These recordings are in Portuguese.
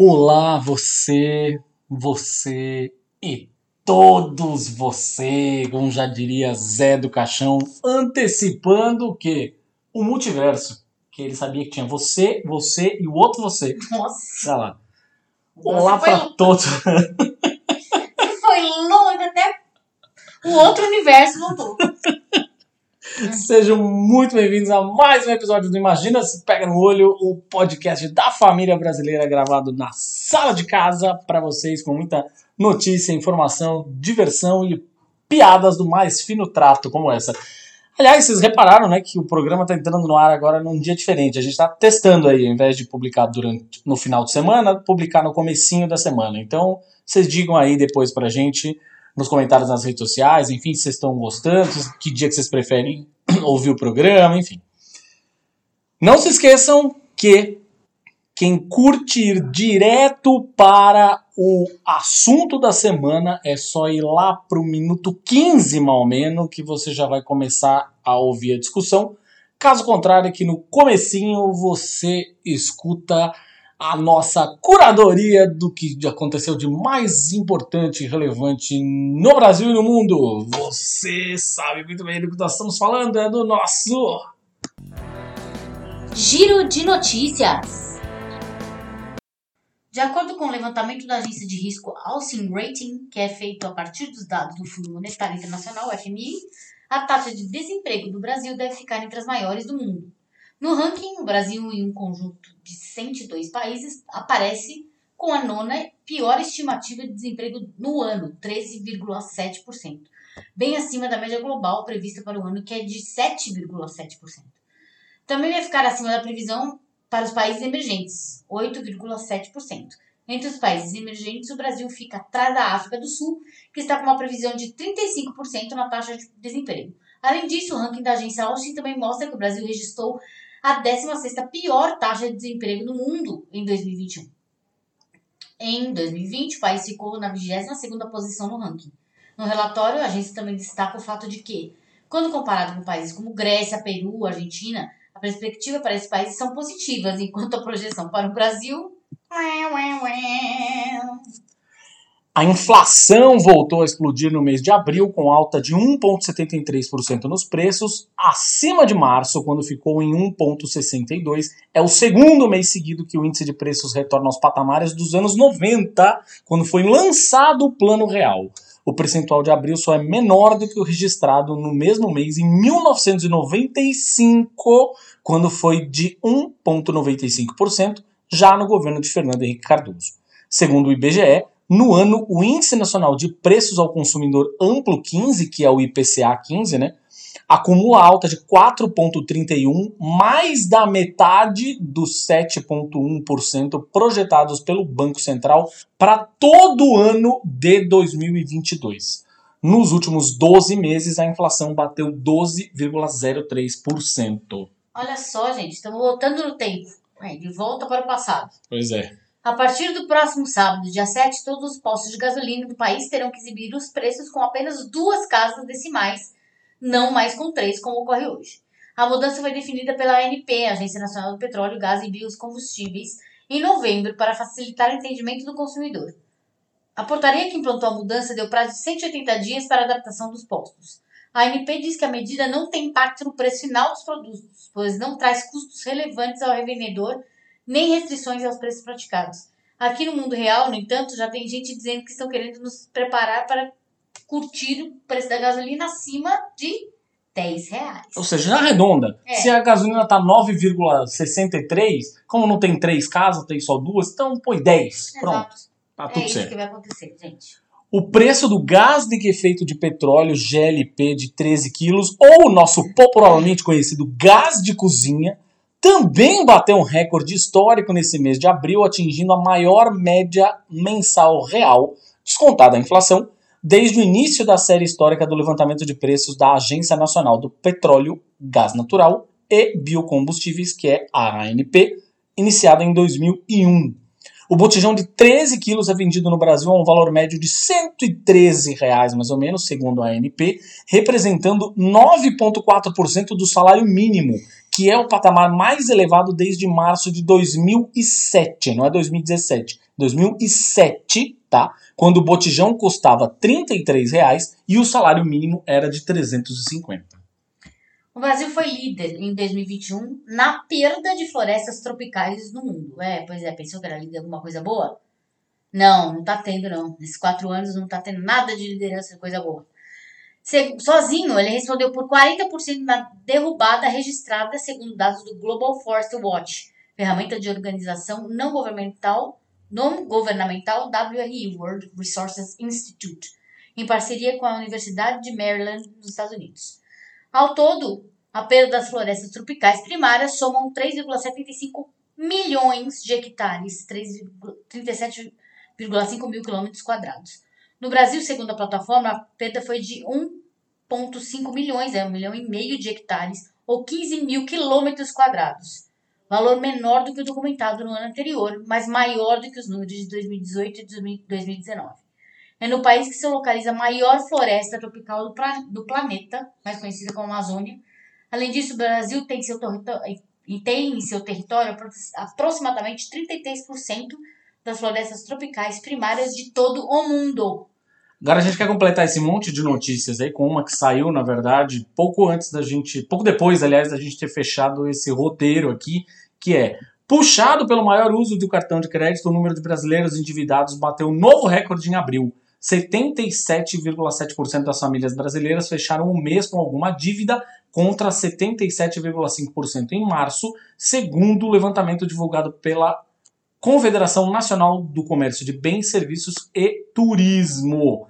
Olá, você, você e todos você, como já diria Zé do Caixão, antecipando o quê? O multiverso. Que ele sabia que tinha você, você e o outro você. Nossa, Olha lá. Olá para todos. foi longe até o outro universo voltou. Sejam muito bem-vindos a mais um episódio do Imagina Se Pega no Olho, o podcast da família brasileira gravado na sala de casa para vocês com muita notícia, informação, diversão e piadas do mais fino trato como essa. Aliás, vocês repararam, né, que o programa está entrando no ar agora num dia diferente. A gente está testando aí, ao invés de publicar durante no final de semana, publicar no comecinho da semana. Então, vocês digam aí depois pra gente nos comentários nas redes sociais, enfim, se vocês estão gostando, que dia que vocês preferem ouvir o programa, enfim. Não se esqueçam que quem curte ir direto para o assunto da semana é só ir lá pro minuto 15, mal menos, que você já vai começar a ouvir a discussão. Caso contrário, aqui no comecinho você escuta a nossa curadoria do que aconteceu de mais importante e relevante no Brasil e no mundo. Você sabe muito bem do que nós estamos falando, é do nosso. Giro de notícias. De acordo com o levantamento da agência de risco Alcin Rating, que é feito a partir dos dados do Fundo Monetário Internacional, FMI, a taxa de desemprego do Brasil deve ficar entre as maiores do mundo. No ranking, o Brasil, em um conjunto de 102 países, aparece com a nona pior estimativa de desemprego no ano, 13,7%, bem acima da média global prevista para o ano, que é de 7,7%. Também vai ficar acima da previsão para os países emergentes, 8,7%. Entre os países emergentes, o Brasil fica atrás da África do Sul, que está com uma previsão de 35% na taxa de desemprego. Além disso, o ranking da agência Austin também mostra que o Brasil registrou a 16ª pior taxa de desemprego do mundo em 2021. Em 2020, o país ficou na 22ª posição no ranking. No relatório, a agência também destaca o fato de que, quando comparado com países como Grécia, Peru, Argentina, a perspectiva para esses países são positivas, enquanto a projeção para o Brasil. A inflação voltou a explodir no mês de abril, com alta de 1,73% nos preços, acima de março, quando ficou em 1,62%. É o segundo mês seguido que o índice de preços retorna aos patamares dos anos 90, quando foi lançado o Plano Real. O percentual de abril só é menor do que o registrado no mesmo mês em 1995, quando foi de 1,95%, já no governo de Fernando Henrique Cardoso. Segundo o IBGE, no ano, o Índice Nacional de Preços ao Consumidor Amplo 15, que é o IPCA 15, né, acumula alta de 4,31, mais da metade dos 7,1% projetados pelo Banco Central para todo o ano de 2022. Nos últimos 12 meses, a inflação bateu 12,03%. Olha só, gente, estamos voltando no tempo. É, de volta para o passado. Pois é. A partir do próximo sábado, dia 7, todos os postos de gasolina do país terão que exibir os preços com apenas duas casas decimais, não mais com três, como ocorre hoje. A mudança foi definida pela ANP, Agência Nacional do Petróleo, Gás e Biocombustíveis, em novembro para facilitar o entendimento do consumidor. A portaria que implantou a mudança deu prazo de 180 dias para adaptação dos postos. A ANP diz que a medida não tem impacto no preço final dos produtos, pois não traz custos relevantes ao revendedor nem restrições aos preços praticados. Aqui no mundo real, no entanto, já tem gente dizendo que estão querendo nos preparar para curtir o preço da gasolina acima de 10 reais. Ou seja, na redonda, É. se a gasolina tá 9,63, como não tem três casas, tem só duas, então põe 10. Pronto, Exato. tá É tudo isso certo. que vai acontecer, gente. O preço do gás liquefeito de petróleo GLP de 13 quilos, ou o nosso popularmente conhecido gás de cozinha, também bateu um recorde histórico nesse mês de abril, atingindo a maior média mensal real, descontada a inflação, desde o início da série histórica do levantamento de preços da Agência Nacional do Petróleo, Gás Natural e Biocombustíveis, que é a ANP, iniciada em 2001. O botijão de 13 quilos é vendido no Brasil a um valor médio de 113 reais, mais ou menos, segundo a ANP, representando 9,4% do salário mínimo, que é o patamar mais elevado desde março de 2007, não é 2017, 2007, tá? Quando o botijão custava 33 reais e o salário mínimo era de 350. O Brasil foi líder em 2021 na perda de florestas tropicais no mundo. É, pois é, pensou que era líder alguma coisa boa? Não, não tá tendo, não. Nesses quatro anos não tá tendo nada de liderança de coisa boa. Sozinho, ele respondeu por 40% da derrubada registrada, segundo dados do Global Forest Watch, ferramenta de organização não governamental, não governamental WRI, World Resources Institute, em parceria com a Universidade de Maryland, nos Estados Unidos. Ao todo, a perda das florestas tropicais primárias somam 3,75 milhões de hectares, 37,5 mil quilômetros quadrados. No Brasil, segundo a plataforma, a perda foi de 1,5 milhões, é um milhão e meio de hectares, ou 15 mil quilômetros quadrados. Valor menor do que o documentado no ano anterior, mas maior do que os números de 2018 e 2019 é no país que se localiza a maior floresta tropical do, do planeta, mais conhecida como Amazônia. Além disso, o Brasil tem, seu tem em seu território aproximadamente 33% das florestas tropicais primárias de todo o mundo. Agora a gente quer completar esse monte de notícias aí com uma que saiu, na verdade, pouco antes da gente, pouco depois, aliás, da gente ter fechado esse roteiro aqui, que é puxado pelo maior uso do cartão de crédito, o número de brasileiros endividados bateu um novo recorde em abril. 77,7% das famílias brasileiras fecharam o mês com alguma dívida, contra 77,5% em março, segundo o levantamento divulgado pela Confederação Nacional do Comércio de Bens, Serviços e Turismo.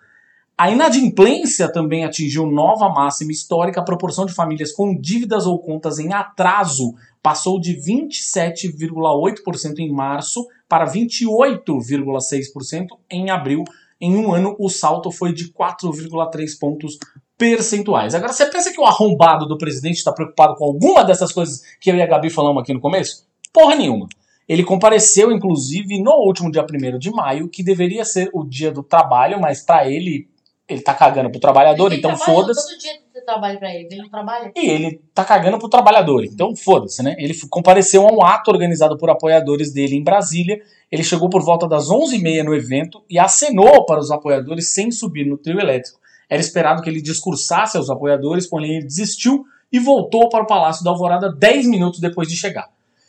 A inadimplência também atingiu nova máxima histórica. A proporção de famílias com dívidas ou contas em atraso passou de 27,8% em março para 28,6% em abril, em um ano o salto foi de 4,3 pontos percentuais. Agora, você pensa que o arrombado do presidente está preocupado com alguma dessas coisas que eu e a Gabi falamos aqui no começo? Porra nenhuma. Ele compareceu, inclusive, no último dia 1 de maio, que deveria ser o dia do trabalho, mas para ele, ele tá cagando pro trabalhador, então foda-se. Todo dia de trabalho pra ele, ele não trabalha. E ele tá cagando pro trabalhador, então foda-se, né? Ele compareceu a um ato organizado por apoiadores dele em Brasília ele chegou por volta das 11h30 no evento e acenou para os apoiadores sem subir no trio elétrico. Era esperado que ele discursasse aos apoiadores, porém ele desistiu e voltou para o Palácio da Alvorada 10 minutos depois de chegar.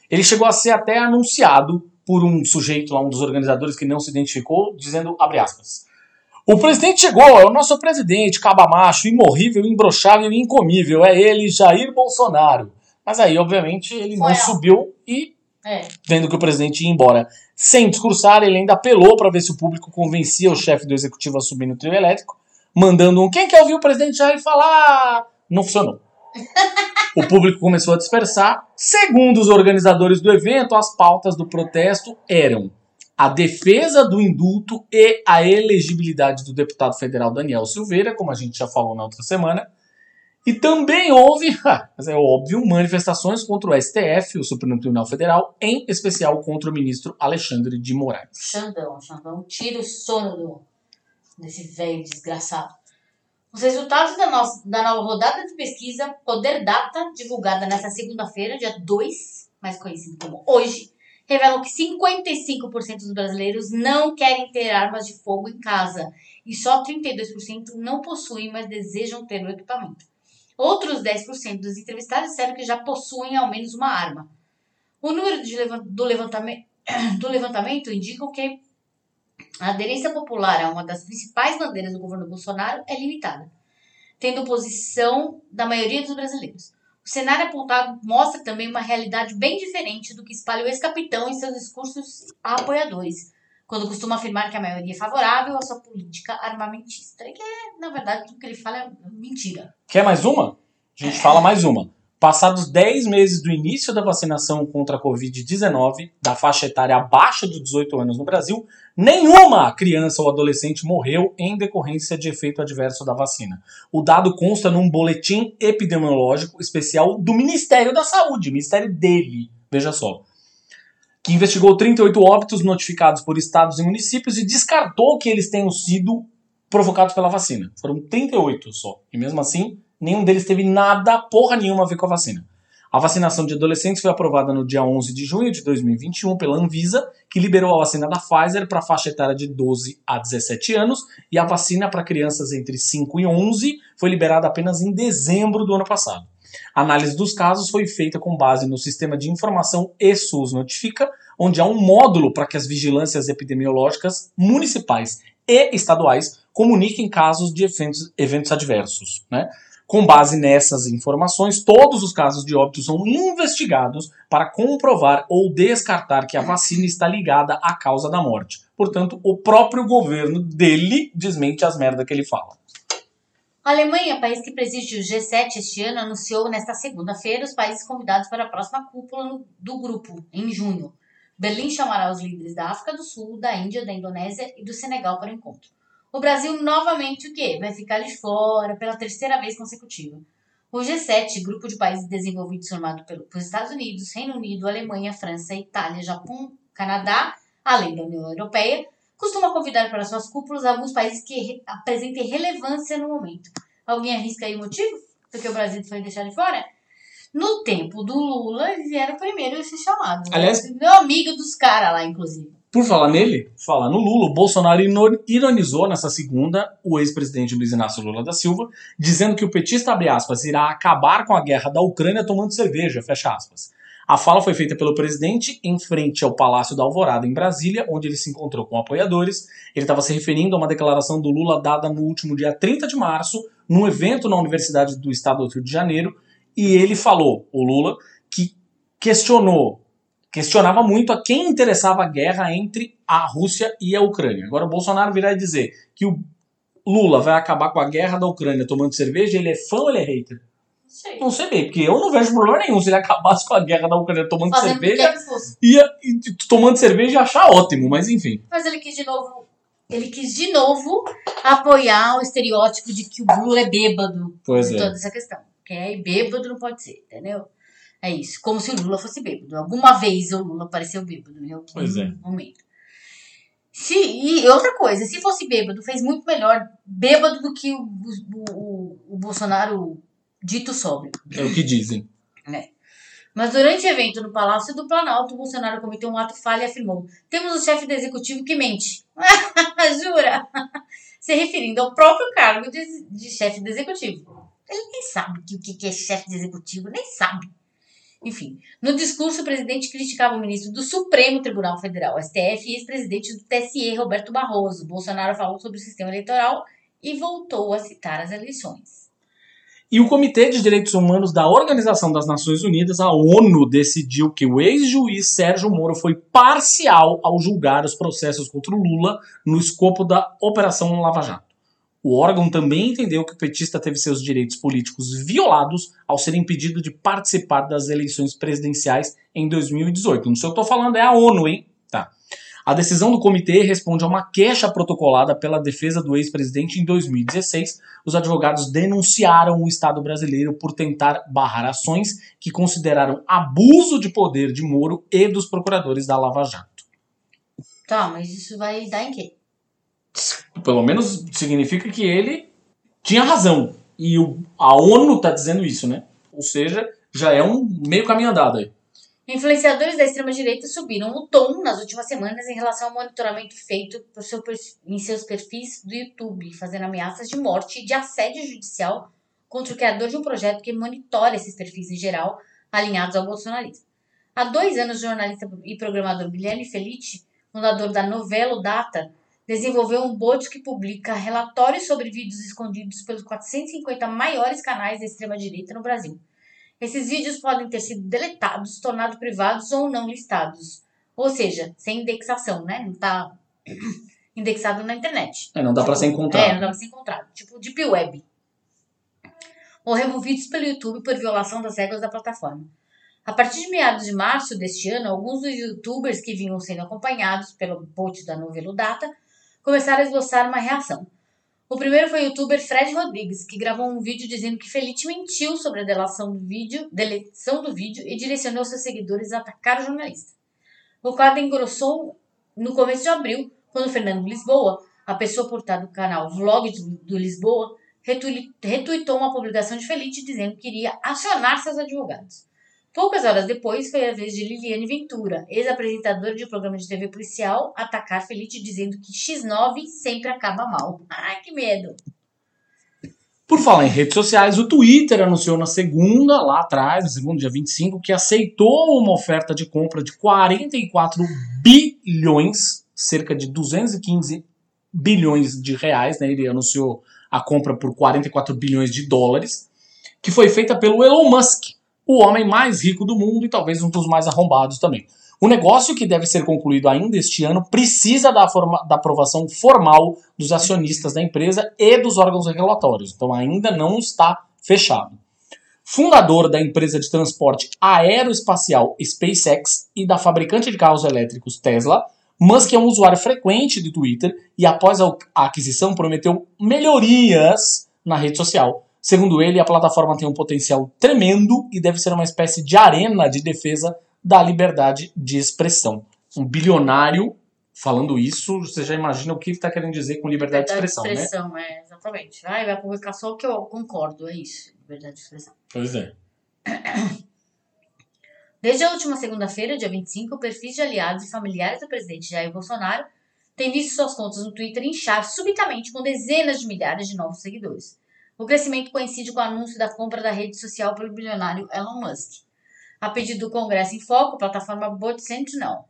Ele chegou a ser até anunciado por um sujeito lá, um dos organizadores que não se identificou, dizendo, abre aspas, o presidente chegou, é o nosso presidente, cabamacho, imorrível, imbrochável e incomível, é ele, Jair Bolsonaro. Mas aí, obviamente, ele Foi não subiu e, é. vendo que o presidente ia embora sem discursar, ele ainda apelou para ver se o público convencia o chefe do executivo a subir no trio elétrico, mandando um quem quer ouvir o presidente Jair falar? Não funcionou. O público começou a dispersar. Segundo os organizadores do evento, as pautas do protesto eram a defesa do indulto e a elegibilidade do deputado federal Daniel Silveira, como a gente já falou na outra semana, e também houve, mas é óbvio, manifestações contra o STF, o Supremo Tribunal Federal, em especial contra o ministro Alexandre de Moraes. Xandão, Xandão, tira o sono do, desse velho desgraçado. Os resultados da, nossa, da nova rodada de pesquisa Poder Data, divulgada nesta segunda-feira, dia 2, mais conhecido como hoje, revelam que 55% dos brasileiros não querem ter armas de fogo em casa e só 32% não possuem, mas desejam ter o equipamento. Outros 10% dos entrevistados disseram que já possuem ao menos uma arma. O número de, do, levantamento, do levantamento indica que a aderência popular a uma das principais bandeiras do governo Bolsonaro é limitada, tendo oposição da maioria dos brasileiros. O cenário apontado mostra também uma realidade bem diferente do que espalha o ex-capitão em seus discursos a apoiadores, quando costuma afirmar que a maioria é favorável à sua política armamentista. E que, na verdade, tudo que ele fala é mentira. Quer mais uma? A gente fala mais uma. Passados 10 meses do início da vacinação contra a Covid-19, da faixa etária abaixo de 18 anos no Brasil, nenhuma criança ou adolescente morreu em decorrência de efeito adverso da vacina. O dado consta num boletim epidemiológico especial do Ministério da Saúde, Ministério dele, veja só que investigou 38 óbitos notificados por estados e municípios e descartou que eles tenham sido provocados pela vacina. Foram 38 só. E mesmo assim, nenhum deles teve nada, porra nenhuma a ver com a vacina. A vacinação de adolescentes foi aprovada no dia 11 de junho de 2021 pela Anvisa, que liberou a vacina da Pfizer para a faixa etária de 12 a 17 anos, e a vacina para crianças entre 5 e 11 foi liberada apenas em dezembro do ano passado. A análise dos casos foi feita com base no sistema de informação ESUS Notifica, onde há um módulo para que as vigilâncias epidemiológicas municipais e estaduais comuniquem casos de eventos, eventos adversos. Né? Com base nessas informações, todos os casos de óbito são investigados para comprovar ou descartar que a vacina está ligada à causa da morte. Portanto, o próprio governo dele desmente as merdas que ele fala. A Alemanha, país que preside o G7 este ano, anunciou nesta segunda-feira os países convidados para a próxima cúpula do grupo, em junho. Berlim chamará os líderes da África do Sul, da Índia, da Indonésia e do Senegal para o encontro o Brasil novamente o quê? Vai ficar de fora pela terceira vez consecutiva. O G7, grupo de países desenvolvidos formado pelos Estados Unidos, Reino Unido, Alemanha, França, Itália, Japão, Canadá, além da União Europeia, costuma convidar para suas cúpulas alguns países que apresentem relevância no momento. Alguém arrisca aí o motivo do que o Brasil foi deixar de fora? No tempo do Lula, vieram primeiro a ser chamados. Aliás, meu amigo dos caras lá, inclusive. Por falar nele, falar no Lula, o Bolsonaro ironizou nessa segunda o ex-presidente Luiz Inácio Lula da Silva, dizendo que o petista, abre aspas, irá acabar com a guerra da Ucrânia tomando cerveja, fecha aspas. A fala foi feita pelo presidente em frente ao Palácio da Alvorada, em Brasília, onde ele se encontrou com apoiadores. Ele estava se referindo a uma declaração do Lula dada no último dia 30 de março, num evento na Universidade do Estado do Rio de Janeiro, e ele falou, o Lula, que questionou questionava muito a quem interessava a guerra entre a Rússia e a Ucrânia. Agora o Bolsonaro virá dizer que o Lula vai acabar com a guerra da Ucrânia tomando cerveja, ele é fã ou ele é hater? Não sei bem, porque eu não vejo problema nenhum se ele acabasse com a guerra da Ucrânia tomando Fazendo cerveja. Ia, e tomando cerveja ia achar ótimo, mas enfim. Mas ele quis de novo. Ele quis de novo apoiar o estereótipo de que o Lula é bêbado Pois em é. toda essa questão. Que é bêbado não pode ser, entendeu? É isso. Como se o Lula fosse bêbado. Alguma vez o Lula apareceu bêbado em algum Pois é. momento. Se, e outra coisa, se fosse bêbado, fez muito melhor bêbado do que o, o, o, o Bolsonaro dito sóbrio. É o que dizem. Mas durante o evento no Palácio do Planalto, o Bolsonaro cometeu um ato falho e afirmou: Temos o chefe do executivo que mente. Jura? Se referindo ao próprio cargo de, de chefe do executivo. Ele nem sabe o que que é chefe de executivo, nem sabe. Enfim, no discurso, o presidente criticava o ministro do Supremo Tribunal Federal, STF, e ex-presidente do TSE, Roberto Barroso. Bolsonaro falou sobre o sistema eleitoral e voltou a citar as eleições. E o Comitê de Direitos Humanos da Organização das Nações Unidas, a ONU, decidiu que o ex-juiz Sérgio Moro foi parcial ao julgar os processos contra o Lula no escopo da Operação Lava Jato. O órgão também entendeu que o petista teve seus direitos políticos violados ao ser impedido de participar das eleições presidenciais em 2018. Não sei o que eu tô falando, é a ONU, hein? A decisão do comitê responde a uma queixa protocolada pela defesa do ex-presidente em 2016. Os advogados denunciaram o Estado brasileiro por tentar barrar ações que consideraram abuso de poder de Moro e dos procuradores da Lava Jato. Tá, mas isso vai dar em quê? Pelo menos significa que ele tinha razão. E o, a ONU está dizendo isso, né? Ou seja, já é um meio caminho andado aí. Influenciadores da extrema-direita subiram o tom nas últimas semanas em relação ao monitoramento feito seu em seus perfis do YouTube, fazendo ameaças de morte e de assédio judicial contra o criador de um projeto que monitora esses perfis em geral, alinhados ao bolsonarismo. Há dois anos, o jornalista e programador Guilherme Felice, fundador da Novelo Data, desenvolveu um bot que publica relatórios sobre vídeos escondidos pelos 450 maiores canais da extrema-direita no Brasil. Esses vídeos podem ter sido deletados, tornados privados ou não listados. Ou seja, sem indexação, né? Não tá indexado na internet. É, não dá pra ser É, não encontrado. dá pra ser encontrado. Tipo Deep Web. Ou removidos pelo YouTube por violação das regras da plataforma. A partir de meados de março deste ano, alguns dos youtubers que vinham sendo acompanhados pelo bot da Novelo Data começaram a esboçar uma reação. O primeiro foi o youtuber Fred Rodrigues, que gravou um vídeo dizendo que Felite mentiu sobre a delação do vídeo, deleção do vídeo e direcionou seus seguidores a atacar o jornalista. O quadro engrossou no começo de abril, quando Fernando Lisboa, a pessoa por trás do canal Vlog do, Lisboa, retui- retuitou uma publicação de Felite dizendo que iria acionar seus advogados. Poucas horas depois, foi a vez de Liliane Ventura, ex-apresentadora de um programa de TV policial, atacar Felite dizendo que X9 sempre acaba mal. Ai, que medo! Por falar em redes sociais, o Twitter anunciou na segunda, lá atrás, no segundo dia 25, que aceitou uma oferta de compra de 44 bilhões, cerca de 215 bilhões de reais, né? Ele anunciou a compra por 44 bilhões de dólares, que foi feita pelo Elon Musk, o homem mais rico do mundo e talvez um dos mais arrombados também. O negócio que deve ser concluído ainda este ano precisa da, forma- da aprovação formal dos acionistas da empresa e dos órgãos regulatórios. Então ainda não está fechado. Fundador da empresa de transporte aeroespacial SpaceX e da fabricante de carros elétricos Tesla, Musk é um usuário frequente do Twitter e após a aquisição prometeu melhorias na rede social. Segundo ele, a plataforma tem um potencial tremendo e deve ser uma espécie de arena de defesa da liberdade de expressão. Um bilionário falando isso, você já imagina o que ele está querendo dizer com liberdade, de expressão, né? expressão, é, exatamente. Ai, vai publicar só o que eu concordo, é isso. Liberdade de expressão. Pois é. Desde a última segunda-feira, dia 25, perfis de aliados e familiares do presidente Jair Bolsonaro têm visto suas contas no Twitter inchar subitamente com dezenas de milhares de novos seguidores. O crescimento coincide com o anúncio da compra da rede social pelo bilionário Elon Musk. A pedido do Congresso em Foco, a plataforma Bot Sentinel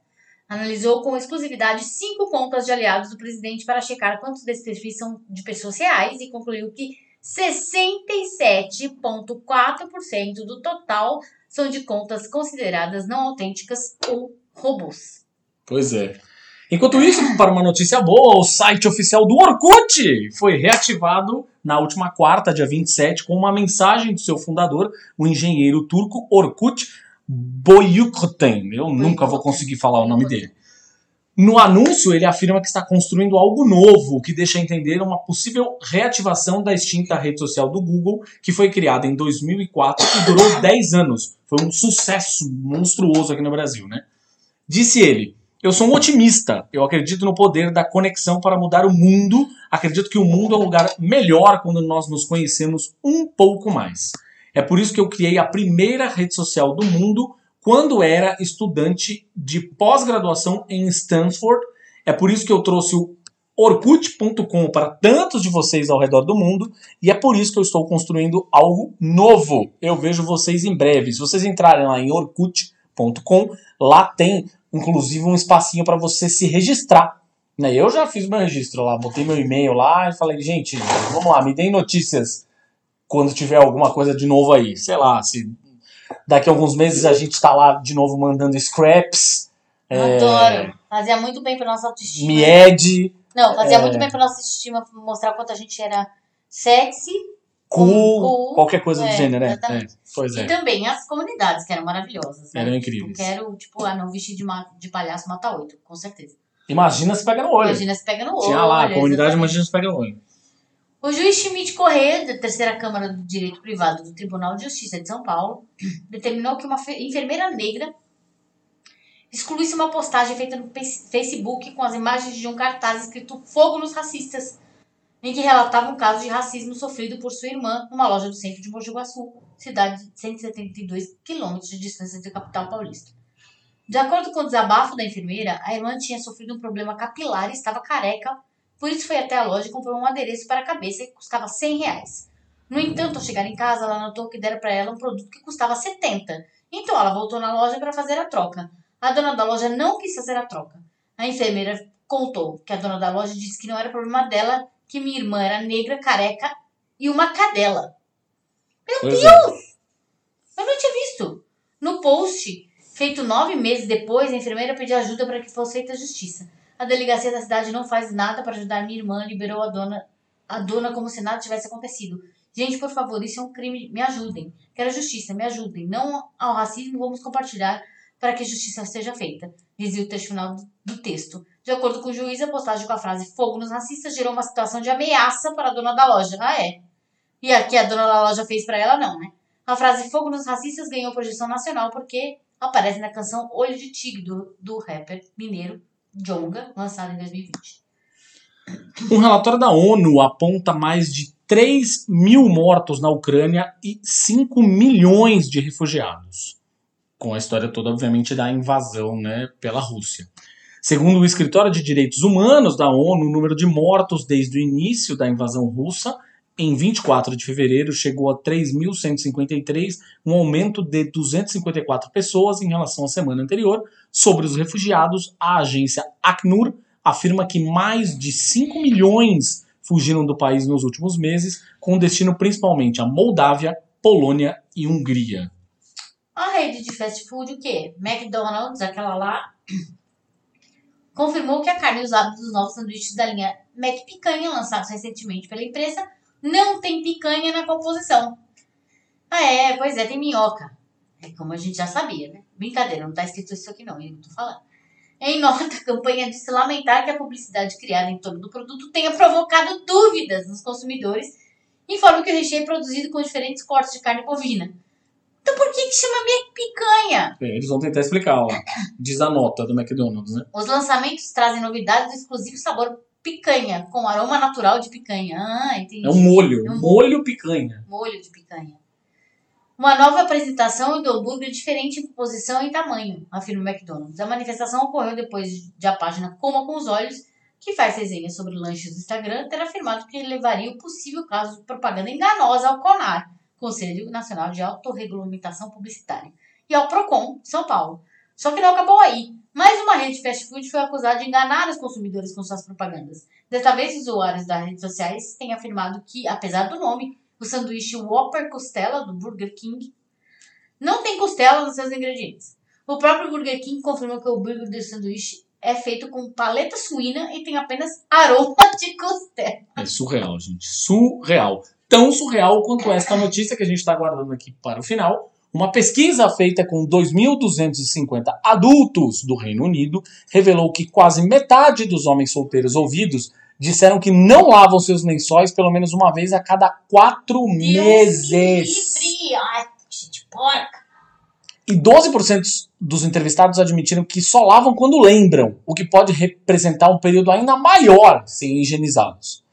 analisou com exclusividade cinco contas de aliados do presidente para checar quantos desses perfis são de pessoas reais e concluiu que 67,4% do total são de contas consideradas não autênticas ou robôs. Pois é. Enquanto isso, para uma notícia boa, o site oficial do Orkut foi reativado na última quarta, dia 27, com uma mensagem do seu fundador, o engenheiro turco Orkut Boyukten. Eu nunca vou conseguir falar o nome dele. No anúncio, ele afirma que está construindo algo novo, que deixa entender uma possível reativação da extinta rede social do Google, que foi criada em 2004 e durou 10 anos. Foi um sucesso monstruoso aqui no Brasil, né? Disse ele: Eu sou um otimista. Eu acredito no poder da conexão para mudar o mundo. Acredito que o mundo é um lugar melhor quando nós nos conhecemos um pouco mais. É por isso que eu criei a primeira rede social do mundo quando era estudante de pós-graduação em Stanford. É por isso que eu trouxe o Orkut.com para tantos de vocês ao redor do mundo e é por isso que eu estou construindo algo novo. Eu vejo vocês em breve. Se vocês entrarem lá em Orkut.com, lá tem inclusive um espacinho para você se registrar. Né? Eu já fiz meu registro lá, botei meu e-mail lá e falei, gente, vamos lá, me deem notícias quando tiver alguma coisa de novo aí. Sei lá, se daqui a alguns meses a gente tá lá de novo mandando scraps. é, Adoro. Fazia muito bem pra nossa autoestima. Mied, Não, fazia É. muito bem pra nossa autoestima mostrar quanto a gente era sexy. Cool, Cool. qualquer coisa do É, gênero, né? É, pois E é. também as comunidades, que eram maravilhosas. Né? Eram Tipo, incríveis. quero, tipo, ah, não vestir de, de palhaço mata oito, com certeza. Imagina se pega no olho. Imagina se pega no olho. Tinha lá, a comunidade exatamente. Imagina se pega no olho. O juiz Schmidt Corrêa, da Terceira Câmara do Direito Privado do Tribunal de Justiça de São Paulo, determinou que uma fe- enfermeira negra excluísse uma postagem feita no Face- Facebook com as imagens de um cartaz escrito Fogo nos Racistas, em que relatava um caso de racismo sofrido por sua irmã numa loja do centro de Mogi Guaçu, cidade de 172 quilômetros de distância da capital paulista. De acordo com o desabafo da enfermeira, a irmã tinha sofrido um problema capilar e estava careca por isso foi até a loja e comprou um adereço para a cabeça que custava 100 reais. No entanto, ao chegar em casa, ela notou que deram para ela um produto que custava 70. Então ela voltou na loja para fazer a troca. A dona da loja não quis fazer a troca. A enfermeira contou que a dona da loja disse que não era problema dela, que minha irmã era negra, careca e uma cadela. Pois é. Eu não tinha visto. No post, feito nove meses depois, a enfermeira pediu ajuda para que fosse feita a justiça. A delegacia da cidade não faz nada para ajudar minha irmã, liberou a dona, a dona como se nada tivesse acontecido. Gente, por favor, isso é um crime. Me ajudem. Quero justiça, me ajudem. Não ao racismo, vamos compartilhar para que justiça seja feita. Dizia o texto final do texto. De acordo com o juiz, a postagem com a frase fogo nos racistas gerou uma situação de ameaça para a dona da loja. Ah, é? E aqui a dona da loja fez para ela, não, né? A frase fogo nos racistas ganhou projeção nacional porque aparece na canção Olho de Tigre, do, do rapper mineiro Jonga, lançado em 2020. Um relatório da ONU aponta mais de 3 mil mortos na Ucrânia e 5 milhões de refugiados. Com a história toda, obviamente, da invasão né, pela Rússia. Segundo o Escritório de Direitos Humanos da ONU, o número de mortos desde o início da invasão russa, em 24 de fevereiro, chegou a 3.153, um aumento de 254 pessoas em relação à semana anterior. Sobre os refugiados, a agência Acnur afirma que mais de 5 milhões fugiram do país nos últimos meses, com destino principalmente a Moldávia, Polônia e Hungria. A rede de fast food, o quê? McDonald's, aquela lá, confirmou que a carne usada dos novos sanduíches da linha Mac Picanha, lançados recentemente pela empresa, não tem picanha na composição. Ah, é, pois é, tem minhoca. É como a gente já sabia, né? Brincadeira, não tá escrito isso aqui não, eu tô falando. Em nota, a campanha de se lamentar que a publicidade criada em torno do produto tenha provocado dúvidas nos consumidores, informa que o recheio é produzido com diferentes cortes de carne bovina. Então por que, que chama minha picanha? Eles vão tentar explicar, ó. Diz a nota do McDonald's, né? Os lançamentos trazem novidades do exclusivo sabor picanha, com aroma natural de picanha. Ah, entendi. É um molho, É um molho picanha. molho de picanha. Uma nova apresentação do hambúrguer diferente em composição e tamanho, afirma o McDonald's. A manifestação ocorreu depois de a página Coma com os Olhos, que faz resenhas sobre lanches do Instagram, ter afirmado que levaria o possível caso de propaganda enganosa ao CONAR, Conselho Nacional de Autorregulamentação Publicitária, e ao PROCON, São Paulo. Só que não acabou aí. Mais uma rede de fast food foi acusada de enganar os consumidores com suas propagandas. Desta vez, usuários das redes sociais têm afirmado que, apesar do nome, o sanduíche Whopper Costela do Burger King não tem costela nos seus ingredientes. O próprio Burger King confirmou que o burger do sanduíche é feito com paleta suína e tem apenas aroma de costela. É surreal, gente. Surreal. Tão surreal quanto esta notícia que a gente está guardando aqui para o final. Uma pesquisa feita com 2.250 adultos do Reino Unido revelou que quase metade dos homens solteiros ouvidos disseram que não lavam seus lençóis pelo menos uma vez a cada quatro meses. Livre! Ai, gente, porca! E 12% dos entrevistados admitiram que só lavam quando lembram, o que pode representar um período ainda maior sem higienizados.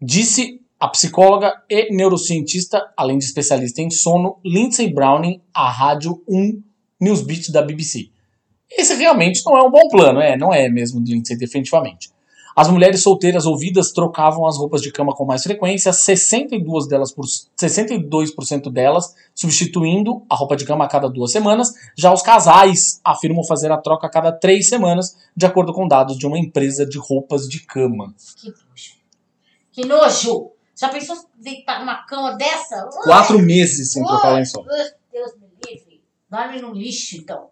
Disse a psicóloga e neurocientista, além de especialista em sono, Lindsay Browning, à Rádio 1 Newsbeat da BBC. Esse realmente não é um bom plano, é, não é mesmo, Lindsay, definitivamente. As mulheres solteiras ouvidas trocavam as roupas de cama com mais frequência, 62 delas por 62% delas substituindo a roupa de cama a cada duas semanas. Já os casais afirmam fazer a troca a cada três semanas, de acordo com dados de uma empresa de roupas de cama. Que nojo. Que nojo! Já pensou deitar numa cama dessa? Quatro meses sem trocar lençol. Deus me livre. Dorme no lixo, então.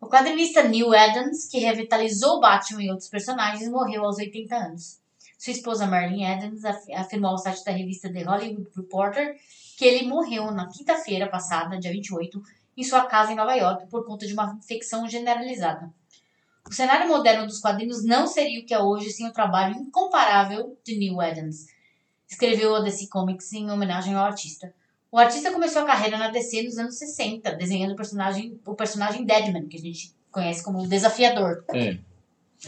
O quadrinista Neil Adams, que revitalizou Batman e outros personagens, morreu aos 80 anos. Sua esposa Marlene Adams af- afirmou ao site da revista The Hollywood Reporter que ele morreu na quinta-feira passada, dia 28, em sua casa em Nova York por conta de uma infecção generalizada. O cenário moderno dos quadrinhos não seria o que é hoje sem o trabalho incomparável de Neil Adams. Escreveu a DC Comics em homenagem ao artista. O artista começou a carreira na DC nos anos 60, desenhando o personagem, o personagem Deadman, que a gente conhece como o Desafiador. É.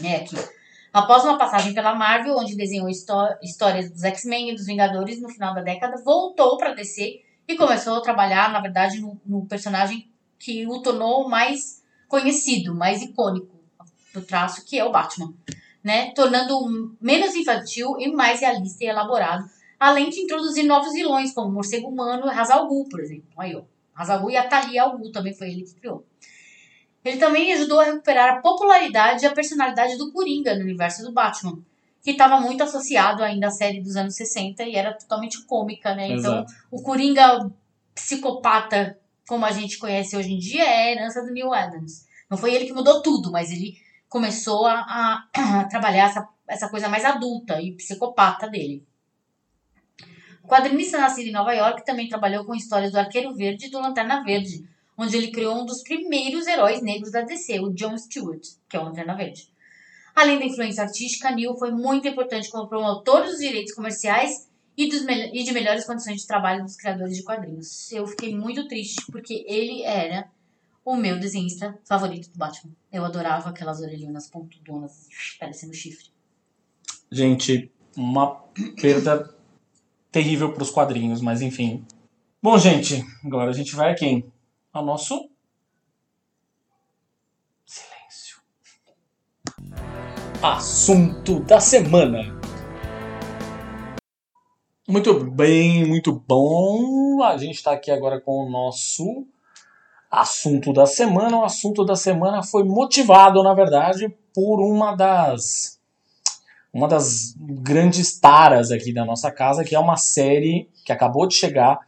É, aqui. Após uma passagem pela Marvel, onde desenhou histó- histórias dos X-Men e dos Vingadores no final da década, voltou para DC e começou a trabalhar, na verdade, no, no personagem que o tornou mais conhecido, mais icônico do traço, que é o Batman. Né? Tornando menos infantil e mais realista e elaborado, além de introduzir novos vilões, como o Morcego Humano e Hazal Ghul, por exemplo. Aí, ó. Hazal Ghul e a Talia al Ghul também foi ele que criou. Ele também ajudou a recuperar a popularidade e a personalidade do Coringa no universo do Batman, que estava muito associado ainda à série dos anos 60 e era totalmente cômica, né? Então, Exato. o Coringa psicopata, como a gente conhece hoje em dia, é a herança do Neil Adams. Não foi ele que mudou tudo, mas ele começou a, a- a trabalhar essa, essa coisa mais adulta e psicopata dele. O quadrinista nascido em Nova York também trabalhou com histórias do Arqueiro Verde e do Lanterna Verde, onde ele criou um dos primeiros heróis negros da DC, o John Stewart, que é o Lanterna Verde. Além da influência artística, Neil foi muito importante como promotor dos direitos comerciais e, dos e de melhores condições de trabalho dos criadores de quadrinhos. Eu fiquei muito triste porque ele era o meu desenhista favorito do Batman. Eu adorava aquelas orelhinhas pontudonas, parecendo chifre. Gente, uma perda terrível para os quadrinhos, mas enfim. Bom, gente, agora a gente vai a quem? Ao nosso. Silêncio. Assunto da semana. Muito bem, muito bom. A gente está aqui agora com o nosso assunto da semana. O assunto da semana foi motivado, na verdade, por uma das uma das grandes taras aqui da nossa casa, que é uma série que acabou de chegar,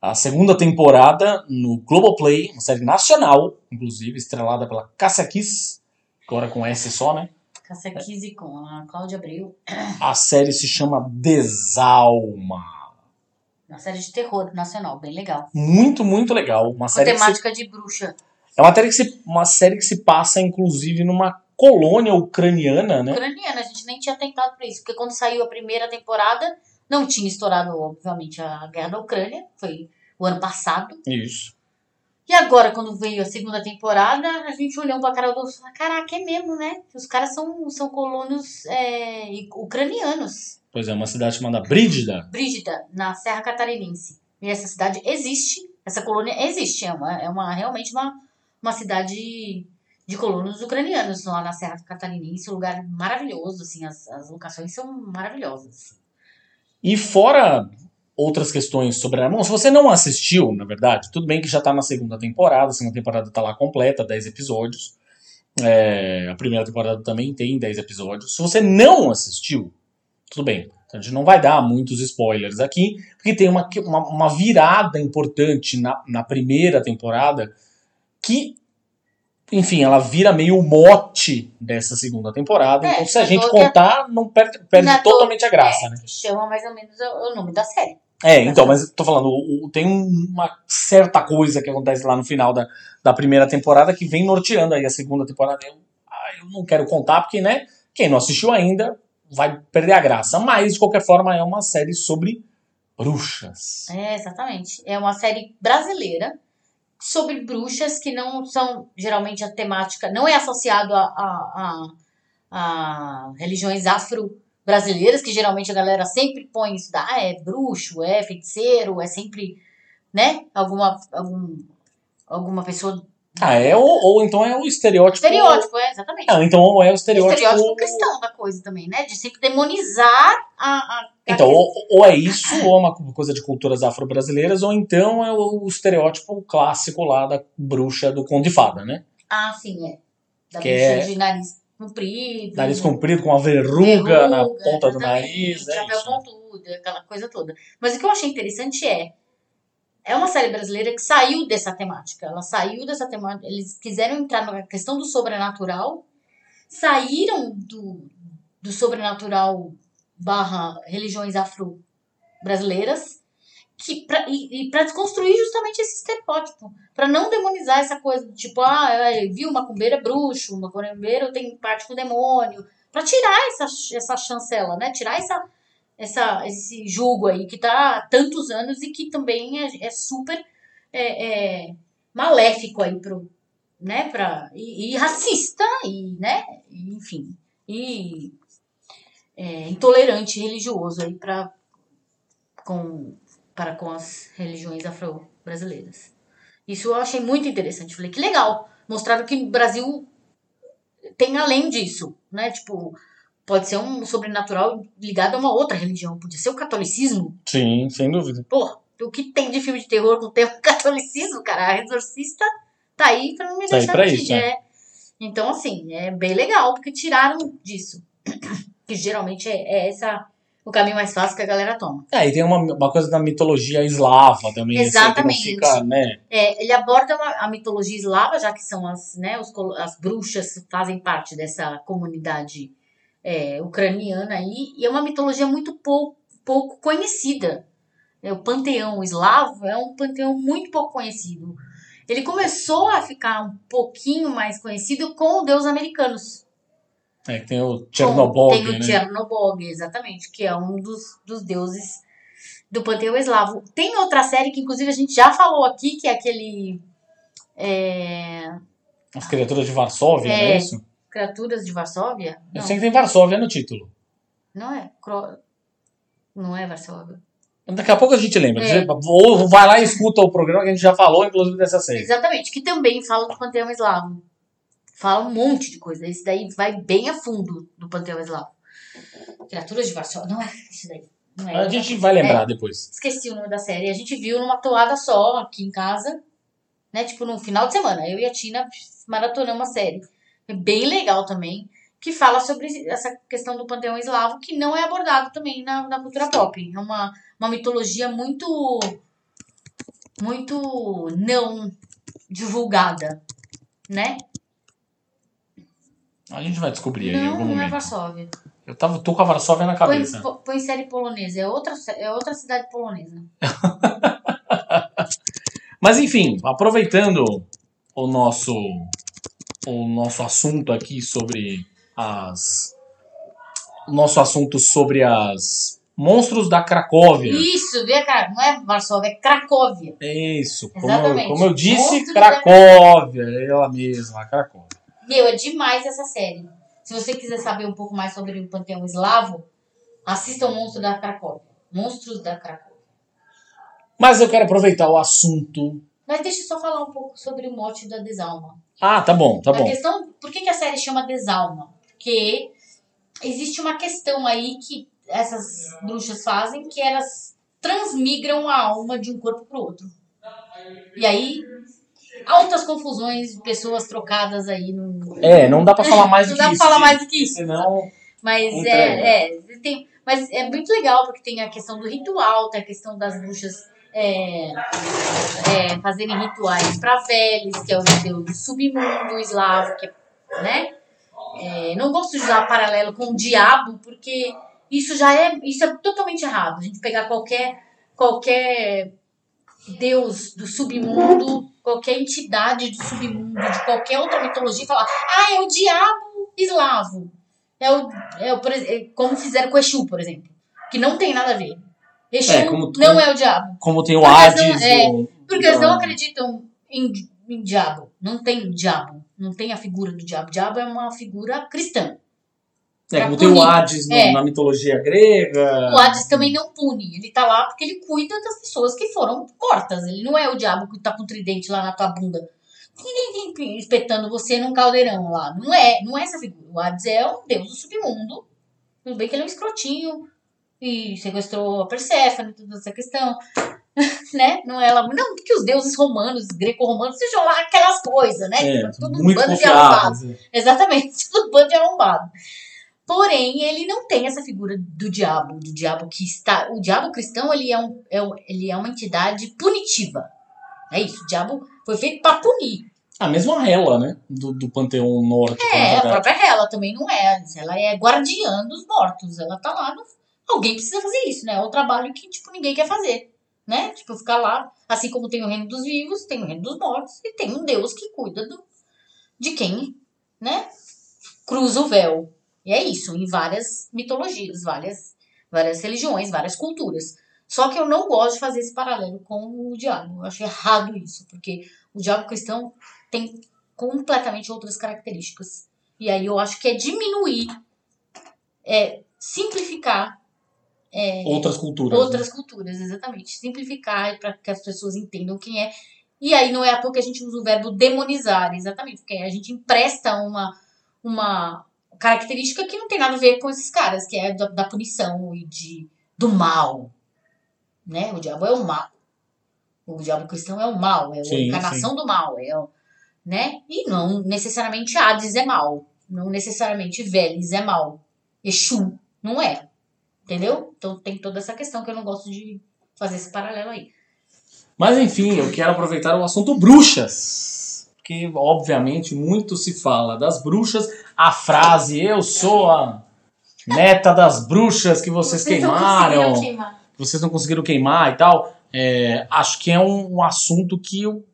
a segunda temporada no Globoplay, uma série nacional, inclusive, estrelada pela Cássia Kiss, agora com S só, né? Cássia Kiss e com a Cláudia Abreu. A série se chama Desalma. Uma série de terror nacional, bem legal. Muito, muito legal. Uma Com série que se- temática de bruxa. é uma série, que se, uma série que se passa, inclusive, numa colônia ucraniana, né? Ucraniana, a gente nem tinha tentado pra isso, porque quando saiu a primeira temporada, não tinha estourado, obviamente, a guerra da Ucrânia, foi o ano passado. Isso. E agora, quando veio a segunda temporada, a gente olhou pra cara do outro e falou: caraca, é mesmo, né? Os caras são, são colonos é, ucranianos. Pois é, uma cidade chamada Brígida. Brígida, na Serra Catarinense. E essa cidade existe, essa colônia existe, é uma, é uma realmente uma, uma cidade de colonos ucranianos lá na Serra Catarinense, um lugar maravilhoso, assim, as, as locações são maravilhosas. E fora outras questões sobre a. Bom, se você não assistiu, na verdade, tudo bem que já tá na segunda temporada, a segunda temporada tá lá completa, 10 episódios. É, a primeira temporada também tem 10 episódios. Se você não assistiu, tudo bem. A gente não vai dar muitos spoilers aqui, porque tem uma, uma, uma virada importante na, na primeira temporada que, enfim, ela vira meio o mote dessa segunda temporada. É, então, se a gente contar, não perde, perde totalmente a graça, é, né? chama mais ou menos o, o nome da série. É, então, mas tô falando, o- o- tem uma certa coisa que acontece lá no final da, da primeira temporada que vem norteando aí a segunda temporada. Eu, ah, eu não quero contar, porque, né, quem não assistiu ainda vai perder a graça. Mas, de qualquer forma, é uma série sobre bruxas. É, exatamente. É uma série brasileira sobre bruxas que não são geralmente a temática, não é associado a, a, a, a religiões afro-brasileiras, que geralmente a galera sempre põe isso, da, ah, é bruxo, é feiticeiro, é sempre, né, alguma, algum, alguma pessoa. Ah, é, ou, ou então é o estereótipo. Estereótipo, é, exatamente. Ah, então ou é o estereótipo. Estereótipo cristão da coisa também, né? De sempre demonizar a. a Então, ou, ou é isso, ou é uma coisa de culturas afro-brasileiras, ou então é o estereótipo clássico lá da bruxa do Conde Fada, né? Ah, sim, é. Da Que bruxa é- de nariz comprido. Nariz comprido, com uma verruga, na verruga, ponta do nariz. É Chapéu isso, pontudo, aquela coisa toda. Mas o que eu achei interessante é. É uma série brasileira que saiu dessa temática. Ela saiu dessa temática. Eles quiseram entrar na questão do sobrenatural, saíram do, do sobrenatural barra religiões afro-brasileiras que pra, e, e para desconstruir justamente esse estereótipo. Para não demonizar essa coisa do tipo, ah, eu vi uma macumbeira é bruxo, macumbeira tem parte com demônio. Para tirar essa, essa chancela, né? Tirar essa, essa, esse julgo aí que tá há tantos anos e que também é, é super é, é, maléfico aí pro, né, pra, e, e racista e, né, enfim, e é, intolerante religioso aí para com para com as religiões afro-brasileiras. Isso eu achei muito interessante. Falei que legal, mostraram que o Brasil tem além disso, né? Tipo, pode ser um sobrenatural ligado a uma outra religião, podia ser o catolicismo. Sim, sem dúvida. Pô, o que tem de filme de terror com o termo catolicismo, cara? A Exorcista tá aí pra não me Tá deixar pra mentir, isso, né? é. Então, assim, é bem legal, porque tiraram disso. que geralmente é, é essa o caminho mais fácil que a galera toma. É, e tem uma, uma coisa da mitologia eslava também. assim, Exatamente. fica, né? É, ele aborda uma- a mitologia eslava, já que são as, né, os, as bruxas fazem parte dessa comunidade é, ucraniana aí, e é uma mitologia muito pouco, pouco conhecida. É, o panteão eslavo é um panteão muito pouco conhecido. Ele começou a ficar um pouquinho mais conhecido com os deuses americanos. É, que tem o Tem Chernobog, o né? Chernobog, exatamente, que é um dos, dos deuses do panteão eslavo. Tem outra série que, inclusive, a gente já falou aqui, que é aquele É, As criaturas de Varsóvia, não é É. isso? Criaturas de Varsóvia? Eu Não, sei que tem Varsóvia no título. não é. Cro... Não é Varsóvia. Daqui a pouco a gente lembra. É. Ou vai lá e escuta o programa que a gente já falou, inclusive, dessa série. Exatamente, que também fala do panteão eslavo. Fala um monte de coisa. Esse daí vai bem a fundo do panteão eslavo. Criaturas de Varsóvia. Não é isso daí. É A gente vai lembrar depois. Esqueci o nome da série. A gente viu numa toada só aqui em casa, né? Tipo, num final de semana. Eu e a Tina maratonamos uma série. É bem legal também. Que fala sobre essa questão do panteão eslavo, que não é abordado também na, na cultura pop. É uma, uma mitologia muito. muito não divulgada, né? A gente vai descobrir aí em Não, algum não é momento. Varsóvia. Eu tava, tô com a Varsóvia na Põe, cabeça. pô- põe série polonesa. É outra, é outra cidade polonesa. Mas enfim, aproveitando o nosso o nosso assunto aqui sobre as nosso assunto sobre as monstros da Cracóvia. Isso, vê, cara. Não é Varsóvia, é Cracóvia. Isso, como eu, como eu disse, da- Cracóvia, ela mesma, a Cracóvia. Meu, é demais essa série. Se você quiser saber um pouco mais sobre o panteão eslavo, assista o Monstro da Cracóvia. Monstros da Cracóvia. Mas eu quero aproveitar o assunto. Mas deixa eu só falar um pouco sobre o mote da Desalma. Ah, tá bom, tá a bom. questão, por que, que a série chama Desalma? Porque existe uma questão aí que essas bruxas fazem, que elas transmigram a alma de um corpo pro outro. E aí, altas confusões, pessoas trocadas aí no... É, não dá pra falar mais do Não que dá pra isso. falar mais do que isso. Senão, Mas Entrega. é, é, tem, mas é muito legal porque tem a questão do ritual, tem a questão das bruxas é, é, fazerem rituais para Veles, que é o deus do submundo eslavo, que é, né? É, não gosto de usar paralelo com o diabo porque isso já é isso é totalmente errado. A gente pegar qualquer qualquer deus do submundo, qualquer entidade do submundo, de qualquer outra mitologia e falar, ah, é o diabo eslavo. É o, é o, é como fizeram com Exu, por exemplo. Que não tem nada a ver. Exu É, como- não é o diabo. como tem o Porque Hades, não- é, o- Porque eles não acreditam em, em diabo. Não tem diabo. Não tem a figura do diabo. Diabo é uma figura cristã. É, como tem o punir. Hades no- É. na mitologia grega. O Hades também não pune. Ele tá lá porque ele cuida das pessoas que foram mortas. Ele não é o diabo que tá com o tridente lá na tua bunda. Espetando você num caldeirão lá. Não é, não é essa figura. O Hades é um deus do submundo. Tudo bem que ele é um escrotinho. E sequestrou a Perséfone, toda essa questão. né? Não é ela. Não, porque os deuses romanos, greco-romanos, sejam lá aquelas coisas, né? É, Todo um muito bando de arrombados. confiáveis. Exatamente, tudo bando de arrombado. Porém, ele não tem essa figura do diabo, do diabo que está. O diabo cristão, ele é, um, é um- ele é uma entidade punitiva. É isso, o diabo foi feito para punir. A mesma Hela, né? Do, do panteão na É, a própria Hela também não é. Ela é guardiã dos mortos. Ela tá lá. No... Alguém precisa fazer isso, né? É o trabalho que, tipo, ninguém quer fazer. Né? Tipo, ficar lá. Assim como tem o reino dos vivos, tem o reino dos mortos. E tem um Deus que cuida do... de quem, né? Cruza o véu. E é isso, em várias mitologias, várias, várias religiões, várias culturas. Só que eu não gosto de fazer esse paralelo com o diabo. Eu acho errado isso, porque o diabo cristão tem completamente outras características. E aí eu acho que é diminuir, é simplificar é, Outras culturas. outras culturas, exatamente. Simplificar para que as pessoas entendam quem é. E aí não é à toa que a gente usa o verbo demonizar, exatamente, porque a gente empresta uma, uma característica que não tem nada a ver com esses caras, que é da, da punição e de, do mal. Né? O diabo é o mal. O diabo cristão é o mal, é a Sim, encarnação do mal, é o, né? E não necessariamente Hades é mal, não necessariamente Veles é mal. Exu não é. Entendeu? Então tem toda essa questão que eu não gosto de fazer esse paralelo aí. Mas enfim, eu quero aproveitar o assunto bruxas. Porque, obviamente, muito se fala das bruxas. A frase, eu sou a neta das bruxas que vocês, não queimaram. conseguiram queimar. vocês não conseguiram queimar e tal. É, acho que é um, um assunto que eu,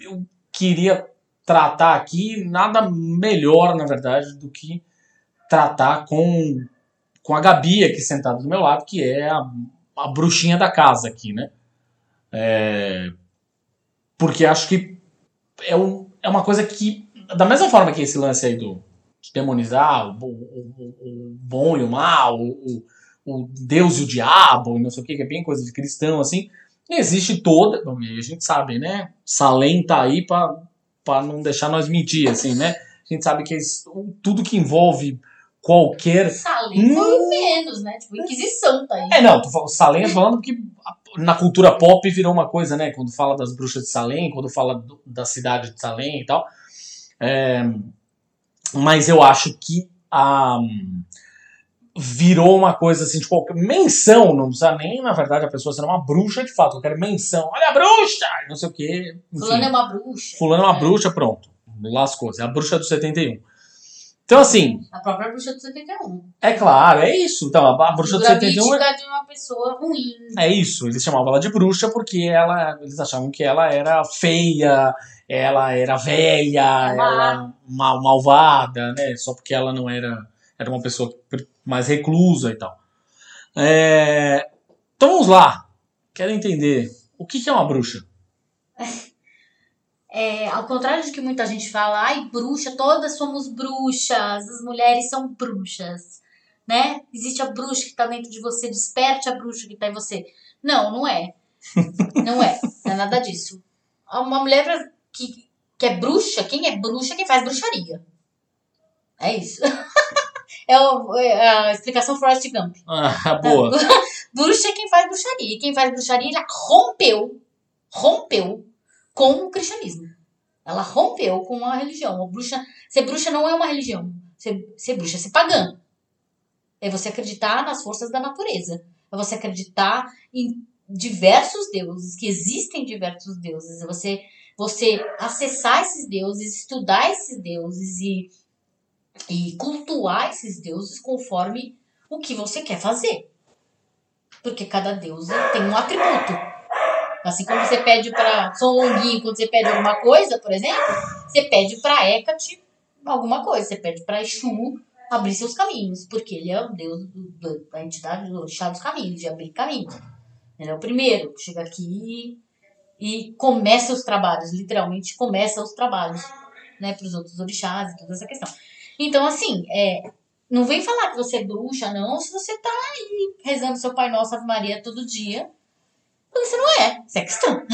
eu queria tratar aqui. Nada melhor, na verdade, do que tratar com, com a Gabi aqui sentada do meu lado, que é a, a bruxinha da casa aqui, né? É, porque acho que é, um, é uma coisa que, da mesma forma que esse lance aí do de demonizar o, o, o, o bom e o mal, o, o Deus e o diabo, não sei o que, que é bem coisa de cristão, assim, existe toda, a gente sabe, né? Salem tá aí pra não deixar nós mentir, assim, né? A gente sabe que tudo que envolve qualquer. Salem foi o menos, né? Tipo, Inquisição tá aí. É, não, tô falando, Salem é falando que na cultura pop virou uma coisa, né? Quando fala das bruxas de Salem, quando fala do, da cidade de Salem e tal. É, mas eu acho que a. Um, virou uma coisa assim de qualquer. Menção, não precisa nem, na verdade, a pessoa ser uma bruxa de fato. Eu quero menção. Olha a bruxa! Não sei o quê. Enfim. Fulano é uma bruxa. Fulano é uma é. bruxa, pronto. Lascou. É a bruxa do 71. Então, assim. A própria bruxa do 71. É claro, é isso. Então, a, a bruxa do 71. É de uma pessoa ruim. É isso. Eles chamavam ela de bruxa porque ela, eles achavam que ela era feia, ela era velha, ela mal, malvada, né? Só porque ela não era. Era uma pessoa mais reclusa e tal. É, então vamos lá. Quero entender. O que, que é uma bruxa? É, ao contrário de que muita gente fala, ai, bruxa, todas somos bruxas, as mulheres são bruxas, né? Existe a bruxa que está dentro de você, desperte a bruxa que está em você. Não, não é. Não é. Não é nada disso. Uma mulher que, que é bruxa, quem é bruxa, quem faz bruxaria. É isso. é, o, é a explicação Forrest Gump. Ah, boa. bruxa é quem faz bruxaria. Quem faz bruxaria, ela rompeu, rompeu com o cristianismo. Ela rompeu com a religião. A bruxa, ser bruxa não é uma religião. Ser, ser bruxa é ser pagã. É você acreditar nas forças da natureza. É você acreditar em diversos deuses, que existem diversos deuses. É você, você acessar esses deuses, estudar esses deuses e, e cultuar esses deuses conforme o que você quer fazer. Porque cada deus tem um atributo. Assim como você pede para São Longuinho, quando você pede alguma coisa, por exemplo, você pede para Hecate alguma coisa, você pede para Exu abrir seus caminhos, porque ele é o deus da entidade do chá dos caminhos, de abrir caminhos. Ele é o primeiro que chega aqui e começa os trabalhos, literalmente começa os trabalhos, né, para os outros orixás e toda essa questão. Então, assim, é, não vem falar que você é bruxa, não, se você tá aí rezando seu Pai Nosso Ave Maria todo dia você não é, você é cristão.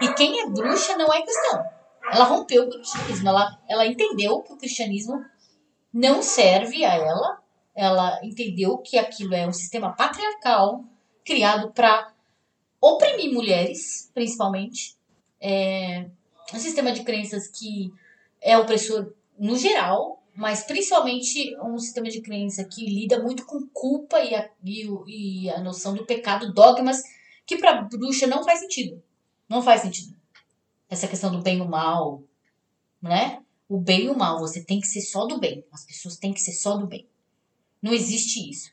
e quem é bruxa não é cristão. Ela rompeu o cristianismo, ela, ela entendeu que o cristianismo não serve a ela, ela entendeu que aquilo é um sistema patriarcal criado para oprimir mulheres, principalmente. É um sistema de crenças que é opressor no geral, mas principalmente um sistema de crença que lida muito com culpa e a, e, e a noção do pecado, dogmas que para bruxa não faz sentido. Não faz sentido. Essa questão do bem e o mal, né? O bem e o mal, você tem que ser só do bem. As pessoas têm que ser só do bem. Não existe isso.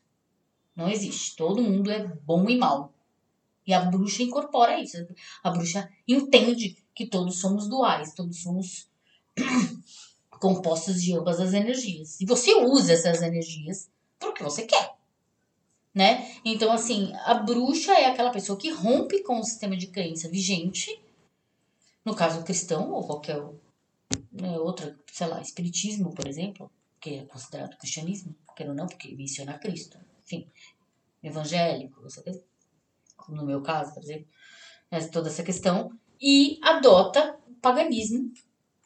Não existe. Todo mundo é bom e mal. E a bruxa incorpora isso. A bruxa entende que todos somos duais, todos somos compostos de ambas as energias. E você usa essas energias para o que você quer né? Então, assim, a bruxa é aquela pessoa que rompe com o sistema de crença vigente, no caso cristão ou qualquer né, outra, sei lá, espiritismo, por exemplo, que é considerado cristianismo, quero não, porque menciona Cristo, enfim, evangélico, no meu caso, por exemplo, toda essa questão, e adota o paganismo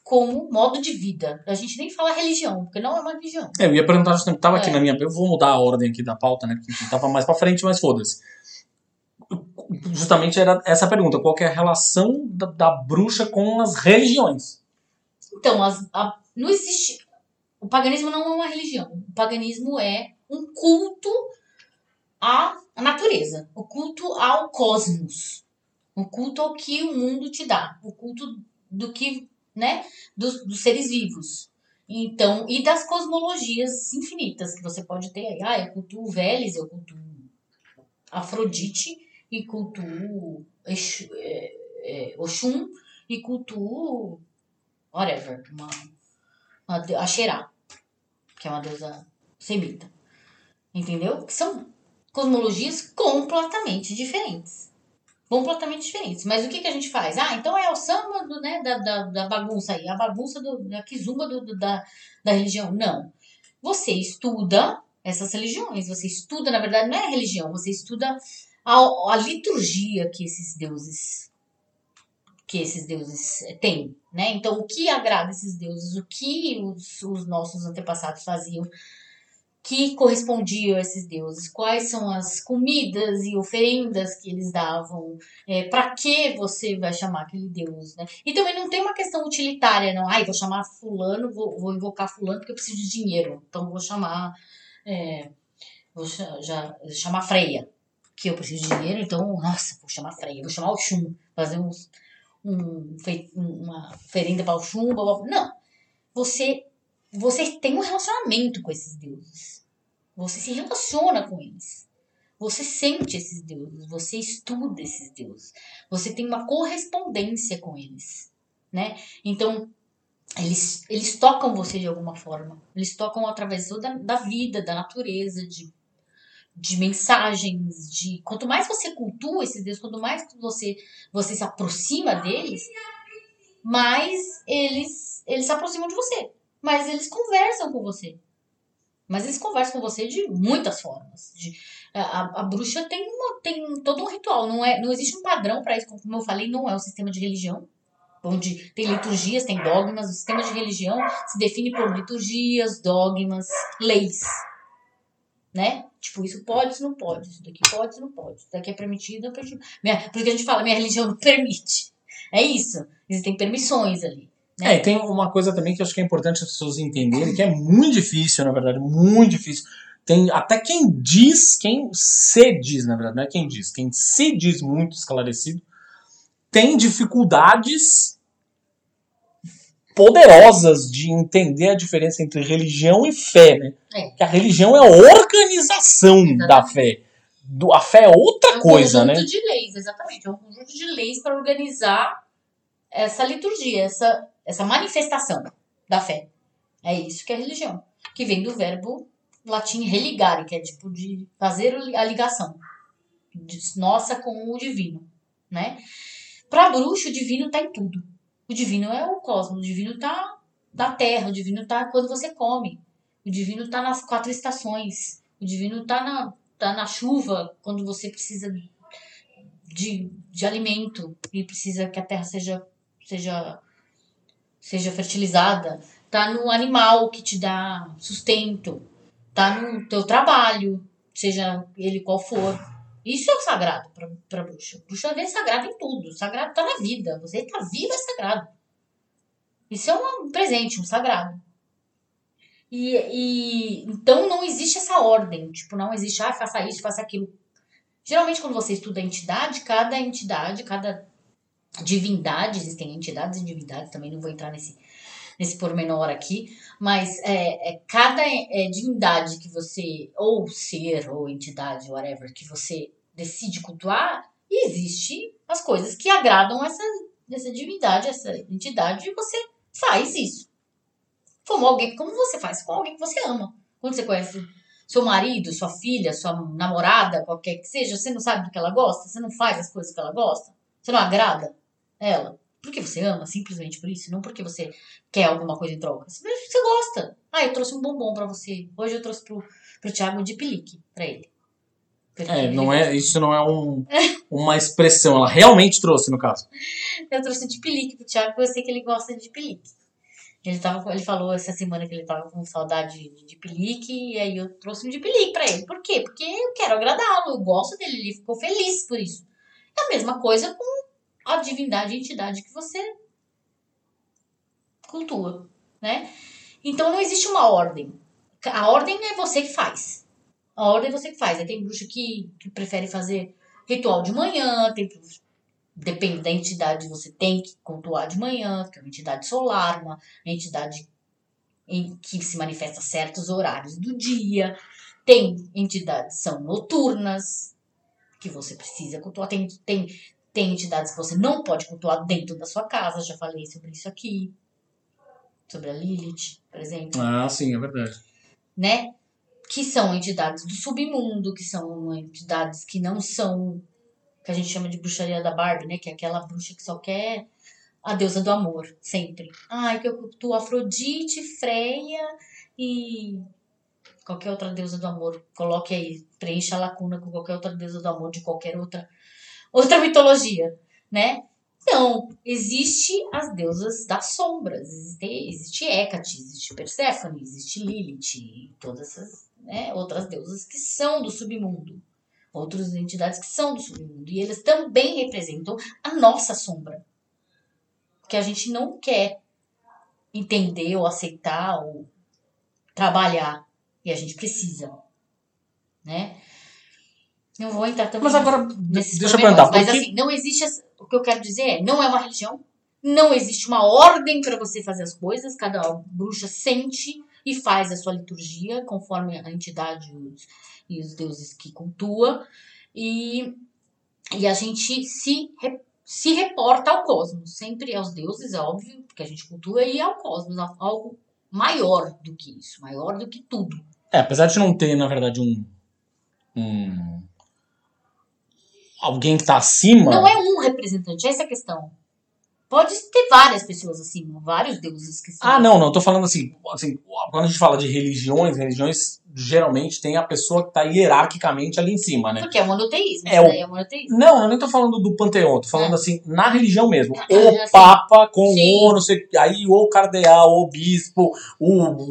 como modo de vida. A gente nem fala religião, porque não é uma religião. É, eu ia perguntar justamente, tava é. aqui na minha. Eu vou mudar a ordem aqui da pauta, né? Porque tava mais pra frente, mas foda-se. Justamente era essa pergunta: qual é a relação da, da bruxa com as religiões? Então, as, a, não existe. O paganismo não é uma religião. O paganismo é um culto à natureza, o culto ao cosmos, o culto ao que o mundo te dá, o culto do que né, dos, dos seres vivos. Então, e das cosmologias infinitas que você pode ter aí. Ah, eu cultuo Vélez, eu cultuo Afrodite e cultuo Exu, é, é, Oxum e cultuo whatever, uma, uma, a Xerá, que é uma deusa semita. Entendeu? Que são cosmologias completamente diferentes. Completamente diferentes. Mas o que, que a gente faz? Ah, então é o samba do, né, da, da, da bagunça aí, a bagunça do, da kizumba do, do, da, da religião. Não. Você estuda essas religiões, você estuda, na verdade, não é religião, você estuda a, a liturgia que esses deuses que esses deuses têm, né? Então, o que agrada esses deuses, o que os, os nossos antepassados faziam que correspondiam a esses deuses, quais são as comidas e oferendas que eles davam, é, para que você vai chamar aquele deus, né? E também não tem uma questão utilitária, não. Ai, vou chamar fulano, vou, vou invocar fulano porque eu preciso de dinheiro, então vou chamar, é, vou já, chamar Freia, que eu preciso de dinheiro, então, nossa, vou chamar Freia, vou chamar o Chum, fazer uns, um, uma oferenda para o Chum, blá, blá. não. Você você tem um relacionamento com esses deuses. Você se relaciona com eles. Você sente esses deuses, você estuda esses deuses. Você tem uma correspondência com eles, né? Então, eles, eles tocam você de alguma forma. Eles tocam através da, da vida, da natureza, de, de mensagens, de quanto mais você cultua esses deuses, quanto mais você você se aproxima deles, mais eles eles se aproximam de você mas eles conversam com você. Mas eles conversam com você de muitas formas. De, a, a, bruxa tem, uma, tem todo um ritual, não, é, não existe um padrão para isso, como eu falei, não é um sistema de religião, onde tem liturgias, tem dogmas. O sistema de religião se define por liturgias, dogmas, leis. Né? Tipo, isso pode, isso não pode, isso daqui pode, isso não pode, isso daqui é permitido, é permitido. Minha, porque a gente fala, minha religião não permite. É isso. Existem permissões ali. É, e tem uma coisa também que eu acho que é importante as pessoas entenderem, que é muito difícil, na verdade, muito difícil. Tem até quem diz, quem se diz, na verdade, não é quem diz, quem se diz muito esclarecido, tem dificuldades poderosas de entender a diferença entre religião e fé, né? É. Que a religião é a organização exatamente. da fé. Do, a fé é outra é um coisa, né? É um conjunto de leis, exatamente. É um conjunto de leis para organizar essa liturgia, essa essa manifestação da fé. É isso que é religião, que vem do verbo latim religare, que é tipo de fazer a ligação de nossa com o divino, né? Para bruxo, o divino tá em tudo. O divino é o cosmos, o divino tá na terra, o divino tá quando você come, o divino tá nas quatro estações, o divino tá na, tá na chuva, quando você precisa de, de alimento e precisa que a terra seja, seja seja fertilizada, tá no animal que te dá sustento, tá no teu trabalho, seja ele qual for. Isso é o sagrado para bruxa. Bruxa é sagrado em tudo. Sagrado tá na vida. Você tá vivo é sagrado. Isso é um presente, um sagrado. E, e então não existe essa ordem, tipo, não existe, ah, faça isso, faça aquilo. Geralmente, quando você estuda a entidade, cada entidade, cada divindade, existem entidades e divindades, também não vou entrar nesse, nesse pormenor aqui, mas é, é cada é, divindade que você, ou ser, ou entidade, whatever, que você decide cultuar, existe as coisas que agradam essa, essa divindade, essa entidade, e você faz isso. Como alguém, como você faz com alguém que você ama. Quando você conhece seu marido, sua filha, sua namorada, qualquer que seja, você não sabe do que ela gosta, você não faz as coisas que ela gosta, você não agrada ela. Porque você ama, simplesmente por isso, não porque você quer alguma coisa em troca. Você gosta. Ah, eu trouxe um bombom para você. Hoje eu trouxe pro, pro Thiago de pelique para ele. Porque é, não é, isso não é um, uma expressão, ela realmente trouxe, no caso. Eu trouxe de pelique pro Thiago, porque eu sei que ele gosta de pelique. Ele, tava, ele falou essa semana que ele tava com saudade de, de pelique, e aí eu trouxe um de pelique pra ele. Por quê? Porque eu quero agradá-lo, eu gosto dele, ele ficou feliz por isso. É a mesma coisa com a divindade e entidade que você cultua, né? Então não existe uma ordem. A ordem é você que faz. A ordem é você que faz. Aí tem bruxa que, que prefere fazer ritual de manhã, tem depende da entidade, você tem que cultuar de manhã, que é uma entidade solar, uma entidade em que se manifesta certos horários do dia. Tem entidades são noturnas, que você precisa cultuar. Tem, tem tem entidades que você não pode cultuar dentro da sua casa, já falei sobre isso aqui. Sobre a Lilith, por exemplo. Ah, sim, é verdade. Né? Que são entidades do submundo, que são entidades que não são que a gente chama de bruxaria da Barbie, né? Que é aquela bruxa que só quer a deusa do amor, sempre. Ai, que eu cultuo Afrodite, Freia e qualquer outra deusa do amor. Coloque aí, preencha a lacuna com qualquer outra deusa do amor de qualquer outra outra mitologia, né? Então, existe as deusas das sombras, existe, existe Hecate, existe Perséfone, existe Lilith, e todas essas né, outras deusas que são do submundo, outras entidades que são do submundo, e eles também representam a nossa sombra, que a gente não quer entender ou aceitar ou trabalhar, e a gente precisa, né? Não vou entrar também Mas agora, deixa eu perguntar, Mas por que- assim, não existe. O que eu quero dizer é: não é uma religião, não existe uma ordem para você fazer as coisas, cada bruxa sente e faz a sua liturgia conforme a entidade e os, deuses que cultua. E, e a gente se, se reporta ao cosmos, sempre aos deuses, é óbvio, porque a gente cultua, e ao cosmos, algo maior do que isso, maior do que tudo. É, apesar de não ter, na verdade, um. um alguém que tá acima. Não é um representante, essa é a questão. Pode ter várias pessoas acima, vários deuses que são. Ah, não, não. Tô falando assim, assim, quando a gente fala de religiões, religiões geralmente tem a pessoa que tá hierarquicamente ali em cima, né? Porque é monoteísmo. É o- daí é monoteísmo. Não, eu nem tô falando do panteão, tô falando É. assim, na religião mesmo. Ah, O sei. Papa com Sim. o, não sei, aí o cardeal, o bispo, o, É, o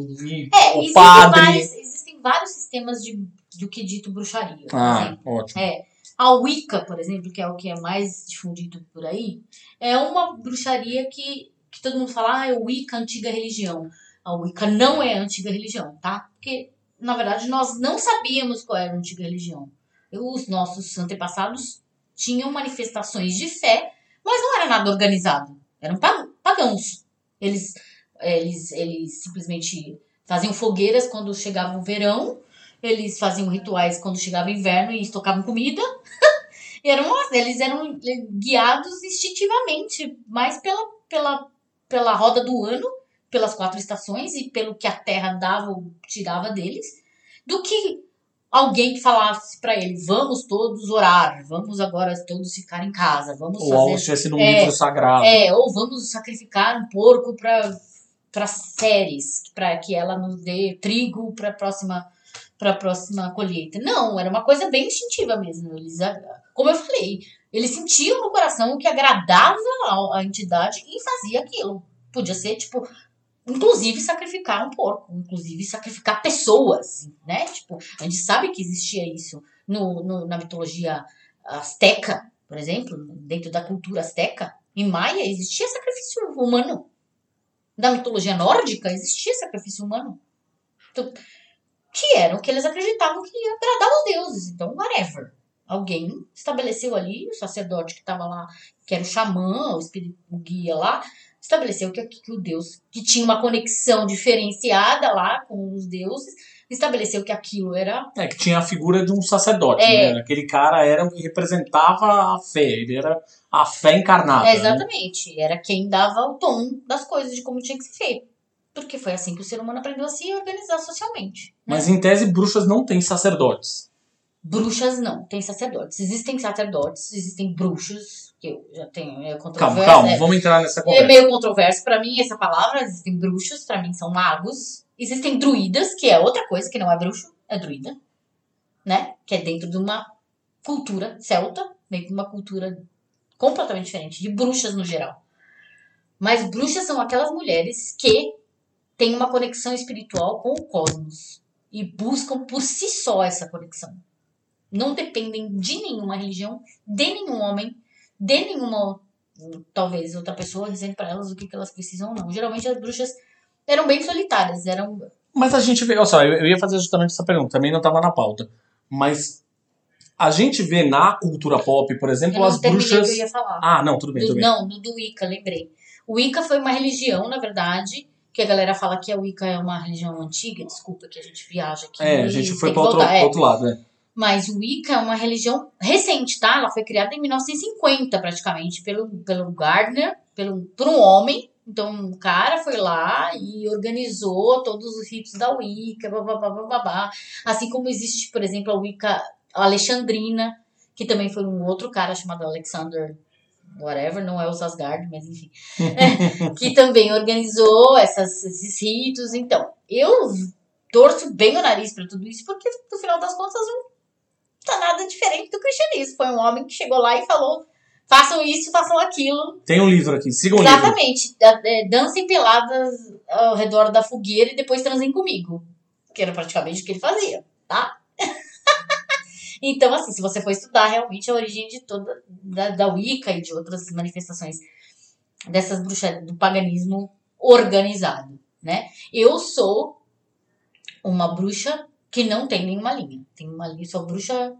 existem, padre. vários, existem vários sistemas de, do que dito bruxaria. Ah, exemplo. ótimo. É, a Wicca, por exemplo, que é o que é mais difundido por aí, é uma bruxaria que, que todo mundo fala, ah, é Wicca, antiga religião. A Wicca não é a antiga religião, tá? Porque, na verdade, nós não sabíamos qual era a antiga religião. Os nossos antepassados tinham manifestações de fé, mas não era nada organizado. Eram pa- pagãos. Eles, eles, eles simplesmente faziam fogueiras quando chegava o verão, eles faziam rituais quando chegava o inverno e estocavam comida. eram, eles eram guiados instintivamente, mais pela, pela, pela roda do ano, pelas quatro estações e pelo que a terra dava ou tirava deles, do que alguém que falasse para ele: vamos todos orar, vamos agora todos ficar em casa, vamos Ou fazer estivesse num É, livro sagrado. é, ou vamos sacrificar um porco para para séries, para que ela nos dê trigo para a próxima para a próxima colheita. Não, era uma coisa bem instintiva mesmo. Eles, como eu falei, eles sentiam no coração o que agradava a entidade e fazia aquilo. Podia ser tipo inclusive sacrificar um porco, inclusive sacrificar pessoas, né? Tipo, a gente sabe que existia isso no, no- na mitologia asteca, por exemplo, dentro da cultura asteca, em Maia existia sacrifício humano. Na mitologia nórdica existia sacrifício humano. Então, que era o que eles acreditavam que ia agradar os deuses. Então, whatever. Alguém estabeleceu ali, o sacerdote que estava lá, que era o xamã, o espírito o guia lá, estabeleceu que, que o deus, que tinha uma conexão diferenciada lá com os deuses, estabeleceu que aquilo era É, que tinha a figura de um sacerdote, É. né? Aquele cara era o que representava a fé, ele era a fé encarnada. É, né? exatamente. Era quem dava o tom das coisas, de como tinha que ser feito. Porque foi assim que o ser humano aprendeu a se organizar socialmente. né? Mas em tese, bruxas não têm sacerdotes. Bruxas não, tem sacerdotes. Existem sacerdotes, existem bruxos, que eu já tenho é Calma, controverso. calma, é, vamos entrar nessa é conversa. meio controverso pra mim essa palavra. Existem bruxos, pra mim são magos. Existem druidas, que é outra coisa, que não é bruxo, é druida. Né? Que é dentro de uma cultura celta, dentro de uma cultura completamente diferente, de bruxas no geral. Mas bruxas são aquelas mulheres que têm uma conexão espiritual com o cosmos e buscam por si só essa conexão. Não dependem de nenhuma religião, de nenhum homem, de nenhuma talvez outra pessoa dizendo para elas o que, que elas precisam ou não. Geralmente as bruxas eram bem solitárias, eram Mas a gente vê, olha só, eu ia fazer justamente essa pergunta, também não estava na pauta. Mas a gente vê na cultura pop, por exemplo, as bruxas. que eu ia falar. Ah, não, tudo bem, Do- tudo bem. não, do, do Wicca, lembrei. O Wicca foi uma religião, na verdade, que a galera fala que a Wicca é uma religião antiga, desculpa que a gente viaja aqui. É, a gente foi para outro, é. outro lado, né? Mas o Wicca é uma religião recente, tá? Ela foi criada em 1950, praticamente, pelo, pelo Gardner, pelo, por um homem. Então, o cara foi lá e organizou todos os ritos da Wicca, babá, babá. Assim como existe, por exemplo, a Wicca alexandrina, que também foi um outro cara chamado Alexander whatever, não é o Sasgard, mas enfim, que também organizou essas, esses ritos. Então, eu torço bem o nariz para tudo isso, porque no final das contas não tá nada diferente do cristianismo. Foi um homem que chegou lá e falou: façam isso, façam aquilo. Tem um livro aqui, sigam o livro. Exatamente. É, dancem peladas ao redor da fogueira e depois transem comigo. Que era praticamente o que ele fazia, tá? Então, assim, se você for estudar realmente a origem de toda da, da Wicca e de outras manifestações dessas bruxas do paganismo organizado, né? Eu sou uma bruxa que não tem nenhuma linha. Tem uma linha, sou bruxa,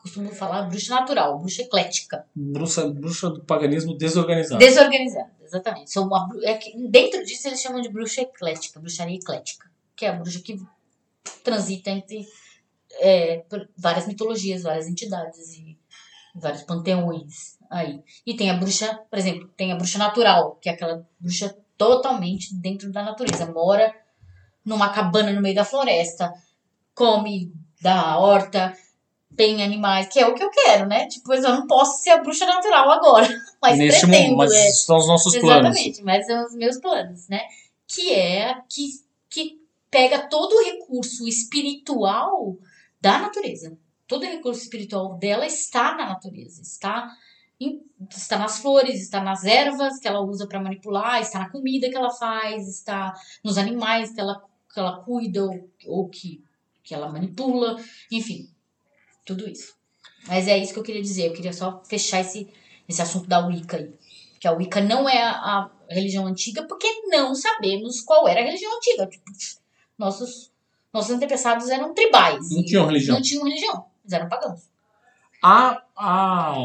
costumo falar bruxa natural, bruxa eclética. Bruxa, bruxa do paganismo desorganizado. Desorganizado, exatamente. Sou uma, é que, dentro disso eles chamam de bruxa eclética, bruxaria eclética, que é a bruxa que transita entre é, várias mitologias, várias entidades e vários panteões aí. E tem a bruxa, por exemplo, tem a bruxa natural, que é aquela bruxa totalmente dentro da natureza, mora numa cabana no meio da floresta, come da horta, tem animais, que é o que eu quero, né? Tipo, eu não posso ser a bruxa natural agora, mas Neste pretendo. Mundo, mas é. são os nossos Exatamente, planos. Exatamente, mas são os meus planos, né? Que é que, que pega todo o recurso espiritual da natureza. Todo recurso espiritual dela está na natureza, está está nas flores, está nas ervas que ela usa para manipular, está na comida que ela faz, está nos animais que ela, que ela cuida ou, ou que, que ela manipula, enfim, tudo isso. Mas é isso que eu queria dizer, eu queria só fechar esse, esse assunto da Wicca aí. Que a Wicca não é a, a religião antiga, porque não sabemos qual era a religião antiga. Tipo, nossos nossos antepassados eram tribais. Não tinham religião. Não tinham religião. Eles eram pagãos. A, a,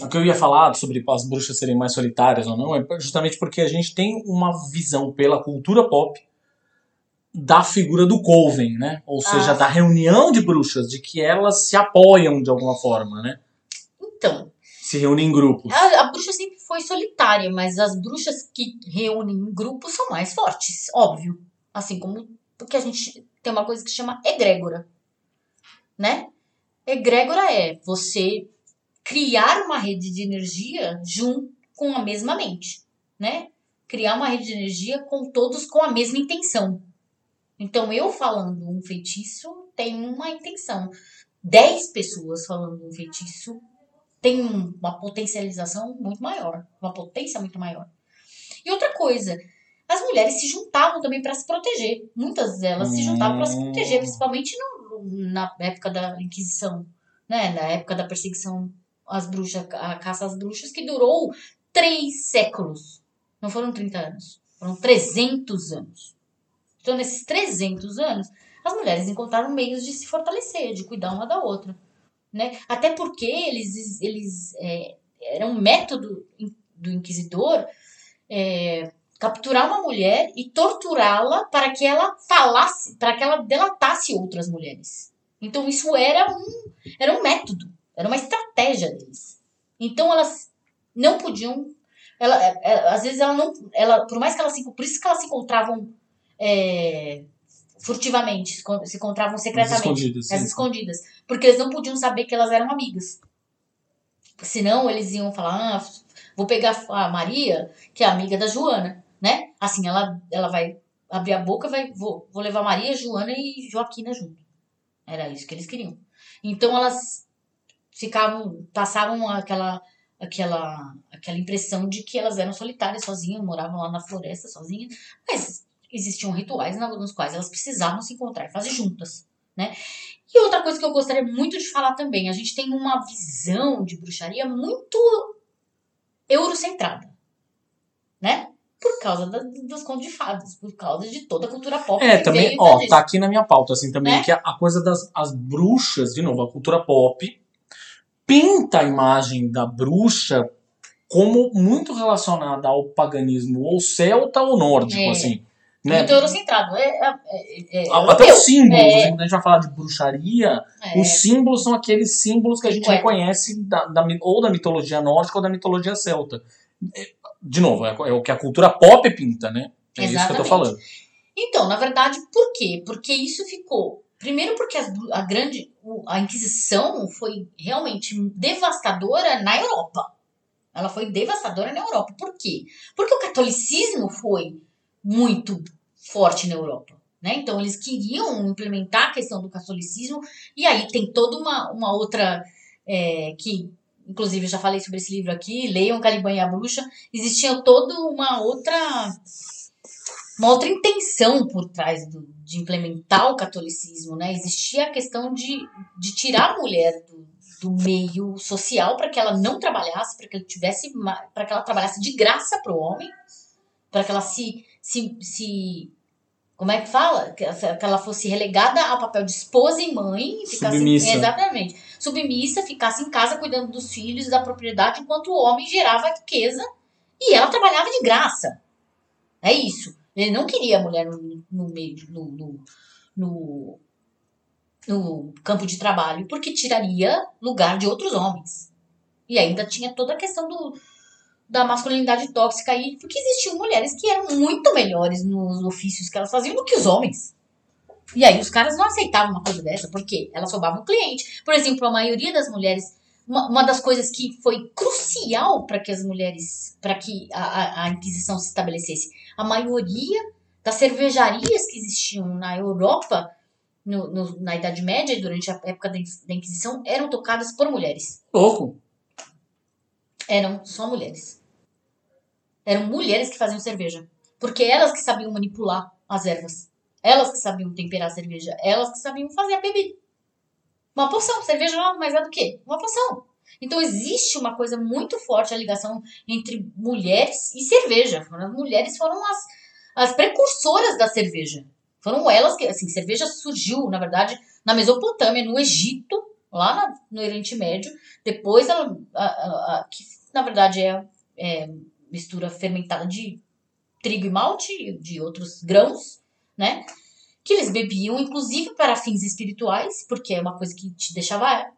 o que eu ia falar sobre as bruxas serem mais solitárias ou não é justamente porque a gente tem uma visão pela cultura pop da figura do coven, né? Ou seja, ah. da reunião de bruxas, de que elas se apoiam de alguma forma, né? Então. Se reúnem em grupos. A, a bruxa sempre foi solitária, mas as bruxas que reúnem em grupos são mais fortes, óbvio. Assim como porque a gente tem uma coisa que chama egrégora, né? Egrégora é você criar uma rede de energia junto com a mesma mente, né? Criar uma rede de energia com todos com a mesma intenção. Então, eu falando um feitiço tem uma intenção. Dez pessoas falando um feitiço tem uma potencialização muito maior, uma potência muito maior. E outra coisa, as mulheres se juntavam também para se proteger. Muitas delas se juntavam para se proteger, hum. principalmente no, na época da Inquisição, né? Na época da perseguição às bruxas, a caça às bruxas, que durou três séculos. Não foram 30 anos, foram 300 anos. Então, nesses 300 anos, as mulheres encontraram meios de se fortalecer, de cuidar uma da outra. Né? Até porque eles, eles é, era um método do inquisidor é, capturar uma mulher e torturá-la para que ela falasse, para que ela delatasse outras mulheres. Então isso era um, era um método, era uma estratégia deles. Então elas não podiam, ela, ela, é, é, às vezes ela não, ela, por mais que elas se, por isso que elas se encontravam é, furtivamente, se encontravam secretamente, as escondidas, as escondidas, porque eles não podiam saber que elas eram amigas. Senão eles iam falar, ah, vou pegar a Maria, que é amiga da Joana? Assim, ela, ela vai abrir a boca, vai, vou, vou levar Maria, Joana e Joaquina junto. Era isso que eles queriam. Então elas ficavam, passavam aquela, aquela, aquela impressão de que elas eram solitárias, sozinhas, moravam lá na floresta sozinhas, mas existiam rituais nos quais elas precisavam se encontrar e fazer juntas, né? E outra coisa que eu gostaria muito de falar também, a gente tem uma visão de bruxaria muito eurocentrada, né? Por causa da, dos contos de fadas, por causa de toda a cultura pop. É, também, ó, tá aqui na minha pauta, assim, também, né? que a, a, coisa das as bruxas, de novo, a cultura pop pinta a imagem da bruxa como muito relacionada ao paganismo ou celta ou nórdico, é. assim. Né? Muito eurocentrado. É, é, é, é Até os símbolos, é. quando a gente vai falar de bruxaria, os símbolos são aqueles símbolos que a gente reconhece da, da, ou da mitologia nórdica ou da mitologia celta de novo, é, é, o que a cultura pop pinta, né? É Exatamente. isso que eu tô falando. Então, na verdade, por quê? Porque isso ficou Primeiro porque bru- a grande a Inquisição foi realmente devastadora na Europa. Ela foi devastadora na Europa. Por quê? Porque o catolicismo foi muito forte na Europa. Né? Então eles queriam implementar a questão do catolicismo e aí tem toda uma, uma outra é, que inclusive eu já falei sobre esse livro aqui, leiam Caliban e a Bruxa, existia toda uma outra uma outra intenção por trás do, de implementar o catolicismo, né? Existia a questão de, de tirar a mulher do, do meio social para que ela não trabalhasse, para que ela tivesse para que ela trabalhasse de graça para o homem, para que ela se, se, se como é que fala? Que ela fosse relegada ao papel de esposa e mãe. e Ficasse, Submissa. Exatamente. Submissa, ficasse em casa cuidando dos filhos e da propriedade, enquanto o homem gerava riqueza e ela trabalhava de graça. É isso. Ele não queria a mulher no, no meio, no, no, no campo de trabalho, porque tiraria lugar de outros homens. E ainda tinha toda a questão do, da masculinidade tóxica aí, porque existiam mulheres que eram muito melhores nos ofícios que elas faziam do que os homens. E aí os caras não aceitavam uma coisa dessa, porque elas roubavam o cliente. Por exemplo, a maioria das mulheres, uma, uma das coisas que foi crucial para que as mulheres, para que a, a, Inquisição se estabelecesse, a maioria das cervejarias que existiam na Europa no, no- na Idade Média e durante a época da Inquisição eram tocadas por mulheres. Louco. Eram só mulheres. Eram mulheres que faziam cerveja. Porque elas que sabiam manipular as ervas. Elas que sabiam temperar a cerveja. Elas que sabiam fazer a bebida. Uma poção. Cerveja nada mais é do que uma poção. Então existe uma coisa muito forte, a ligação entre mulheres e cerveja. As mulheres foram as, as precursoras da cerveja. Foram elas que, assim, cerveja surgiu, na verdade, na Mesopotâmia, no Egito, lá na- no Oriente Médio. Depois ela, a- a- a- que na verdade é, é mistura fermentada de trigo e malte, de outros grãos, né? Que eles bebiam, inclusive para fins espirituais, porque é uma coisa que te deixava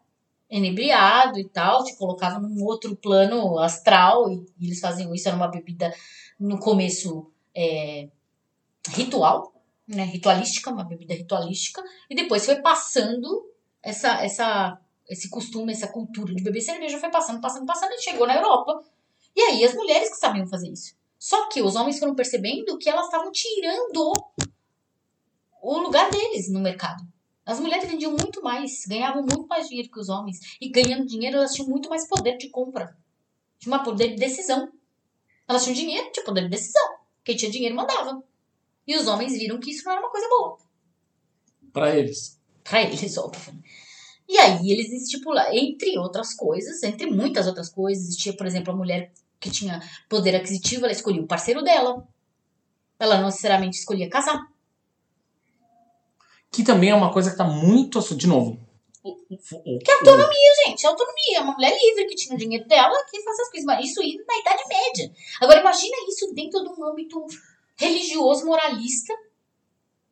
enebriado e tal, te colocava num outro plano astral, e, e eles faziam isso, era uma bebida no começo é, ritual, né? Ritualística, uma bebida ritualística, e depois foi passando essa, essa, esse costume, essa cultura de beber cerveja foi passando, passando, passando e chegou na Europa. E aí as mulheres que sabiam fazer isso. Só que os homens foram percebendo que elas estavam tirando o lugar deles no mercado. As mulheres vendiam muito mais, ganhavam muito mais dinheiro que os homens. E ganhando dinheiro, elas tinham muito mais poder de compra. Tinha um poder de decisão. Elas tinham dinheiro, tinha poder de decisão. Quem tinha dinheiro mandava. E os homens viram que isso não era uma coisa boa. Pra eles. Pra eles, óbvio. E aí eles estipularam, entre outras coisas, entre muitas outras coisas, existia, por exemplo, a mulher que tinha poder aquisitivo, ela escolhia o parceiro dela. Ela não necessariamente escolhia casar. Que também é uma coisa que tá muito. De novo. o- o- o- Que autonomia, gente, autonomia. Uma mulher livre que tinha o dinheiro dela que fazia as coisas. Mas isso na Idade Média. Agora imagina isso dentro de um âmbito religioso, moralista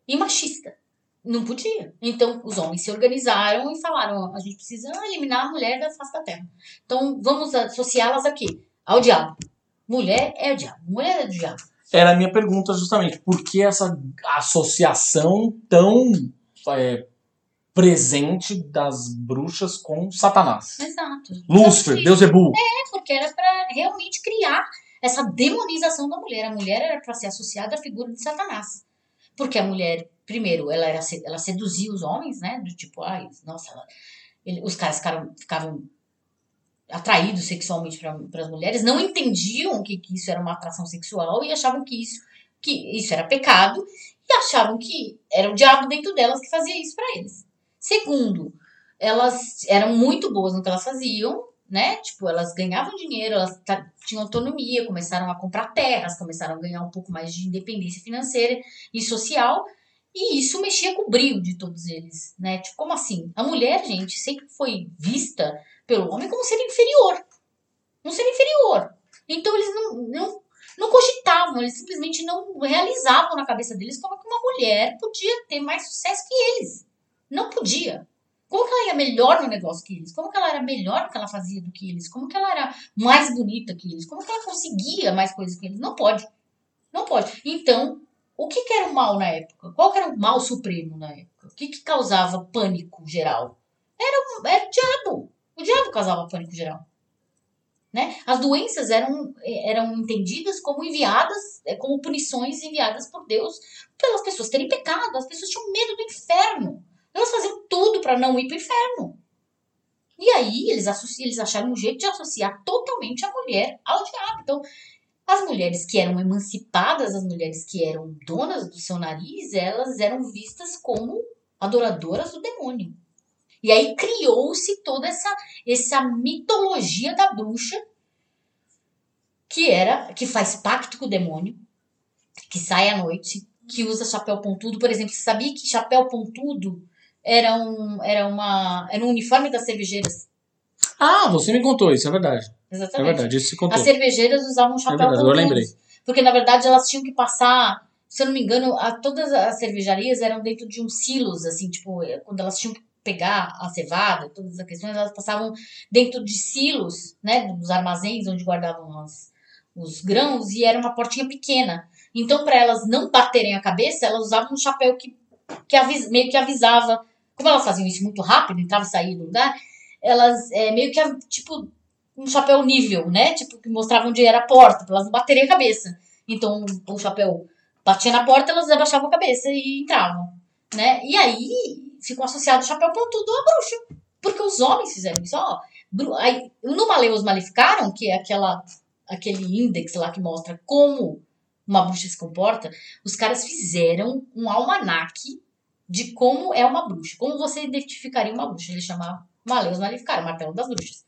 e machista. Não podia. Então os homens se organizaram e falaram: "Ó, a gente precisa eliminar a mulher da face da terra. Então vamos associá-las a quê? Ao diabo. Mulher é o diabo. Mulher é o diabo. Era a minha pergunta, justamente. Por que essa associação tão é, presente das bruxas com Satanás? Exato. Lúcifer, Beuzebu. É, porque era para realmente criar essa demonização da mulher. A mulher era para ser associada à figura de Satanás. Porque a mulher, primeiro, ela, era, ela seduzia os homens, né? Do tipo, ai, nossa, ela- ele- os caras ficaram, ficavam atraídos sexualmente para as mulheres, não entendiam que, que isso era uma atração sexual e achavam que isso, que isso era pecado e achavam que era o diabo dentro delas que fazia isso para eles. Segundo, elas eram muito boas no que elas faziam, né? Tipo, elas ganhavam dinheiro, elas tinham autonomia, começaram a comprar terras, começaram a ganhar um pouco mais de independência financeira e social. E isso mexia com o brilho de todos eles, né? Tipo, como assim? A mulher, gente, sempre foi vista pelo homem como ser inferior. Um ser inferior. Então eles não, não, não cogitavam, eles simplesmente não realizavam na cabeça deles como que uma mulher podia ter mais sucesso que eles. Não podia. Como que ela ia melhor no negócio que eles? Como que ela era melhor no que ela fazia do que eles? Como que ela era mais bonita que eles? Como que ela conseguia mais coisas que eles? Não pode. Não pode. Então, o que, que era o mal na época? Qual era o mal supremo na época? O que, que causava pânico geral? Era, era o diabo. O diabo causava pânico geral. Né? As doenças eram, eram entendidas como enviadas, eh, como punições enviadas por Deus pelas pessoas terem pecado. As pessoas tinham medo do inferno. Elas faziam tudo para não ir para o inferno. E aí eles, eles acharam um jeito de associar totalmente a mulher ao diabo. Então, as mulheres que eram emancipadas, as mulheres que eram donas do seu nariz, elas eram vistas como adoradoras do demônio. E aí criou-se toda essa, essa mitologia da bruxa que era que faz pacto com o demônio, que sai à noite, que usa chapéu pontudo, por exemplo, você sabia que chapéu pontudo era um era uma era um uniforme das cervejeiras? Ah, você me contou isso, é verdade. É Exatamente. verdade, isso se contou. As cervejeiras usavam chapéu verdade, eu lembrei. Porque, na verdade, elas tinham que passar, se eu não me engano, a, todas as cervejarias eram dentro de uns silos, assim, tipo, eh, quando elas tinham que pegar a cevada, todas as questões, elas passavam dentro de silos, né, dos armazéns onde guardavam as, os grãos, e era uma portinha pequena. Então, para elas não baterem a cabeça, elas usavam um chapéu que, que meio que avisava. Como elas faziam isso muito rápido, entrava e saía do lugar, elas é, meio que, tipo, um chapéu nível, né? Tipo, que mostrava onde era a porta, pra elas não baterem a cabeça. Então, o chapéu batia na porta, elas abaixavam a cabeça e entravam, né? E aí, ficou associado o chapéu pontudo à bruxa. Porque os homens fizeram isso, ó. Aí, no Maleus Maleficaram, que é aquela, aquele índex lá que mostra como uma bruxa se comporta, os caras fizeram um almanaque de como é uma bruxa. Como você identificaria uma bruxa. Eles chamavam Maleus Maleficaram, Martelo das Bruxas.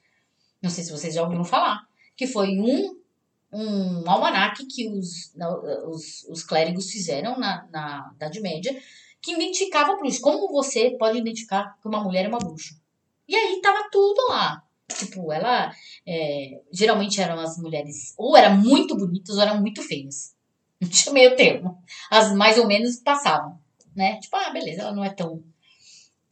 Não sei se vocês já ouviram falar. Que foi um, um almanaque que os, os, os clérigos fizeram na, na Idade Média, que identificava bruxa. Como você pode identificar que uma mulher é uma bruxa? E aí tava tudo lá. Tipo, ela. é, geralmente eram as mulheres ou eram muito bonitas ou eram muito feias. Não tinha meio termo. As mais ou menos passavam. Né? Tipo, ah, beleza, ela não é tão.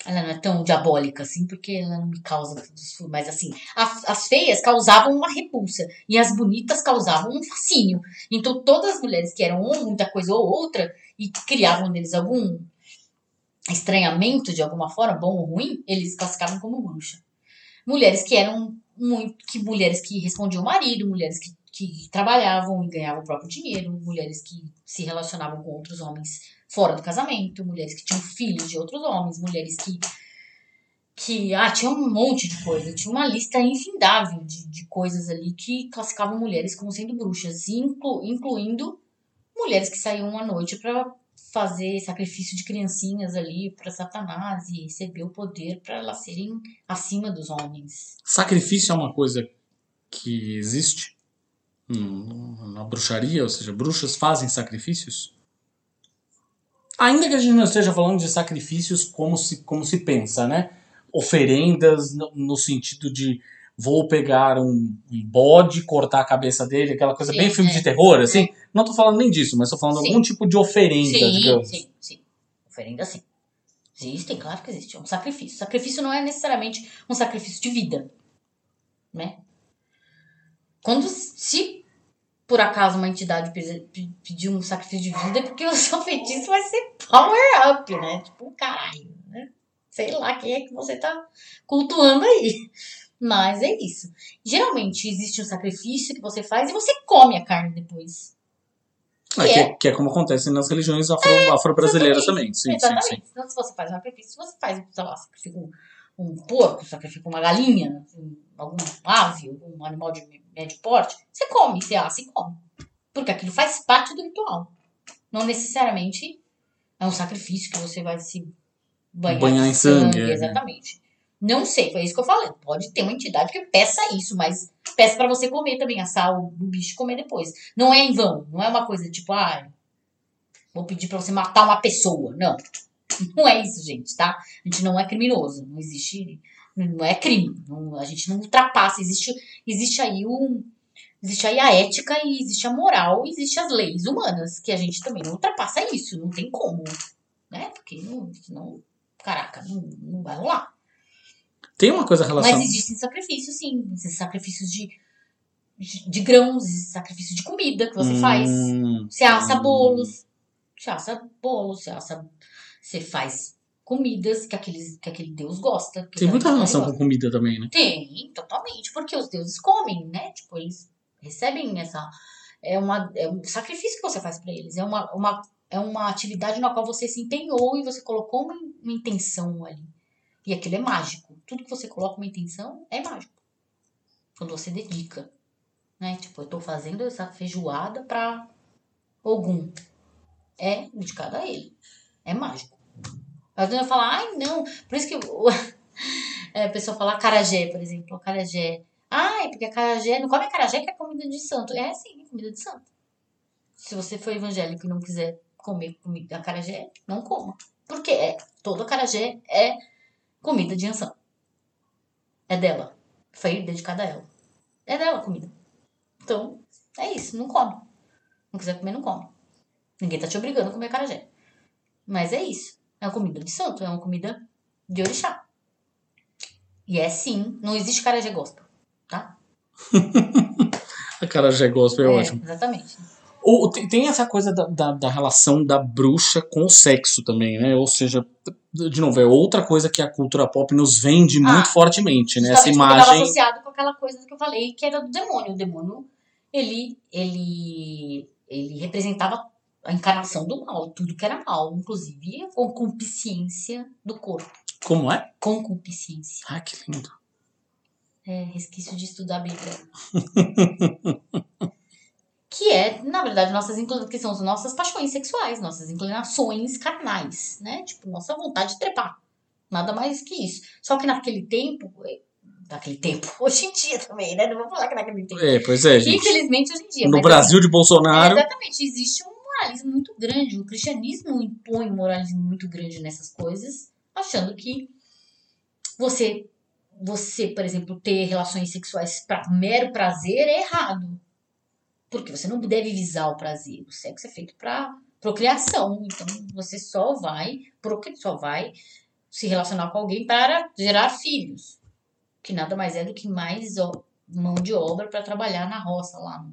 Ela não é tão diabólica assim, porque ela não me causa. tudo Mas assim, as, as feias causavam uma repulsa. E as bonitas causavam um fascínio. Então, todas as mulheres que eram ou muita coisa ou outra, e criavam neles algum estranhamento de alguma forma, bom ou ruim, eles classificavam como bruxa. Mulheres que eram muito. que mulheres que respondiam ao marido, mulheres que, que trabalhavam e ganhavam o próprio dinheiro, mulheres que se relacionavam com outros homens fora do casamento, mulheres que tinham filhos de outros homens, mulheres que. que ah, tinha um monte de coisa, tinha uma lista infindável de, de coisas ali que classificavam mulheres como sendo bruxas, inclu, incluindo mulheres que saíam à noite para fazer sacrifício de criancinhas ali para Satanás e receber o poder para elas serem acima dos homens. Sacrifício é uma coisa que existe hum, na bruxaria, ou seja, bruxas fazem sacrifícios? Ainda que a gente não esteja falando de sacrifícios como se, como se pensa, né? Oferendas no, no sentido de vou pegar um, um bode, cortar a cabeça dele, aquela coisa Sim, bem filme é. de terror, assim. Não tô falando nem disso, mas tô falando Sim. algum tipo de oferenda, Sim, digamos. sim, sim. Oferenda sim. Existem, claro que existe. É um sacrifício. Sacrifício não é necessariamente um sacrifício de vida. Né? Quando, se por acaso uma entidade pe- pe- pedir um sacrifício de vida, é porque o seu feitiço vai ser power up, né? Tipo, caralho, né? Sei lá quem é que você tá cultuando aí. Mas é isso. Geralmente existe um sacrifício que você faz e você come a carne depois. É, que, é, que é como acontece nas religiões afro- afro-brasileiras também. Sim, sim, Exatamente. sim. Então, se você faz um sacrifício, você faz, sei lá, sacrifica um, um porco, sacrifica uma galinha, um- algum ave, algum animal de médio porte, você come, você assa e come. Porque aquilo faz parte do ritual. Não necessariamente é um sacrifício que você vai se banhar, Banhar em sangue, é. Exatamente. Não sei, foi isso que eu falei. Pode ter uma entidade que peça isso, mas peça pra você comer também, assar o, o bicho e comer depois. Não é em vão, não é uma coisa tipo, ah, vou pedir pra você matar uma pessoa. Não. Não é isso, gente, tá? A gente não é criminoso. Não existe. Não é crime. não- a gente não ultrapassa. Existe, existe aí um. Existe aí a ética e existe a moral, e existe as leis humanas, que a gente também não ultrapassa isso, não tem como, né? Porque não, senão, caraca, não, não vai rolar. Tem uma coisa Mas relacionada. existem sacrifícios, sim. Existem sacrifícios de, de, de grãos, sacrifício de comida que você faz. Hum, Você assa Hum. bolos. Você assa bolo, você assa. Você faz comidas que, aqueles, que aquele deus gosta. Tem muita relação com comida também, né? Tem, totalmente, porque os deuses comem, né? Tipo, eles recebem essa. É, uma, é um sacrifício que você faz pra eles. É uma, uma, é uma atividade na qual você se empenhou e você colocou uma, uma intenção ali. E aquilo é mágico. Tudo que você coloca uma intenção é mágico. Quando você dedica. Né? Tipo, eu tô fazendo essa feijoada pra Ogum. É dedicada a ele. É mágico. Vezes eu falo, ai não. Por isso que é, a pessoa fala acarajé, por exemplo. Acarajé. Ai, porque acarajé. Não come acarajé que é comida de santo. É sim, comida de santo. Se você for evangélico e não quiser comer comida acarajé, não coma. Porque é, todo acarajé é comida de Ansan. É dela. Foi dedicada a ela. É dela a comida. Então, é isso, não come. Não quiser comer, não come. Ninguém tá te obrigando a comer acarajé. Mas é isso. É uma comida de santo, é uma comida de orixá. E é sim, não existe acarajé gospel, tá? A cara já gospel é, ótimo. Exatamente. Ou tem, essa coisa da, da, da relação da bruxa com o sexo também, né? Ou seja, de novo, é outra coisa que a cultura pop nos vende muito Ah, fortemente, né? Essa porque estava imagem. associado com aquela coisa que eu falei, que era do demônio. O demônio, ele, ele, ele representava a encarnação do mal, tudo que era mal, inclusive a concupiscência do corpo. Como é? Concupiscência. Ai, que lindo. É, resquício de estudar a Bíblia. que é, na verdade, nossas que são as nossas paixões sexuais, nossas inclinações carnais, né? Tipo, nossa vontade de trepar. Nada mais que isso. Só que naquele tempo, eh, naquele tempo, hoje em dia também, né? Não vou falar que naquele tempo. É, pois é, gente. Infelizmente, hoje em dia. No Brasil de assim, Bolsonaro. é, exatamente, existe um moralismo muito grande. O cristianismo impõe um moralismo muito grande nessas coisas, achando que você, você, por exemplo, ter relações sexuais para mero prazer é errado. Porque você não deve visar o prazer. O sexo é feito para procriação. Então você só vai, só vai se relacionar com alguém para gerar filhos. Que nada mais é do que mais mão de obra para trabalhar na roça lá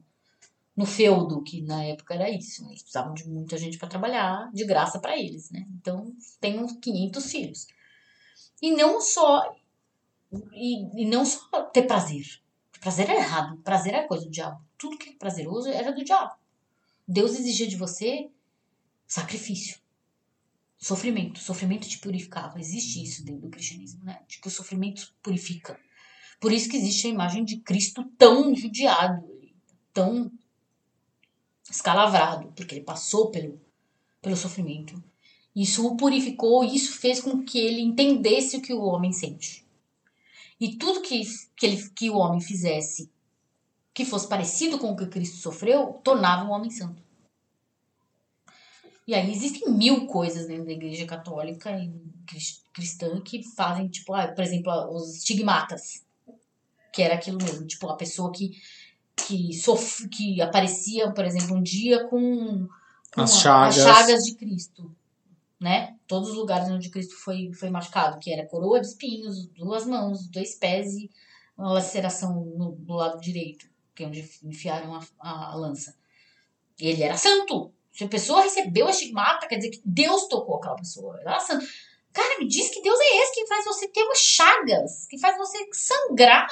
no, feudo, que na época era isso. Eles precisavam de muita gente para trabalhar, de graça para eles, né? Então tem uns 500 filhos. E não só e, e não só ter prazer. Prazer é errado. Prazer é coisa do diabo. Tudo que é prazeroso era do diabo. Deus exigia de você sacrifício. Sofrimento. Sofrimento te purificava. Existe isso dentro do cristianismo, né? Que o sofrimento purifica. Por isso que existe a imagem de Cristo tão judiado, tão escalavrado, porque ele passou pelo, pelo sofrimento. Isso o purificou, isso fez com que ele entendesse o que o homem sente. E tudo que, que, ele, que o homem fizesse que fosse parecido com o que Cristo sofreu, tornava um homem santo. E aí existem mil coisas dentro da igreja católica e cris- cristã que fazem, tipo, ah, por exemplo, os estigmatas. Que era aquilo mesmo, tipo, a pessoa que, que, sof que aparecia, por exemplo, um dia com, com As chagas. as chagas de Cristo. Né? Todos os lugares onde Cristo foi, foi machucado, que era coroa de espinhos, duas mãos, dois pés e uma laceração no, do lado direito, que é onde enfiaram a, a, a lança. Ele era santo. Se a pessoa recebeu a estigmata, quer dizer que Deus tocou aquela pessoa. Ela era santo. Cara, me diz que Deus é esse que faz você ter umas chagas, que faz você sangrar.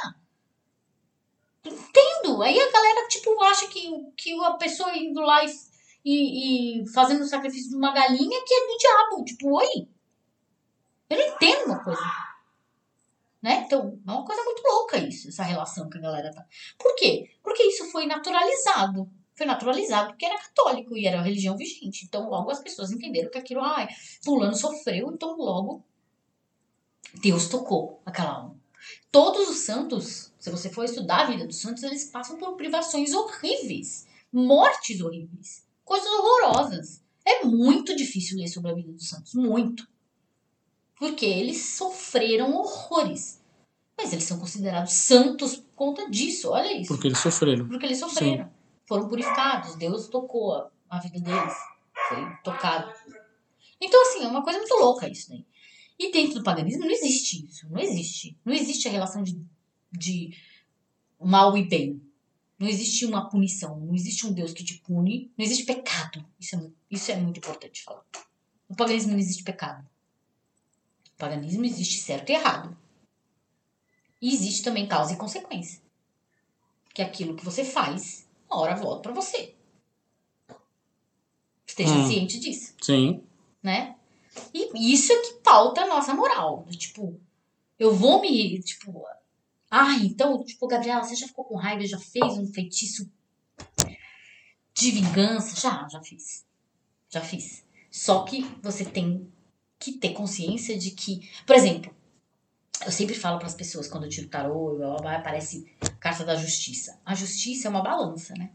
Entendo. Aí a galera, tipo, acha que, que a pessoa indo lá e, e, e fazendo o sacrifício de uma galinha que é do diabo. Tipo, oi. Eu não entendo uma coisa. Né? Então, é uma coisa muito louca isso, essa relação que a galera tá. Por quê? Porque isso foi naturalizado. Foi naturalizado porque era católico e era a religião vigente. Então, logo as pessoas entenderam que aquilo, ai, fulano sofreu, então logo Deus tocou aquela alma. Todos os santos, se você for estudar a vida dos santos, eles passam por privações horríveis, mortes horríveis, coisas horrorosas. É muito difícil ler sobre a vida dos santos, muito. Porque eles sofreram horrores. Mas eles são considerados santos por conta disso, olha isso. Porque eles sofreram. Porque eles sofreram. Foram purificados. Deus tocou a, a vida deles. Foi tocado. Então, assim, é uma coisa muito louca isso daí. E dentro do paganismo não existe isso. Não existe. Não existe a relação de, de mal e bem. Não existe uma punição, não existe um Deus que te pune, não existe pecado. Isso é, isso é muito importante falar. No paganismo não existe pecado. No paganismo existe certo e errado. E existe também causa e consequência. Que é aquilo que você faz, uma hora volta para você. Esteja Hum. ciente disso, Sim. né? E isso é que pauta a nossa moral. Tipo, eu vou me. Tipo, ah, então, tipo, Gabriela, você já ficou com raiva, já fez um feitiço de vingança? Já, já fiz. Já fiz. Só que você tem que ter consciência de que, por exemplo, eu sempre falo para as pessoas quando eu tiro tarô, aparece carta da justiça. A justiça é uma balança, né?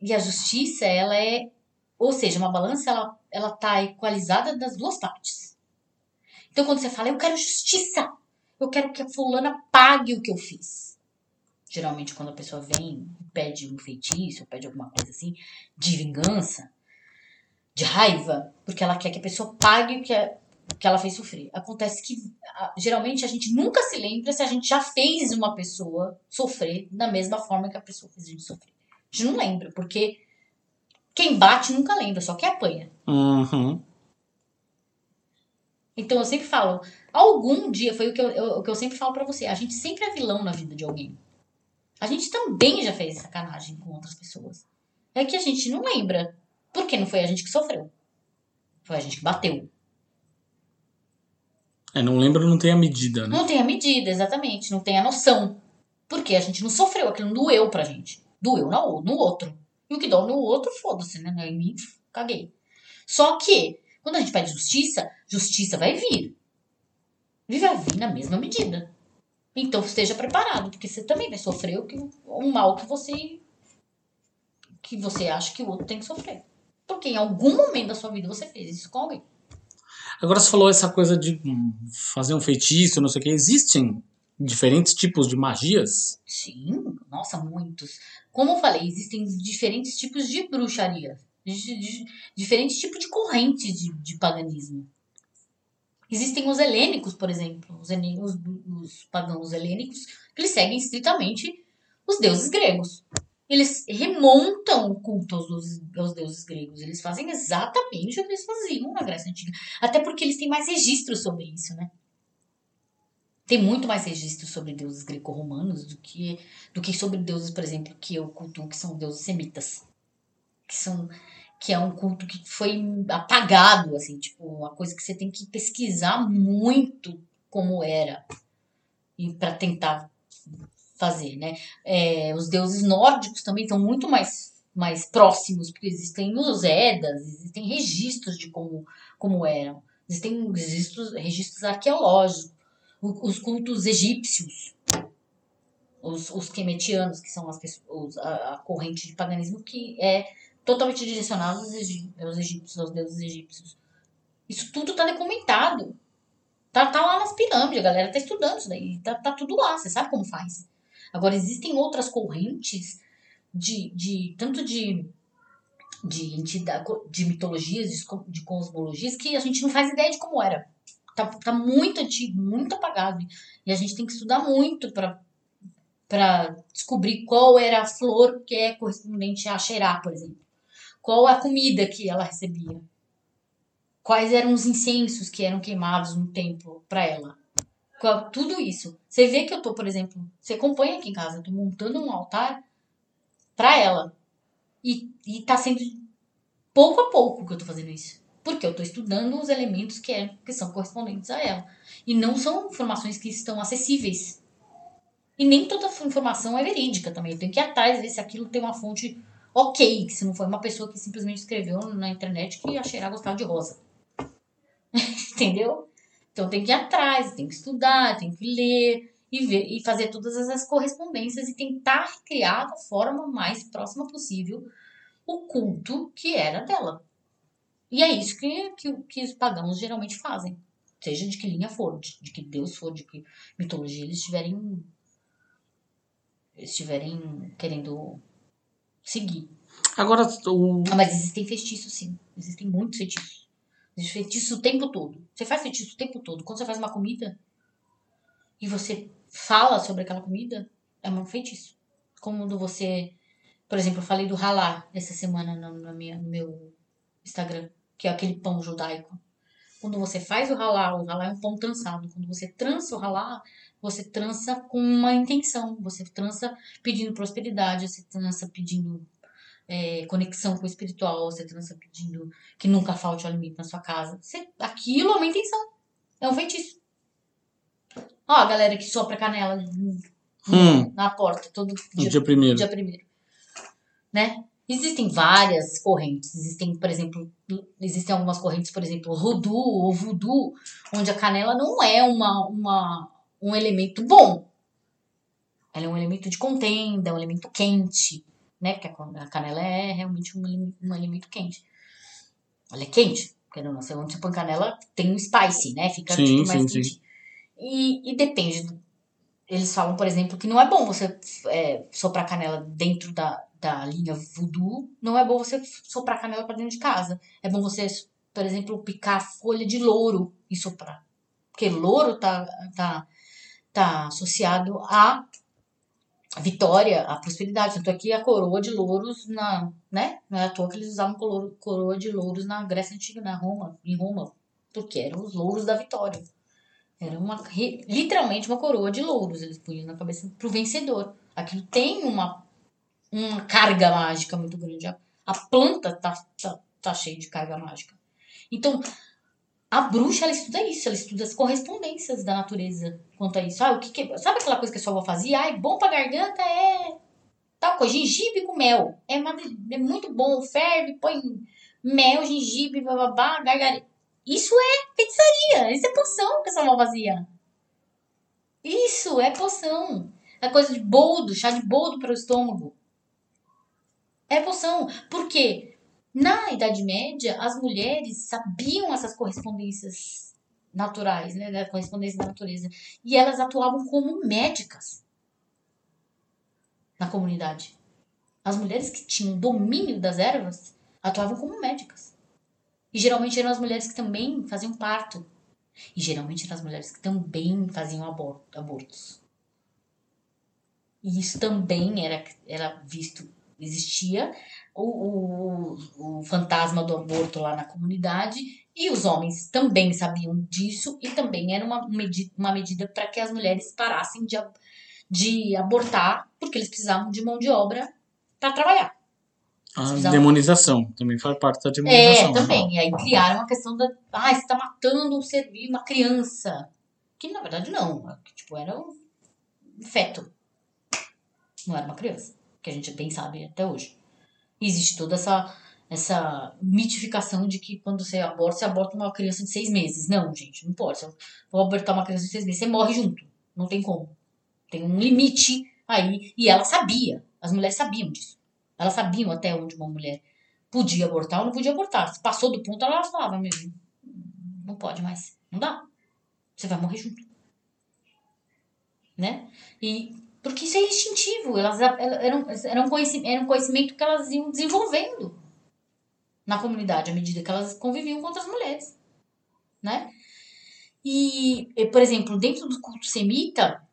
E a justiça, ela é, ou seja, uma balança, ela ela tá equalizada das duas partes. Então quando você fala, eu quero justiça, eu quero que a fulana pague o que eu fiz. Geralmente quando a pessoa vem pede um feitiço, pede alguma coisa assim, de vingança, de raiva, porque ela quer que a pessoa pague o que, é, que ela fez sofrer. Acontece que geralmente a gente nunca se lembra se a gente já fez uma pessoa sofrer da mesma forma que a pessoa fez a gente sofrer. A gente não lembra, porque quem bate nunca lembra, só quem apanha. Uhum. Então eu sempre falo, algum dia, foi o que eu, eu- o que eu sempre falo pra você, a gente sempre é vilão na vida de alguém. A gente também já fez sacanagem com outras pessoas. É que a gente não lembra. Porque não foi a gente que sofreu. Foi a gente que bateu. É, não lembro, não tem a medida, né? Não tem a medida, exatamente. Não tem a noção. Porque a gente não sofreu, aquilo não doeu pra gente. Doeu no, no outro. E o que dói no outro, foda-se, né? Em mim, caguei. Só que, quando a gente pede justiça, justiça vai vir. E vai vir na mesma medida. Então esteja preparado, porque você também vai sofrer o, que, o mal que você que você acha que o outro tem que sofrer. Porque em algum momento da sua vida você fez isso com alguém. Agora você falou essa coisa de fazer um feitiço, não sei o que. Existem diferentes tipos de magias? Sim, nossa, muitos. Como eu falei, existem diferentes tipos de bruxaria, de- de- diferentes tipos de correntes de, de paganismo. Existem os helênicos, por exemplo, os, os, os pagãos helênicos, que eles seguem estritamente os deuses gregos. Eles remontam o culto aos aos deuses gregos. Eles fazem exatamente o que eles faziam na Grécia Antiga. Até porque eles têm mais registros sobre isso, né? Tem muito mais registros sobre deuses greco-romanos do que do que sobre deuses, por exemplo, que eu cultuo, que são deuses semitas. Que são que é um culto que foi apagado, assim, tipo, uma coisa que você tem que pesquisar muito como era e para tentar fazer, né? É, os deuses nórdicos também são muito mais mais próximos, porque existem os Edas, existem registros de como como eram, existem registros, registros arqueológicos, os cultos egípcios, os, os quemetianos, que são as pessoas, a, a corrente de paganismo que é totalmente direcionada aos, egí- aos egípcios, aos deuses egípcios. Isso tudo tá documentado. Tá, tá lá nas pirâmides, a galera tá estudando isso daí. Tá, tá tudo lá, você sabe como faz. Agora, existem outras correntes de, de tanto de, de entidade, de mitologias, de cosmologias, que a gente não faz ideia de como era. Tá, tá muito antigo, muito apagado. E a gente tem que estudar muito para para descobrir qual era a flor que é correspondente a Xerá, por exemplo. Qual a comida que ela recebia. Quais eram os incensos que eram queimados no templo para ela. Qual- tudo isso. Você vê que eu tô, por exemplo, você acompanha aqui em casa, eu tô montando um altar para ela. E, e tá sendo pouco a pouco que eu tô fazendo isso. Porque eu tô estudando os elementos que, é, que são correspondentes a ela. E não são informações que estão acessíveis. E nem toda informação é verídica também. Eu tenho que ir atrás, ver se aquilo tem uma fonte ok. Que se não foi uma pessoa que simplesmente escreveu na internet que a Xerá gostava de rosa. Entendeu? Então tem que ir atrás, tem que estudar, tem que ler e ver e fazer todas essas correspondências e tentar criar da forma mais próxima possível o culto que era dela. E é isso que, que, que os pagãos geralmente fazem. Seja de que linha for, de, de que Deus for, de que mitologia eles estiverem estiverem querendo seguir. Agora, o, Ah, mas existem feitiços, sim. Existem muitos feitiços. Existe feitiço o tempo todo. Você faz feitiço o tempo todo. Quando você faz uma comida e você fala sobre aquela comida, é um feitiço. Quando você. Por exemplo, eu falei do ralar essa semana no, no, minha, no meu Instagram, que é aquele pão judaico. Quando você faz o ralar, o ralar é um pão trançado. Quando você trança o ralar, você trança com uma intenção. Você trança pedindo prosperidade, você trança pedindo é, conexão com o espiritual, você trança pedindo que nunca falte o alimento na sua casa. Você, aquilo é uma intenção. É um feitiço. Ó, a galera que sopra canela Hum. na porta todo dia, dia primeiro. dia primeiro. Né? Existem várias correntes. Existem, por exemplo, existem algumas correntes, por exemplo, Hoodoo ou Voodoo, onde a canela não é uma, uma, um elemento bom. Ela é um elemento de contenda, é um elemento quente, né? Porque a canela é realmente um, um alimento quente. Ela é quente, porque não sei onde você põe canela, tem um spice, né? Fica Sim, tipo, mais sim, sim. quente. E, e depende do, eles falam, por exemplo, que não é bom você é, soprar canela dentro da, da linha voodoo. Não é bom você soprar canela para dentro de casa. É bom você, por exemplo, picar folha de louro e soprar. Porque louro tá, tá, tá associado à vitória, à prosperidade. Tanto é que a coroa de louros, na, né? Não é à toa que eles usavam coro- coroa de louros na Grécia Antiga, na Roma, em Roma. Porque eram os louros da vitória. Era uma, literalmente uma coroa de louros. Eles punham na cabeça pro vencedor. Aquilo tem uma, uma carga mágica muito grande. A, a planta tá, tá, tá cheia de carga mágica. Então, a bruxa, ela estuda isso. Ela estuda as correspondências da natureza quanto a isso. Ah, o que que- sabe aquela coisa que a sua avó fazia? Ai, bom pra garganta é tal coisa. Gengibre com mel. É, uma é muito bom. Ferve, põe mel, gengibre, bababá, garganta. Isso é feitiçaria. Isso é poção que essa avó fazia. Isso é poção. É coisa de boldo, chá de boldo para o estômago. É poção. Por quê? Na Idade Média, as mulheres sabiam essas correspondências naturais, né? Da correspondência da natureza. E elas atuavam como médicas na comunidade. As mulheres que tinham domínio das ervas atuavam como médicas. E geralmente eram as mulheres que também faziam parto. E geralmente eram as mulheres que também faziam abor- abortos. E isso também era, era visto, existia o, o, o fantasma do aborto lá na comunidade. E os homens também sabiam disso e também era uma, medi uma medida para que as mulheres parassem de, de abortar, porque eles precisavam de mão de obra para trabalhar. A Precisava- demonização também faz parte da demonização. É, também. E aí criaram a questão da. Ah, você tá matando um ser uma criança. Que na verdade não. Tipo, era um feto. Não era uma criança. Que a gente bem sabe até hoje. Existe toda essa, essa mitificação de que quando você aborta, você aborta uma criança de seis meses. Não, gente, não pode. Se eu vou abortar uma criança de seis meses, você morre junto. Não tem como. Tem um limite aí. E ela sabia. As mulheres sabiam disso. Elas sabiam até onde uma mulher podia abortar ou não podia abortar. Se passou do ponto, ela falava mesmo. Não pode mais. Não dá. Você vai morrer junto. Né? E porque isso é instintivo. Elas eram, era, um conhecimento, era um conhecimento que elas iam desenvolvendo na comunidade à medida que elas conviviam com outras mulheres. Né? E, por exemplo, dentro do culto semita,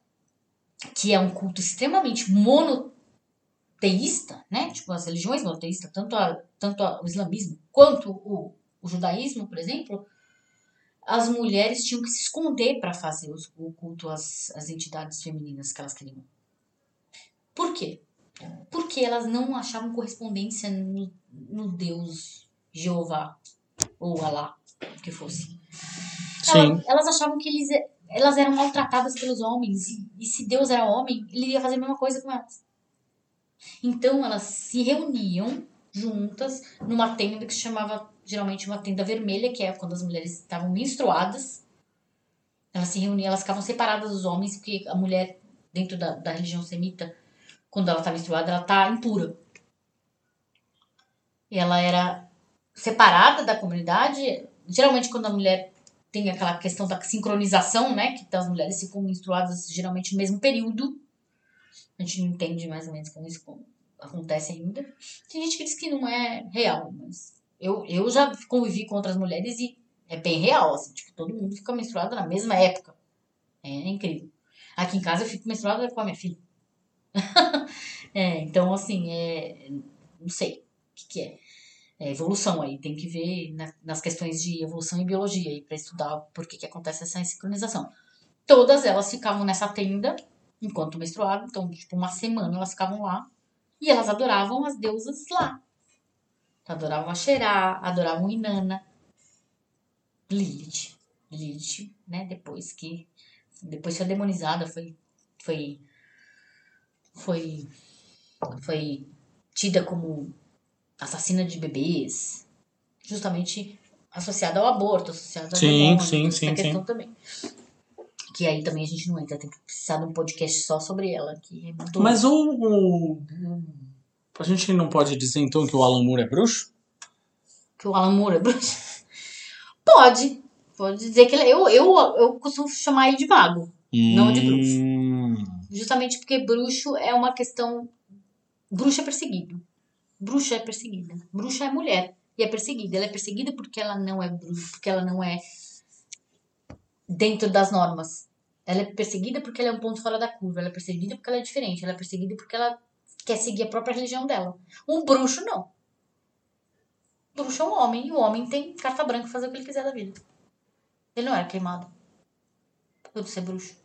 que é um culto extremamente monoteísta, né? Tipo, as religiões monoteístas, tanto, a, tanto a, o islamismo quanto o, o judaísmo, por exemplo, as mulheres tinham que se esconder para fazer os, o culto às, às entidades femininas que elas queriam. Por quê? Porque elas não achavam correspondência no, no Deus Jeová ou Alá, o que fosse. Sim. Elas, elas achavam que eles, elas eram maltratadas pelos homens. E, e se Deus era homem, ele ia fazer a mesma coisa com elas. Então elas se reuniam juntas numa tenda que se chamava geralmente uma tenda vermelha, que é quando as mulheres estavam menstruadas. Elas se reuniam, elas ficavam separadas dos homens, porque a mulher, dentro da, da religião semita, quando ela está menstruada, ela está impura. Ela era separada da comunidade. Geralmente, quando a mulher tem aquela questão da sincronização, né? Que as mulheres ficam menstruadas geralmente no mesmo período. A gente não entende mais ou menos como isso acontece ainda. Tem gente que diz que não é real, mas eu, eu já convivi com outras mulheres e é bem real, assim, tipo, todo mundo fica menstruado na mesma época. É incrível. Aqui em casa eu fico menstruada com a minha filha. É, então, assim, é, não sei o que, que é. É evolução aí, tem que ver na- nas questões de evolução e biologia aí para estudar por que, que acontece essa sincronização. Todas elas ficavam nessa tenda enquanto menstruavam, então, tipo, uma semana elas ficavam lá e elas adoravam as deusas lá. Adoravam a Xerá, adoravam Inanna, Lilith. Lilith, né, depois que depois foi demonizada, foi foi foi foi tida como assassina de bebês, justamente associada ao aborto, associada ao Sim, sim, sim, essa sim. questão também. Que aí também a gente não entra, tem que precisar de um podcast só sobre ela, que é muito Mas o, o- A gente não pode dizer então que o Alan Moore é bruxo? que o Alan Moore é bruxo. Pode, pode dizer que ele eu eu eu costumo chamar ele de mago, Não de bruxo. Hum. justamente porque bruxo é uma questão bruxo é perseguido. Bruxa é perseguida. Bruxa é mulher e é perseguida. Ela é perseguida porque ela não é bruxa, porque ela não é dentro das normas. Ela é perseguida porque ela é um ponto fora da curva. Ela é perseguida porque ela é diferente. Ela é perseguida porque ela quer seguir a própria religião dela. Um bruxo, não. Bruxo é um homem. E o homem tem carta branca fazer o que ele quiser da vida. Ele não era queimado. Por ser bruxo.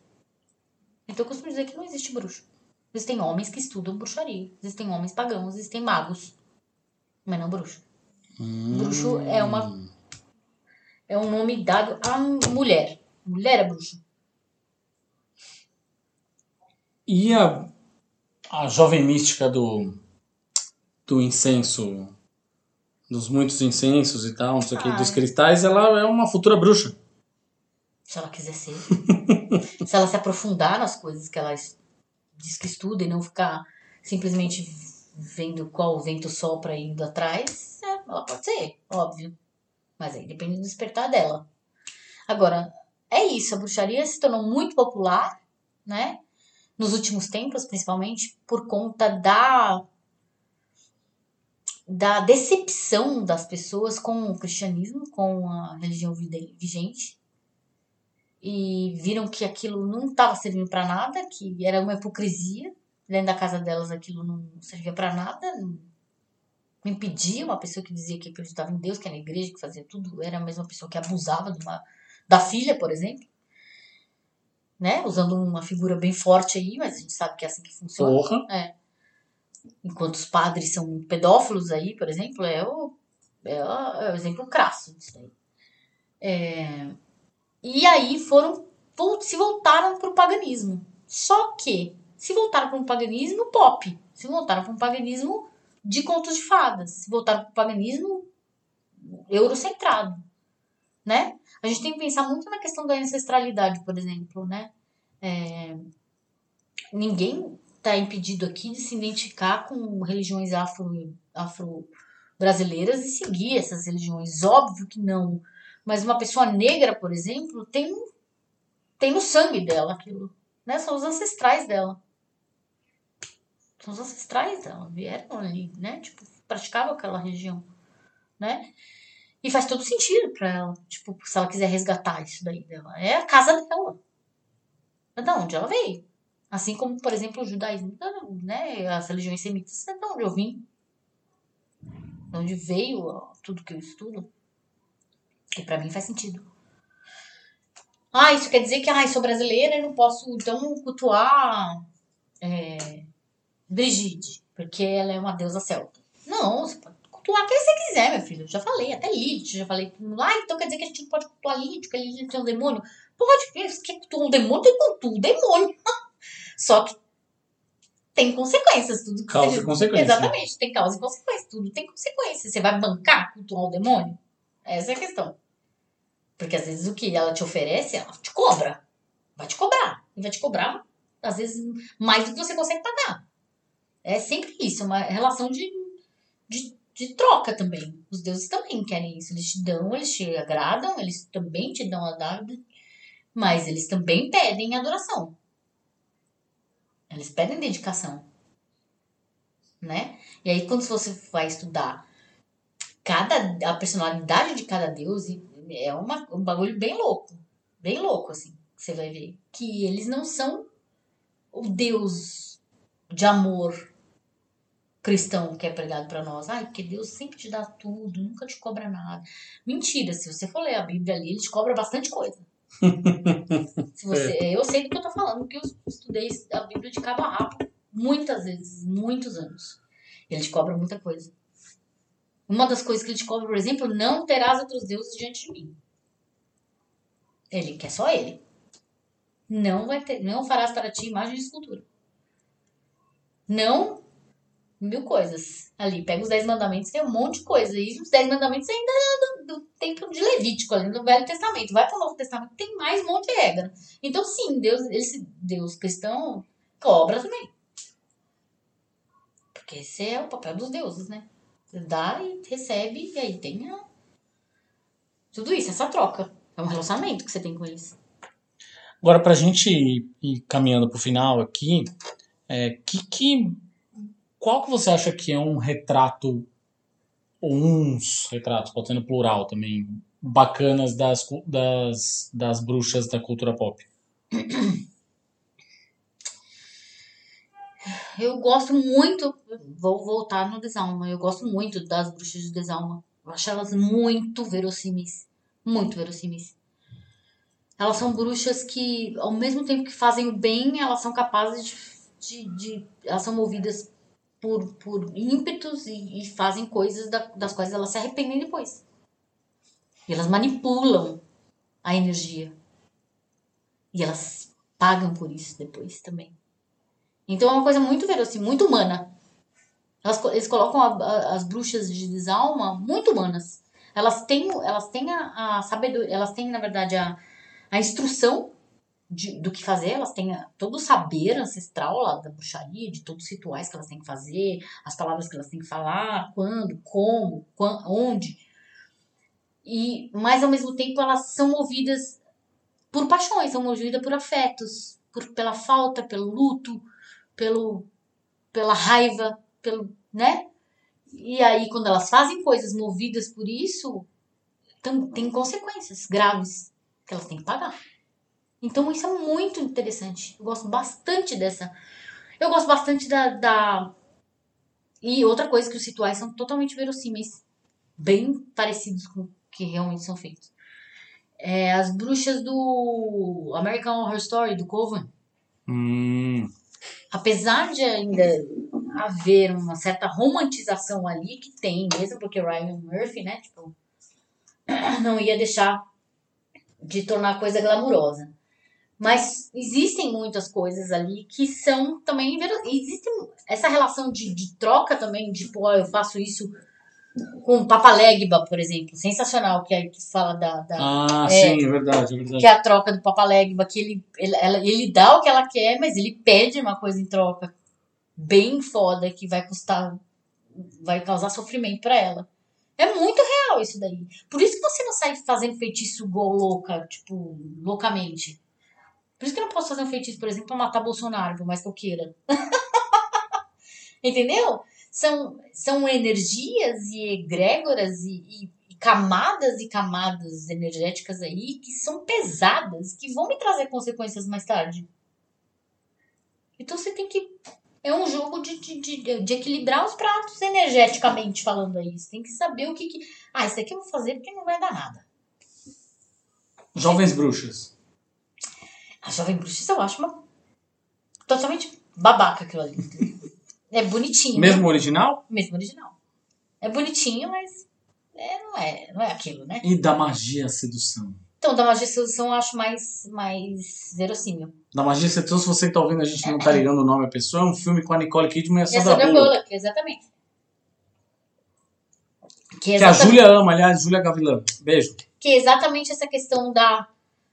Então eu costumo dizer que não existe bruxo. Existem homens que estudam bruxaria. Existem homens pagãos. Existem magos. Mas não bruxo. Bruxo é uma é um nome dado à mulher. Mulher é bruxo. E a, a jovem mística do, do incenso, dos muitos incensos e tal, não sei o que, dos cristais, ela é uma futura bruxa. Se ela quiser ser. se ela se aprofundar nas coisas que ela diz que estuda e não ficar simplesmente vendo qual vento sopra indo atrás, é, ela pode ser, óbvio. Mas aí depende do despertar dela. Agora, é isso, a bruxaria se tornou muito popular, né? Nos últimos tempos, principalmente, por conta da da decepção das pessoas com o cristianismo, com a religião vigente e viram que aquilo não estava servindo para nada, que era uma hipocrisia. Dentro da casa delas aquilo não servia para nada, impedia uma pessoa que dizia que acreditava em Deus, que era na igreja, que fazia tudo, era a mesma pessoa que abusava de uma, da filha, por exemplo. Né? Usando uma figura bem forte aí, mas a gente sabe que é assim que funciona. Porra. Enquanto os padres são pedófilos aí, por exemplo, é o, é o, é o exemplo crasso disso daí. É, e aí foram, se voltaram para o paganismo. Só que se voltaram para um paganismo pop, se voltaram para um paganismo de contos de fadas, se voltaram para o paganismo eurocentrado, né? A gente tem que pensar muito na questão da ancestralidade, por exemplo, né? É, ninguém está impedido aqui de se identificar com religiões afro, afro brasileiras e seguir essas religiões. Óbvio que não. Mas uma pessoa negra, por exemplo, tem, tem no sangue dela aquilo. Né? São os ancestrais dela. São os ancestrais dela. Vieram ali, né? Tipo, praticavam aquela religião. Né? E faz todo sentido pra ela. Tipo, se ela quiser resgatar isso daí dela. É a casa dela. É da onde ela veio. Assim como, por exemplo, o judaísmo, né? As religiões semitas, é de onde eu vim. De onde veio tudo que eu estudo. E pra mim faz sentido. Ah, isso quer dizer que ah, sou brasileira e não posso, então, cultuar é, Brigitte, porque ela é uma deusa celta. Não, você pode cultuar quem você quiser, meu filho. Eu já falei, até Lilith, já falei. Ah, então quer dizer que a gente não pode cultuar Lilith, porque Lilith tem um demônio? Pode, porque você quer cultuar um demônio, tem cultua o demônio. Só que tem consequências, tudo que Causa você- e consequência. Exatamente, tem causa e consequência, tudo tem consequência. Você vai bancar cultuar o demônio? Essa é a questão. Porque às vezes o que ela te oferece, ela te cobra. Vai te cobrar. E vai te cobrar, às vezes, mais do que você consegue pagar. É sempre isso, uma relação de, de, de troca também. Os deuses também querem isso. Eles te dão, eles te agradam, eles também te dão a dada, mas eles também pedem adoração. Eles pedem dedicação. Né? E aí, quando você vai estudar cada, a personalidade de cada deus, e é uma, um bagulho bem louco. Bem louco, assim. que Você vai ver. Que eles não são o deus de amor cristão que é pregado para nós. Ai, porque Deus sempre te dá tudo, nunca te cobra nada. Mentira, se você for ler a Bíblia ali, ele te cobra bastante coisa. se você, Eu sei do que eu tô falando, porque eu estudei a Bíblia de cabo a rabo muitas vezes, muitos anos. Ele te cobra muita coisa. Uma das coisas que ele te cobra, por exemplo, não terás outros deuses diante de mim. Ele quer só ele. Não vai ter, não farás para ti imagem de escultura. Não mil coisas ali. Pega os dez mandamentos, tem um monte de coisa. E os dez mandamentos ainda é do, do tempo de Levítico, ali no Velho Testamento. Vai para o Novo Testamento, tem mais um monte de regra. Então, sim, Deus, esse Deus cristão cobra também. Porque esse é o papel dos deuses, né? Dá e recebe, e aí tem a... tudo isso, essa troca. É um relacionamento que você tem com eles. Agora, pra gente ir caminhando pro final aqui, é, que, que, qual que você acha que é um retrato, ou uns retratos, pode ser no plural também, bacanas das, das, das bruxas da cultura pop? Eu gosto muito, vou voltar no Desalma, eu gosto muito das bruxas de Desalma. Eu acho elas muito verossímeis. Muito verossímeis. Elas são bruxas que, ao mesmo tempo que fazem o bem, elas são capazes de. de, de elas são movidas por, por ímpetos e, e fazem coisas da, das quais elas se arrependem depois. E elas manipulam a energia. E elas pagam por isso depois também. Então é uma coisa muito verossímil, muito humana. Elas, eles colocam a, a, as bruxas de desalma muito humanas. Elas têm, elas têm a, a sabedoria, elas têm, na verdade, a, a instrução de, do que fazer, elas têm todo o saber ancestral lá da bruxaria, de todos os rituais que elas têm que fazer, as palavras que elas têm que falar, quando, como, quando, onde. E, mas ao mesmo tempo elas são movidas por paixões, são movidas por afetos, por, pela falta, pelo luto, pelo, pela raiva, pelo, né? E aí, quando elas fazem coisas movidas por isso, tem consequências graves que elas têm que pagar. Então, isso é muito interessante. Eu gosto bastante dessa. Eu gosto bastante da. da... E outra coisa que os rituais são totalmente verossímeis. Bem parecidos com o que realmente são feitos. É, as bruxas do American Horror Story, do Coven. Hum. Apesar de ainda haver uma certa romantização ali, que tem mesmo, porque Ryan Murphy, né, tipo, não ia deixar de tornar a coisa glamurosa. Mas existem muitas coisas ali que são também. Existe essa relação de, de troca também, de, pô, eu faço isso com Papa Legba, por exemplo. Sensacional, que, é, que fala da. da ah, é, sim, é verdade, é verdade. Que é a troca do Papa Legba, que ele, ele, ela, ele dá o que ela quer, mas ele pede uma coisa em troca bem foda que vai custar. vai causar sofrimento para ela. É muito real isso daí. Por isso que você não sai fazendo feitiço igual louca, tipo, loucamente. Por isso que eu não posso fazer um feitiço, por exemplo, pra matar Bolsonaro, por mais que eu queira. Entendeu? São, são energias e egrégoras e, e, e, camadas e camadas energéticas aí que são pesadas, que vão me trazer consequências mais tarde. Então você tem que é um jogo de, de, de, de, equilibrar os pratos energeticamente falando aí. Você tem que saber o que, que. Ah, isso aqui eu vou fazer porque não vai dar nada. Jovens Bruxas. A Jovem Bruxas eu acho uma. totalmente babaca aquilo ali. É bonitinho. Mesmo original? Mesmo original. É bonitinho, mas é, não, é, não é aquilo, né? E da magia sedução? Então, da magia sedução eu acho mais, mais verossímil. Da magia sedução, se você tá ouvindo, a gente não tá ligando o nome à pessoa, é um filme com a Nicole Kidman e a Sandra, Sandra Bullock. Bullock. Exatamente. Que, exatamente. que a Júlia ama, aliás, Júlia Gavilã. Beijo. Que é exatamente essa questão da,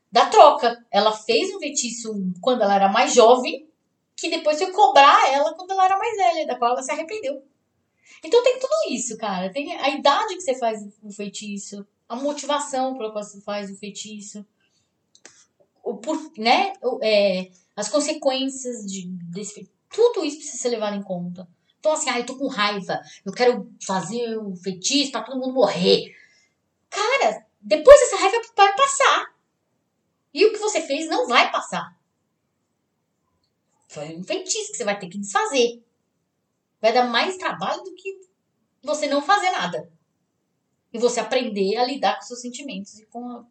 da troca. Ela fez um feitiço quando ela era mais jovem, que depois foi cobrar ela quando ela era mais velha, da qual ela se arrependeu. Então tem tudo isso, cara. Tem a idade que você faz o feitiço, a motivação pela qual você faz o feitiço, o por, né, o, é, as consequências de, desse feitiço. Tudo isso precisa ser levado em conta. Então, assim, ah, eu tô com raiva, eu quero fazer o feitiço pra todo mundo morrer. Cara, depois essa raiva vai passar. E o que você fez não vai passar. Foi um feitiço que você vai ter que desfazer. Vai dar mais trabalho do que você não fazer nada. E você aprender a lidar com seus sentimentos e com, a,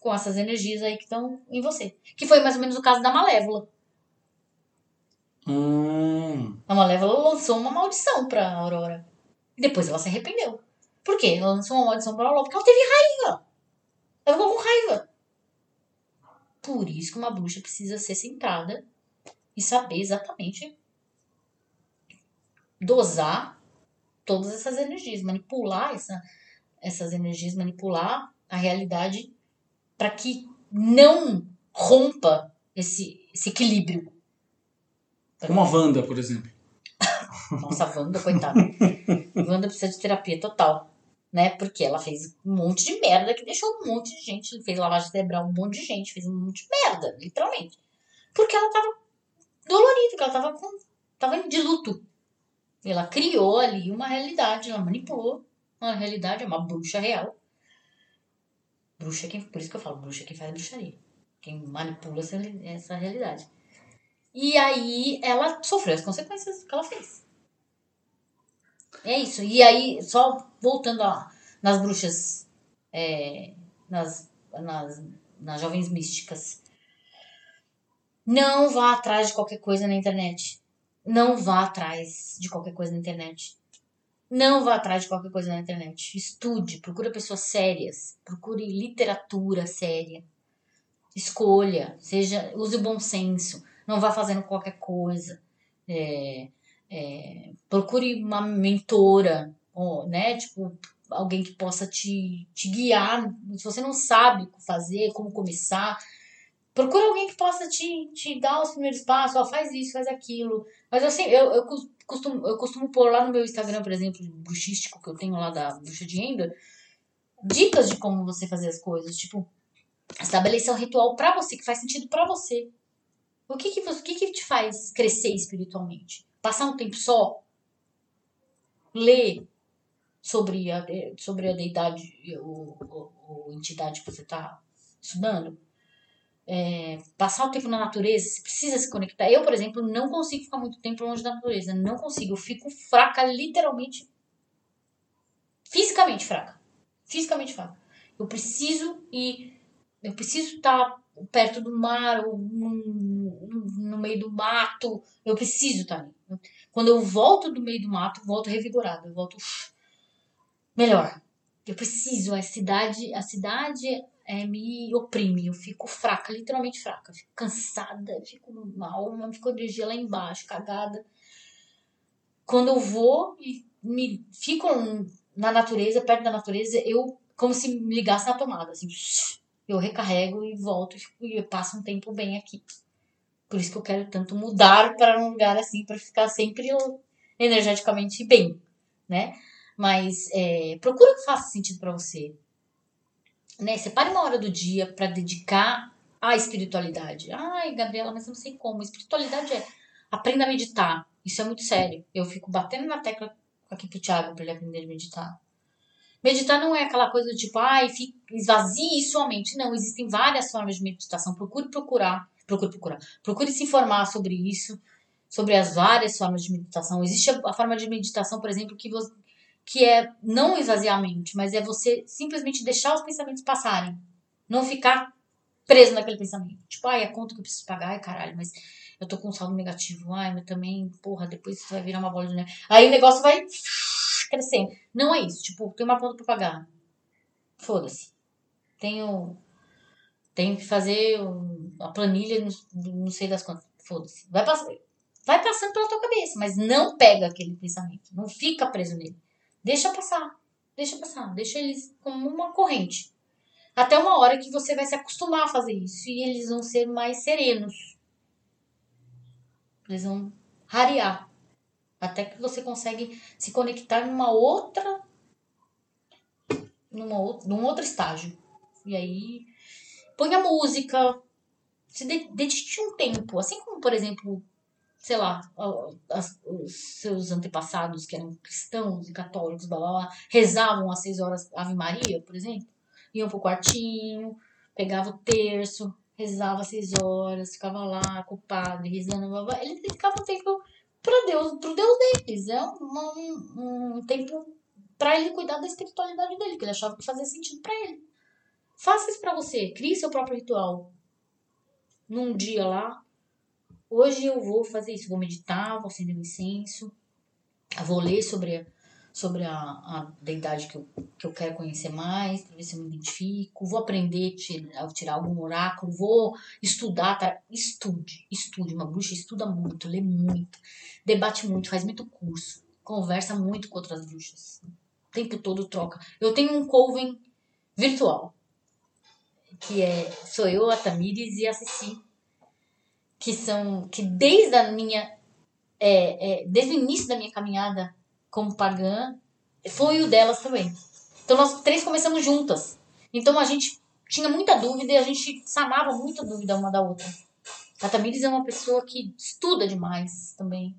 com essas energias aí que estão em você. Que foi mais ou menos o caso da Malévola. Hum. A Malévola lançou uma maldição pra Aurora. E depois ela se arrependeu. Por quê? Ela lançou uma maldição pra Aurora porque ela teve raiva. Ela ficou com raiva. Por isso que uma bruxa precisa ser centrada e saber exatamente dosar todas essas energias, manipular essa, essas energias, manipular a realidade para que não rompa esse, esse equilíbrio. Como a Wanda, por exemplo. Nossa, a Wanda, coitada. Wanda precisa de terapia total. Né? Porque ela fez um monte de merda que deixou um monte de gente. Fez lavagem cerebral um monte de gente. Fez um monte de merda, literalmente. Porque ela tava dolorida, porque ela tava, com, tava de luto. Ela criou ali uma realidade, ela manipulou uma realidade, é uma bruxa real. Bruxa é quem, por isso que eu falo, bruxa é quem faz bruxaria. Quem manipula essa, essa realidade. E aí ela sofreu as consequências que ela fez. É isso. E aí, só voltando a, nas bruxas, é, nas, nas, nas jovens místicas. Não vá atrás de qualquer coisa na internet. Não vá atrás de qualquer coisa na internet. Não vá atrás de qualquer coisa na internet. Estude, procure pessoas sérias, procure literatura séria. Escolha, seja, use o bom senso. Não vá fazendo qualquer coisa. É, é, procure uma mentora, ou, né? Tipo, alguém que possa te, te guiar. Se você não sabe o que fazer, como começar, procure alguém que possa te, te dar os primeiros passos. Ó, faz isso, faz aquilo. Mas assim, eu, eu, costumo, eu costumo pôr lá no meu Instagram, por exemplo, bruxístico que eu tenho lá da Bruxa de Enda, dicas de como você fazer as coisas. Tipo, estabelecer um ritual para você, que faz sentido para você. O que que, o que que te faz crescer espiritualmente? Passar um tempo só? Ler sobre a, sobre a deidade ou entidade que você está estudando? É, passar o tempo na natureza, você precisa se conectar. Eu, por exemplo, não consigo ficar muito tempo longe da natureza. Não consigo. Eu fico fraca, literalmente. Fisicamente fraca. Fisicamente fraca. Eu preciso ir. Eu preciso estar perto do mar ou no, no meio do mato. Eu preciso estar ali. Quando eu volto do meio do mato, volto revigorada. Eu volto melhor. Eu preciso. A cidade, a cidade é, me oprime. Eu fico fraca, literalmente fraca. Fico cansada, fico mal, fico energia lá embaixo, cagada. Quando eu vou e me fico na natureza, perto da natureza, eu como se me ligasse na tomada, assim eu recarrego e volto e passo um tempo bem aqui. Por isso que eu quero tanto mudar para um lugar assim, para ficar sempre energeticamente bem, né? Mas é, procura que faça sentido para você. Né? Separe uma hora do dia para dedicar à espiritualidade. Ai, Gabriela, mas eu não sei como. Espiritualidade é aprenda a meditar. Isso é muito sério. Eu fico batendo na tecla aqui pro Thiago para ele aprender a meditar. Meditar não é aquela coisa do tipo, ai, esvazie sua mente. Não, existem várias formas de meditação. Procure procurar, procure procurar, procure se informar sobre isso, sobre as várias formas de meditação. Existe a forma de meditação, por exemplo, que, você, que é não esvaziar a mente, mas é você simplesmente deixar os pensamentos passarem. Não ficar preso naquele pensamento. Tipo, ai, a conta que eu preciso pagar, ai, caralho, mas eu tô com um saldo negativo. Ai, mas também, porra, depois isso vai virar uma bola de neve. Aí o negócio vai crescendo. Não é isso. Tipo, tem uma conta pra pagar. Foda-se. Tenho. Tenho que fazer a planilha, não, sei das quantas. Foda-se. Vai, vai passando pela tua cabeça, mas não pega aquele pensamento. Não fica preso nele. Deixa passar. Deixa passar. Deixa eles como uma corrente. Até uma hora que você vai se acostumar a fazer isso e eles vão ser mais serenos. Eles vão rarear. Até que você consegue se conectar numa outra. Numa, num outro estágio. E aí. Põe a música. Se dedique um tempo. Assim como, por exemplo, sei lá, as, os seus antepassados que eram cristãos e católicos, blá, blá, blá, rezavam às seis horas Ave Maria, por exemplo, iam pro quartinho, pegava o terço, rezava às seis horas, ficava lá com o padre, rezando, blá, blá, eles dedicavam tempo para Deus, pro Deus deles. É um, um, um tempo para ele cuidar da espiritualidade dele, que ele achava que fazia sentido para ele. Faça isso para você, crie seu próprio ritual. Num dia lá, hoje eu vou fazer isso, vou meditar, vou acender um incenso, vou ler sobre sobre a, a deidade que eu, que eu quero conhecer mais, para ver se eu me identifico, vou aprender a tirar algum oráculo, vou estudar, tá? estude, estude, uma bruxa estuda muito, lê muito, debate muito, faz muito curso, conversa muito com outras bruxas, o tempo todo troca. Eu tenho um coven virtual, que é, sou eu, a Tamires e a Ceci, que são, que desde a minha, é, é, desde o início da minha caminhada como pagã, foi o delas também. Então nós três começamos juntas. Então a gente tinha muita dúvida e a gente sanava muita dúvida uma da outra. A Tamires é uma pessoa que estuda demais também,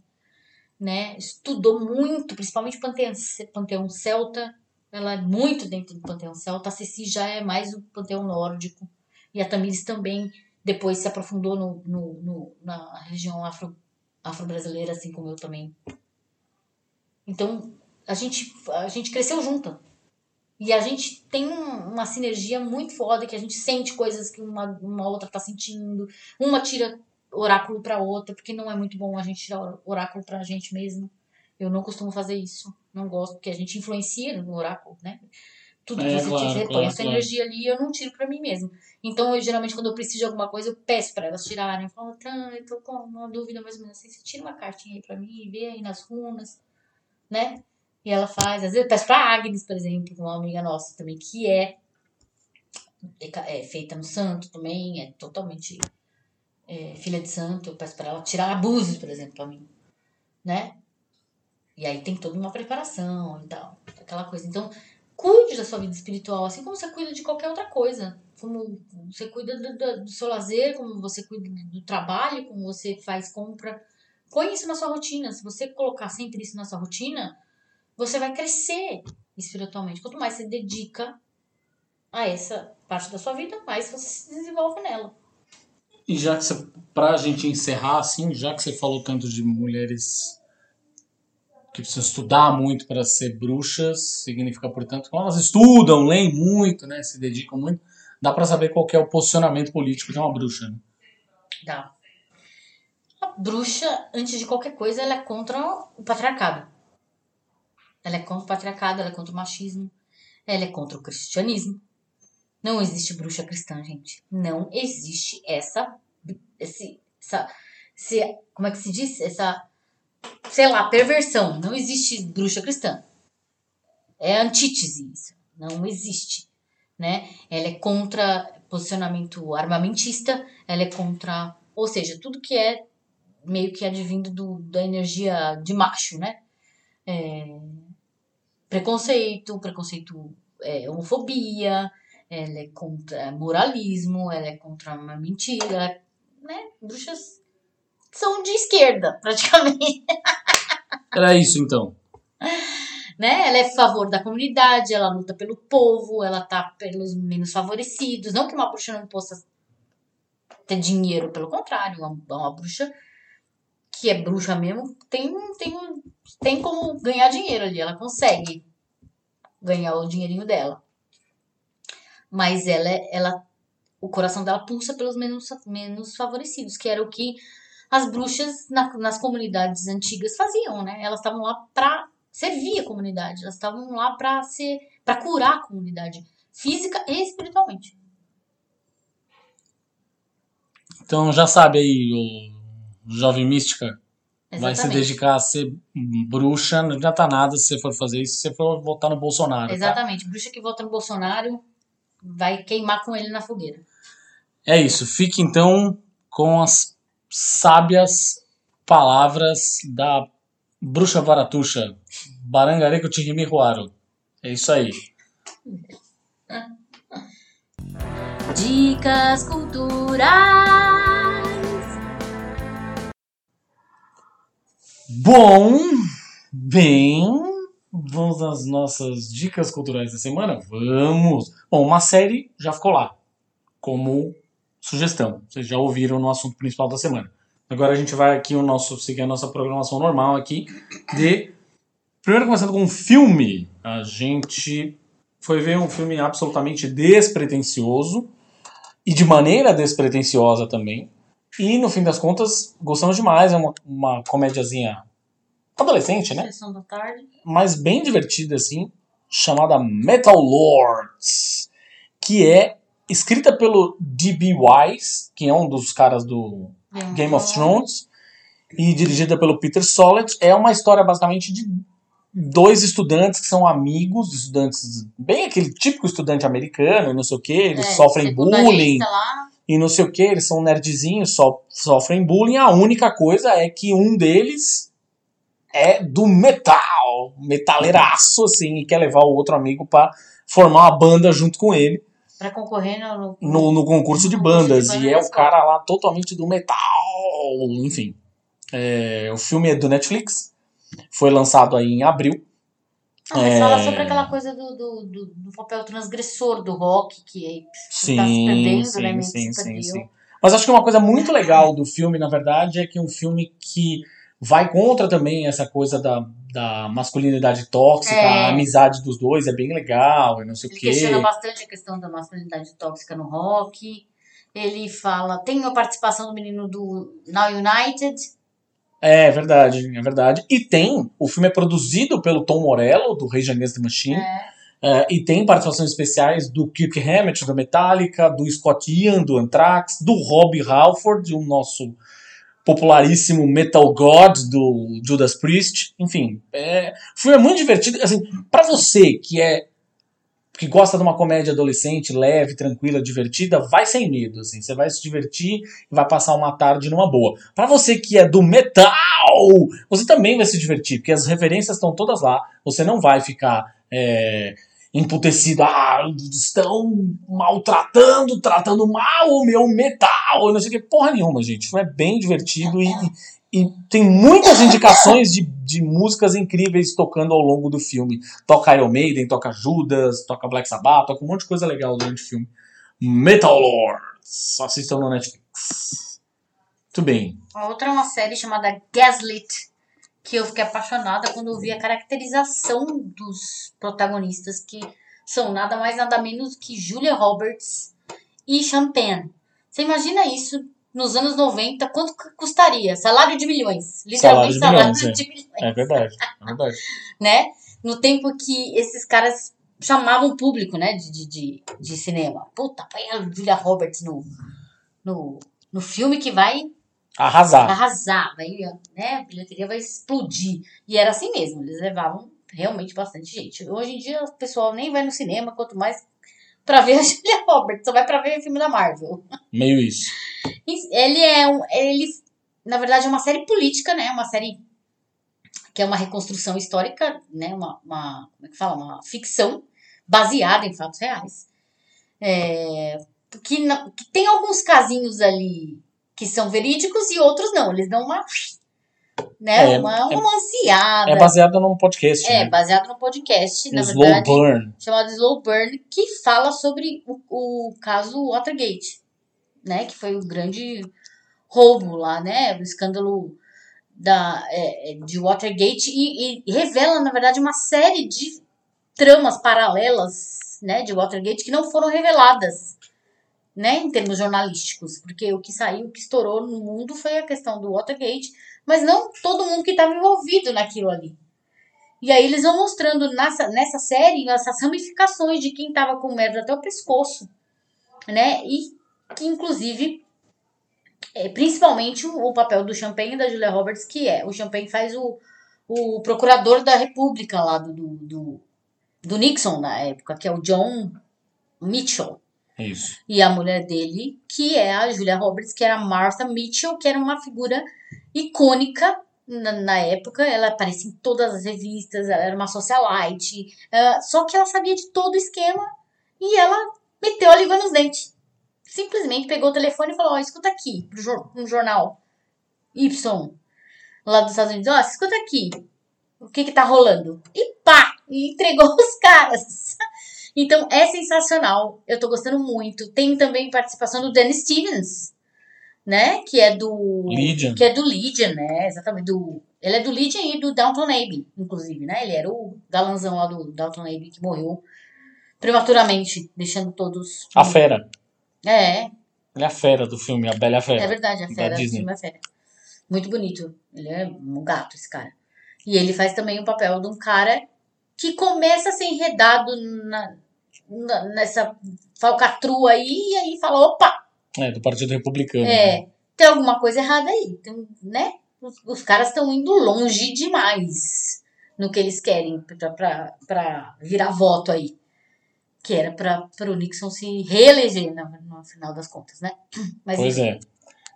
né? Estudou muito, principalmente Panteão, Panteão Celta. Ela é muito dentro do Panteão Celta. A Ceci já é mais o Panteão Nórdico. E a Tamires também depois se aprofundou no, no, no na religião afro, afro-brasileira, assim como eu também. Então, a gente, a gente cresceu junto. E a gente tem uma sinergia muito foda, que a gente sente coisas que uma, uma outra tá sentindo. Uma tira oráculo pra outra, porque não é muito bom a gente tirar oráculo pra gente mesmo. Eu não costumo fazer isso. Não gosto, porque a gente influencia no oráculo, né? Tudo que é, você claro, tira, claro, essa claro. energia ali eu não tiro pra mim mesmo. Então, eu geralmente, quando eu preciso de alguma coisa, eu peço pra elas tirarem. Eu falo, tá, eu tô com uma dúvida mais ou menos assim. Você tira uma cartinha aí pra mim, vê aí nas runas né? E ela faz, às vezes eu peço pra Agnes, por exemplo, uma amiga nossa também, que é, é feita no santo também, é totalmente é, filha de santo, eu peço pra ela tirar abusos, por exemplo, pra mim, né? E aí tem toda uma preparação e tal, aquela coisa. Então, cuide da sua vida espiritual, assim como você cuida de qualquer outra coisa. Como você cuida do, do, seu lazer, como você cuida do trabalho, como você faz compra Põe isso na sua rotina. Se você colocar sempre isso na sua rotina, você vai crescer espiritualmente. Quanto mais você dedica a essa parte da sua vida, mais você se desenvolve nela. E já que você, pra gente encerrar, assim, já que você falou tanto de mulheres que precisam estudar muito para ser bruxas, significa, portanto, que elas estudam, leem muito, né, se dedicam muito, dá para saber qual é o posicionamento político de uma bruxa, né? Dá bruxa, antes de qualquer coisa, ela é contra o patriarcado. Ela é contra o patriarcado, ela é contra o machismo, ela é contra o cristianismo. Não existe bruxa cristã, gente. Não existe essa. Esse, essa, esse, como é que se diz? Essa, sei lá, perversão. Não existe bruxa cristã. É antítese isso. Não existe. Né? Ela é contra posicionamento armamentista, ela é contra. Ou seja, tudo que é meio que advindo do, da energia de macho, né? É, preconceito, preconceito, é, homofobia, ela é contra moralismo, ela é contra uma mentira, né? Bruxas são de esquerda, praticamente. Era isso, então. Né? Ela é a favor da comunidade, ela luta pelo povo, ela tá pelos menos favorecidos. Não que uma bruxa não possa ter dinheiro, pelo contrário, uma, uma bruxa que é bruxa mesmo, tem, tem, tem como ganhar dinheiro ali. Ela consegue ganhar o dinheirinho dela. Mas ela, ela o coração dela pulsa pelos menos, menos favorecidos, que era o que as bruxas na, nas comunidades antigas faziam, né? Elas estavam lá para servir a comunidade, elas estavam lá para ser para curar a comunidade física e espiritualmente. Então já sabe aí o jovem mística Exatamente. vai se dedicar a ser bruxa, não adianta nada se você for fazer isso, se você for votar no Bolsonaro. Tá? Exatamente, tá? bruxa que vota no Bolsonaro vai queimar com ele na fogueira. É isso, fique então com as sábias palavras da bruxa varatuxa, Barangareco Tirimihuaro. É isso aí. Dicas culturais. Bom, bem, vamos às nossas dicas culturais da semana? Vamos! Bom, uma série já ficou lá, como sugestão. Vocês já ouviram no assunto principal da semana. Agora a gente vai aqui o nosso seguir a nossa programação normal aqui de primeiro começando com um filme. A gente foi ver um filme absolutamente despretensioso e de maneira despretensiosa também. E no fim das contas, gostamos demais, é uma, uma comédiazinha adolescente, né? Sessão da tarde. Mas bem divertida assim, chamada Metal Lords, que é escrita pelo D.B. Wise, que é um dos caras do Game of Thrones, e dirigida pelo Peter Sollett. É uma história basicamente de dois estudantes que são amigos, estudantes bem aquele típico estudante americano, e não sei o que, eles É, sofrem bullying Lá, e não sei o que, eles são nerdzinhos, so, sofrem bullying. A única coisa é que um deles é do metal, metaleiraço, assim, e quer levar o outro amigo pra formar uma banda junto com ele pra concorrer no, no, no concurso de de bandas. bandas E é o escola. cara lá totalmente do metal, enfim. É, o filme é do Netflix, foi lançado aí em abril. Ah, mas É. fala sobre aquela coisa do, do, do, do papel transgressor do rock, que aí tá se Sim, perdendo, sim, né? sim, sim, sim. Mas acho que uma coisa muito legal do filme, na verdade, é que é um filme que vai contra também essa coisa da, da masculinidade tóxica, É. a amizade dos dois é bem legal e não sei o Ele quê. questiona bastante a questão da masculinidade tóxica no rock. Ele fala. Tem a participação do menino do Now United. É verdade, é verdade. E tem, o filme é produzido pelo Tom Morello, do Rage Against the Machine, É, é, e tem participações especiais do Kirk Hammett, do Metallica, do Scott Ian, do Anthrax, do Rob Halford, o nosso popularíssimo Metal God do Judas Priest. Enfim, é, o filme é muito divertido. Assim, para você que é que gosta de uma comédia adolescente, leve, tranquila, divertida, vai sem medo, assim. Você vai se divertir e vai passar uma tarde numa boa. Para você que é do metal, você também vai se divertir, porque as referências estão todas lá. Você não vai ficar é, emputecido. Ah, estão maltratando, tratando mal o meu metal. Não sei o que. Porra nenhuma, gente. É bem divertido e, e tem muitas indicações de, de músicas incríveis tocando ao longo do filme. Toca Iron Maiden, toca Judas, toca Black Sabbath, toca um monte de coisa legal durante o filme. Metal Lords. Assistam no Netflix. Muito bem. Outra é uma série chamada Gaslit, que eu fiquei apaixonada quando eu vi a caracterização dos protagonistas, que são nada mais nada menos que Julia Roberts e Champagne. Você imagina isso nos anos 90, quanto custaria? Salário de milhões. Literalmente Salário salário de de milhões, milhões. É verdade. É verdade. né? No tempo que esses caras chamavam público, né, de, de, de, de cinema. Puta, põe a Julia Roberts no, no, no filme que vai Arrasar. arrasar, vai, né, a bilheteria vai explodir. E era assim mesmo, eles levavam realmente bastante gente. Hoje em dia o pessoal nem vai no cinema, quanto mais pra ver a Julia Roberts, só vai pra ver o filme da Marvel. Meio isso. Ele é um. Ele, na verdade, é uma série política, né? Uma série que é uma reconstrução histórica, né? Uma, uma como é que fala? Uma ficção baseada em fatos reais. É, que, que tem alguns casinhos ali que são verídicos e outros não. Eles dão uma. Né, É, uma é- romanceada. É baseado num podcast, É, né? baseado no podcast, na Slow verdade Burn. chamado Slow Burn, que fala sobre o, o caso Watergate, né? Que foi o grande roubo lá, né? O escândalo da, é, é, de Watergate e, e revela, na verdade, uma série de tramas paralelas, né? De Watergate que não foram reveladas, né? Em termos jornalísticos, porque o que saiu, o que estourou no mundo foi a questão do Watergate, mas não todo mundo que estava envolvido naquilo ali. E aí eles vão mostrando nessa, nessa série essas ramificações de quem tava com merda até o pescoço, né? E que inclusive, é, principalmente o, o papel do Champagne e da Julia Roberts, que é, o Champagne faz o, o procurador da República lá do, do, do, do Nixon na época, que é o John Mitchell. Isso. E a mulher dele, que é a Julia Roberts, que era a Martha Mitchell, que era uma figura icônica na, na época. Ela aparecia em todas as revistas, ela era uma socialite. ah, só que ela sabia de todo o esquema e ela meteu a língua nos dentes. Simplesmente pegou o telefone e falou: Ó, escuta aqui, um jornal Y lá dos Estados Unidos: Ó, escuta aqui, o que que tá rolando? E pá! E entregou os caras. Então é sensacional. Eu tô gostando muito. Tem também participação do Danny Stevens, né? Que é do. Legion. Que é do Legion, né? Exatamente. Do, ele é do Legion e do Downton Abbey, inclusive, né? Ele era o galanzão lá do Downton Abbey que morreu prematuramente, deixando todos. A fera. É, Ele é a fera do filme, a Bela Fera. é verdade, a fera. O Disney. filme é fera. Muito bonito. Ele é um gato, esse cara. E ele faz também o papel de um cara que começa a ser enredado na- nessa falcatrua aí, e aí fala, opa, É, do Partido Republicano. É, tem alguma coisa errada aí, tem, né? Os, os caras estão indo longe demais no que eles querem pra virar voto aí. Que era pra, pro Nixon se reeleger no, no final das contas, né? Mas Pois enfim, é.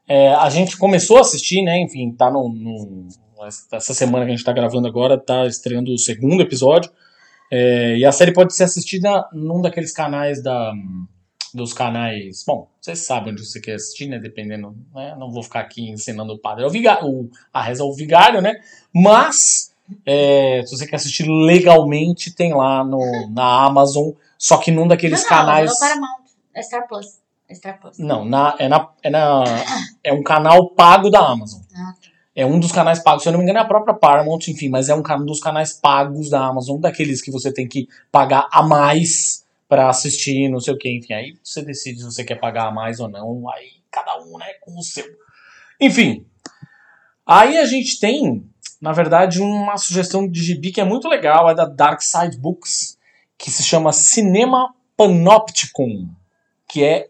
É, A gente começou a assistir, né? Enfim, tá no, no- Essa semana que a gente tá gravando agora, tá estreando o segundo episódio. É, e a série pode ser assistida num daqueles canais da. Dos canais. Bom, vocês sabem onde você quer assistir, né? Dependendo. Né? Não vou ficar aqui ensinando o padre. É o vigário, o, a reza ao vigário, né? Mas. é, se você quer assistir legalmente, tem lá no, na Amazon. Só que num daqueles não, canais. Não, é Paramount, é Star Plus. É Star Plus. Não, na, é, na, é, na, é um canal pago da Amazon. É um dos canais pagos, se eu não me engano, é a própria Paramount, enfim, mas é um dos canais pagos da Amazon, daqueles que você tem que pagar a mais pra assistir, não sei o que, enfim. Aí você decide se você quer pagar a mais ou não, aí cada um, né, com o seu. Enfim. Aí a gente tem, na verdade, uma sugestão de gibi que é muito legal, é da Dark Side Books, que se chama Cinema Panopticon, que é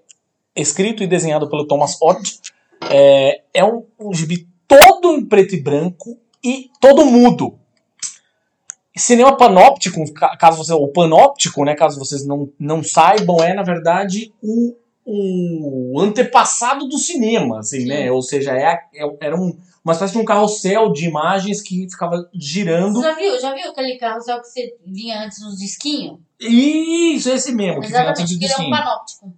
escrito e desenhado pelo Thomas Ott. É, é um, um gibi todo em preto e branco e todo mudo. Cinema panóptico, ca- caso você, o panóptico, né, caso vocês não, não saibam, é na verdade o, o antepassado do cinema, assim, Sim. né? Ou seja, é, é- era um, uma espécie de um carrossel de imagens que ficava girando. Você já viu? Já viu aquele carrossel que você vinha antes nos disquinhos? Isso, esse mesmo, que antes Exatamente, do que ele é um panóptico.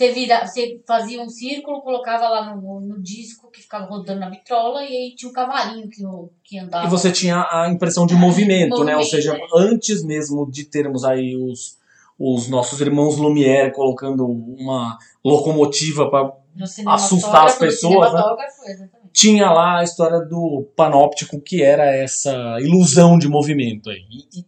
Você, vira, você fazia um círculo, colocava lá no, no disco que ficava rodando na vitrola e aí tinha um cavalinho que, que andava. E você tinha a impressão de movimento, né? Ou Movimento, seja, é. antes mesmo de termos aí os, os nossos irmãos Lumière colocando uma locomotiva para assustar as pessoas, né? tinha lá a história do panóptico, que era essa ilusão de movimento aí. E,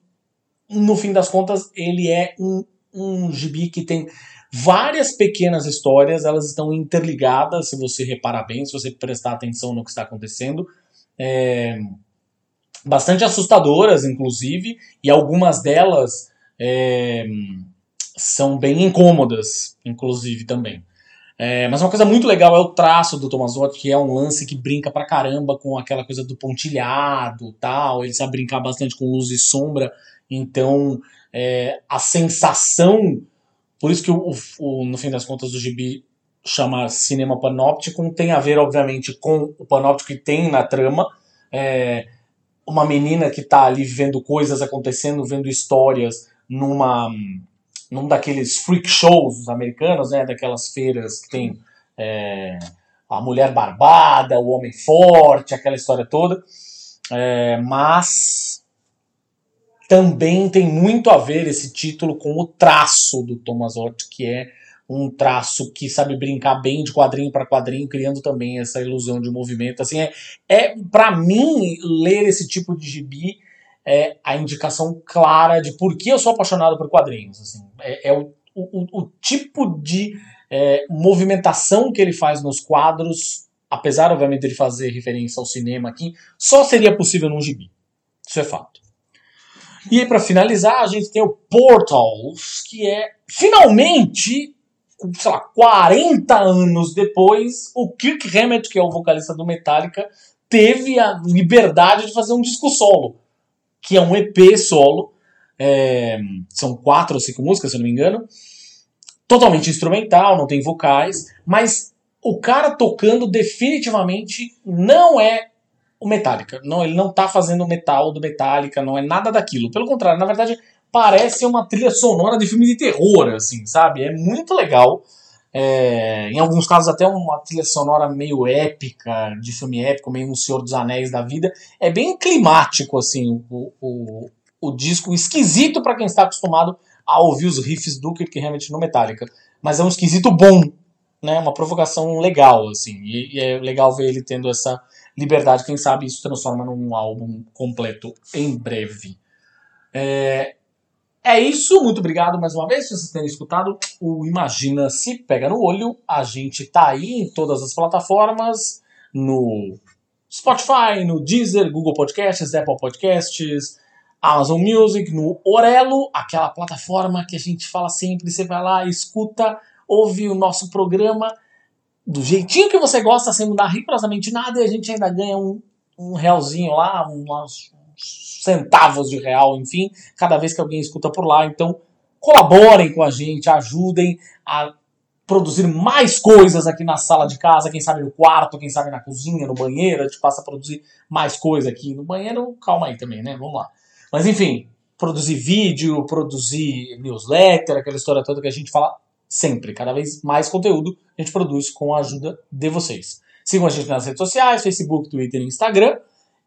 e, no fim das contas, ele é um, um gibi que tem várias pequenas histórias, elas estão interligadas, se você reparar bem, se você prestar atenção no que está acontecendo. É, bastante assustadoras, inclusive, e algumas delas é, são bem incômodas, inclusive, também. É, mas uma coisa muito legal é o traço do Tomasotti, que é um lance que brinca pra caramba com aquela coisa do pontilhado tal. Ele sabe brincar bastante com luz e sombra. Então, é, a sensação. Por isso que o, o- no fim das contas o gibi chama Cinema Panopticon, tem a ver, obviamente, com o panóptico que tem na trama. É, uma menina que tá ali vendo coisas acontecendo, vendo histórias numa num daqueles freak shows americanos, né, daquelas feiras que tem é, a mulher barbada, o homem forte, aquela história toda. É, mas também tem muito a ver esse título com o traço do Tomasotti, que é um traço que sabe brincar bem de quadrinho para quadrinho, criando também essa ilusão de movimento. Assim, é, é para mim ler esse tipo de gibi é a indicação clara de por que eu sou apaixonado por quadrinhos. Assim. É, é o, o, o tipo de é, movimentação que ele faz nos quadros, apesar, obviamente, de ele fazer referência ao cinema aqui, só seria possível num gibi. Isso é fato. E aí, para finalizar, a gente tem o Portals, que é finalmente, sei lá, 40 anos depois, o Kirk Hammett, que é o vocalista do Metallica, teve a liberdade de fazer um disco solo que é um EP solo. é, são quatro ou cinco músicas, se eu não me engano. Totalmente instrumental, não tem vocais, mas o cara tocando definitivamente não é o Metallica. Não, ele não tá fazendo o metal do Metallica, não é nada daquilo. Pelo contrário, na verdade, parece uma trilha sonora de filme de terror, assim, sabe? É muito legal. É, em alguns casos até uma trilha sonora meio épica, de filme épico, meio um Senhor dos Anéis da vida. É bem climático, assim, o, o, o disco, esquisito para quem está acostumado a ouvir os riffs do Kirk Hammett no Metallica. Mas é um esquisito bom, né, uma provocação legal, assim, e, e, é legal ver ele tendo essa liberdade, quem sabe isso transforma num álbum completo em breve. É, é isso, muito obrigado mais uma vez por vocês terem escutado o Imagina Se Pega no Olho. A gente tá aí em todas as plataformas, no Spotify, no Deezer, Google Podcasts, Apple Podcasts, Amazon Music, no Orelo, aquela plataforma que a gente fala sempre, você vai lá, escuta, ouve o nosso programa do jeitinho que você gosta, sem mudar rigorosamente nada, e a gente ainda ganha um, um realzinho lá, uns, centavos de real, enfim, cada vez que alguém escuta por lá. Então, colaborem com a gente, ajudem a produzir mais coisas aqui na sala de casa, quem sabe no quarto, quem sabe na cozinha, no banheiro, a gente passa a produzir mais coisa aqui no banheiro, calma aí também, né? Vamos lá. Mas enfim, produzir vídeo, produzir newsletter, aquela história toda que a gente fala sempre, cada vez mais conteúdo a gente produz com a ajuda de vocês. Sigam a gente nas redes sociais, Facebook, Twitter e Instagram.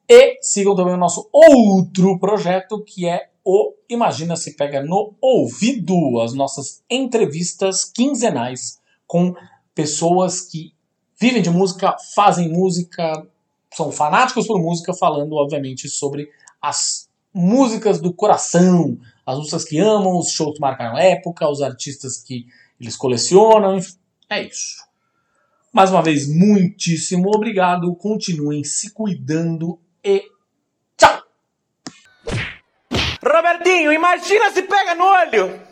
E sigam também o nosso outro projeto, que é o Imagina Se Pega no Ouvido, as nossas entrevistas quinzenais com pessoas que vivem de música, fazem música, são fanáticos por música, falando, obviamente, sobre as músicas do coração, as músicas que amam, os shows que marcaram época, os artistas que eles colecionam, é isso. Mais uma vez, muitíssimo obrigado. Continuem se cuidando e tchau! Robertinho, imagina se pega no olho!